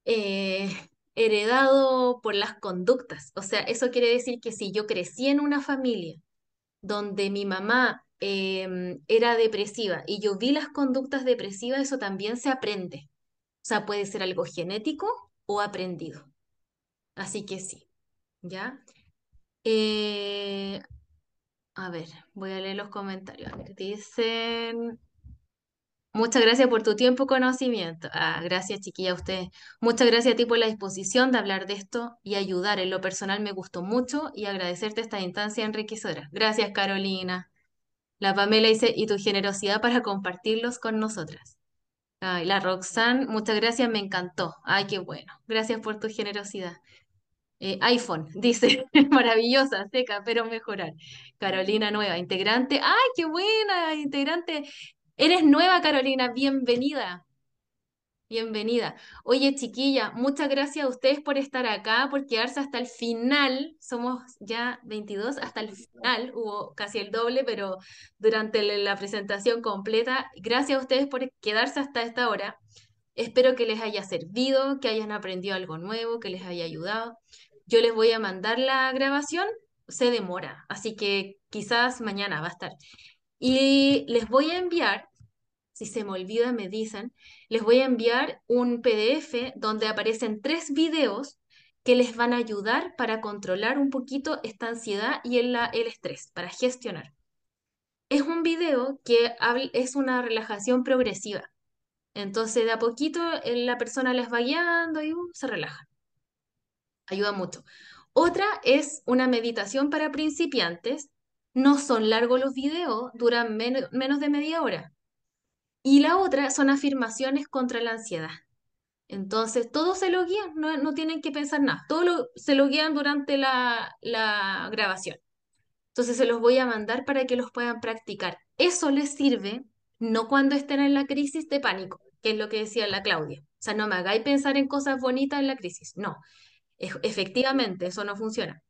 eh, heredado por las conductas. O sea, eso quiere decir que si yo crecí en una familia donde mi mamá em, era depresiva y yo vi las conductas depresivas, eso también se aprende. O sea, puede ser algo genético o aprendido. Así que sí, ¿ya? Eh, a ver, voy a leer los comentarios. A ver, dicen... Muchas gracias por tu tiempo y conocimiento. Ah, gracias, chiquilla, a ustedes. Muchas gracias a ti por la disposición de hablar de esto y ayudar. En lo personal me gustó mucho y agradecerte esta instancia enriquecedora. Gracias, Carolina. La Pamela dice, y tu generosidad para compartirlos con nosotras. Ay, la Roxanne, muchas gracias, me encantó. Ay, qué bueno. Gracias por tu generosidad. Eh, iPhone, dice, maravillosa, seca, pero mejorar. Carolina Nueva, integrante. ¡Ay, qué buena! Integrante. Eres nueva, Carolina, bienvenida. Bienvenida. Oye, chiquilla, muchas gracias a ustedes por estar acá, por quedarse hasta el final. Somos ya 22 hasta el final, hubo casi el doble, pero durante la presentación completa. Gracias a ustedes por quedarse hasta esta hora. Espero que les haya servido, que hayan aprendido algo nuevo, que les haya ayudado. Yo les voy a mandar la grabación, se demora, así que quizás mañana va a estar. Y les voy a enviar si se me olvida, me dicen, les voy a enviar un PDF donde aparecen tres videos que les van a ayudar para controlar un poquito esta ansiedad y el, el estrés, para gestionar. Es un video que es una relajación progresiva. Entonces, de a poquito la persona les va guiando y uh, se relaja. Ayuda mucho. Otra es una meditación para principiantes. No son largos los videos, duran menos de media hora. Y la otra son afirmaciones contra la ansiedad. Entonces, todos se lo guían, no, tienen que pensar nada, todos se lo guían durante la, la grabación. Entonces, se los voy a mandar para que los puedan practicar. Eso les sirve no cuando estén en la crisis de pánico, que es lo que decía la Claudia. O sea, no me hagáis pensar en cosas bonitas en la crisis. No, efectivamente, eso no funciona.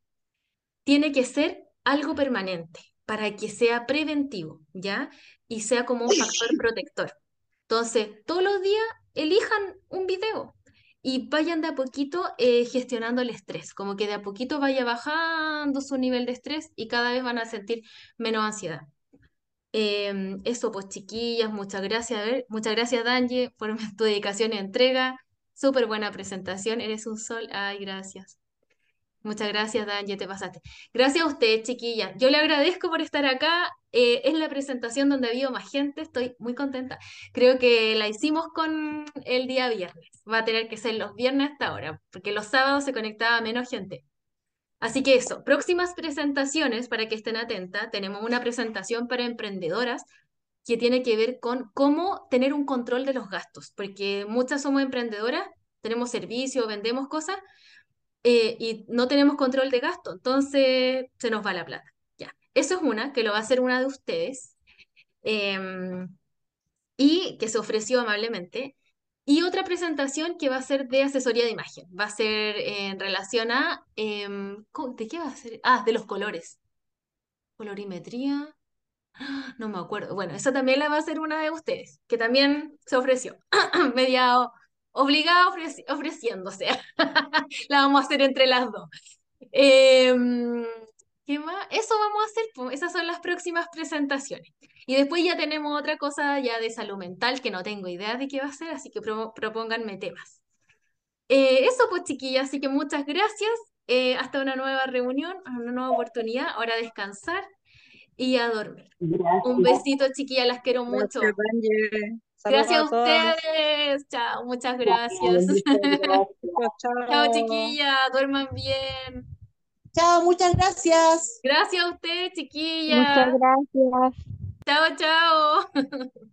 Tiene que ser algo permanente para que sea preventivo, ¿ya? Y sea como un factor protector. Entonces, todos los días elijan un video y vayan de a poquito eh, gestionando el estrés, como que de a poquito vaya bajando su nivel de estrés y cada vez van a sentir menos ansiedad. Em, eso, pues chiquillas, muchas gracias. A ver, muchas gracias, Danje, por tu dedicación y entrega. Súper buena presentación, eres un sol. Ay, gracias. Muchas gracias, Dan, ya te pasaste. Gracias a usted, chiquilla. Yo le agradezco por estar acá. Eh, es la presentación donde ha habido más gente. Estoy muy contenta. Creo que la hicimos con el día viernes. Va a tener que ser los viernes hasta ahora, porque los sábados se conectaba menos gente. Así que eso, próximas presentaciones, para que estén atentas, tenemos una presentación para emprendedoras que tiene que ver con cómo tener un control de los gastos, porque muchas somos emprendedoras, tenemos servicios, vendemos cosas, eh, y no tenemos control de gasto, entonces se nos va la plata. Ya, eso es una, que lo va a hacer una de ustedes em, y que se ofreció amablemente. Y otra presentación que va a ser de asesoría de imagen, va a ser en relación a, em, ¿de qué va a ser? Ah, de los colores. Colorimetría, no me acuerdo. Bueno, esa también la va a hacer una de ustedes, que también se ofreció. Media obligada ofreciéndose. la vamos a hacer entre las dos. Em, ¿Qué más? Eso vamos a hacer, esas son las próximas presentaciones. Y después ya tenemos otra cosa ya de salud mental que no tengo idea de qué va a ser, así que propónganme temas. Eh, eso pues chiquillas, así que muchas gracias. Eh, hasta una nueva reunión, una nueva oportunidad. Ahora a descansar y a dormir. Un besito chiquillas, las quiero mucho. Gracias a, ustedes. Chao, muchas gracias. Chao, chiquilla, duerman bien. Chao, muchas gracias. Gracias a ustedes, chiquilla. Muchas gracias. Chao, chao.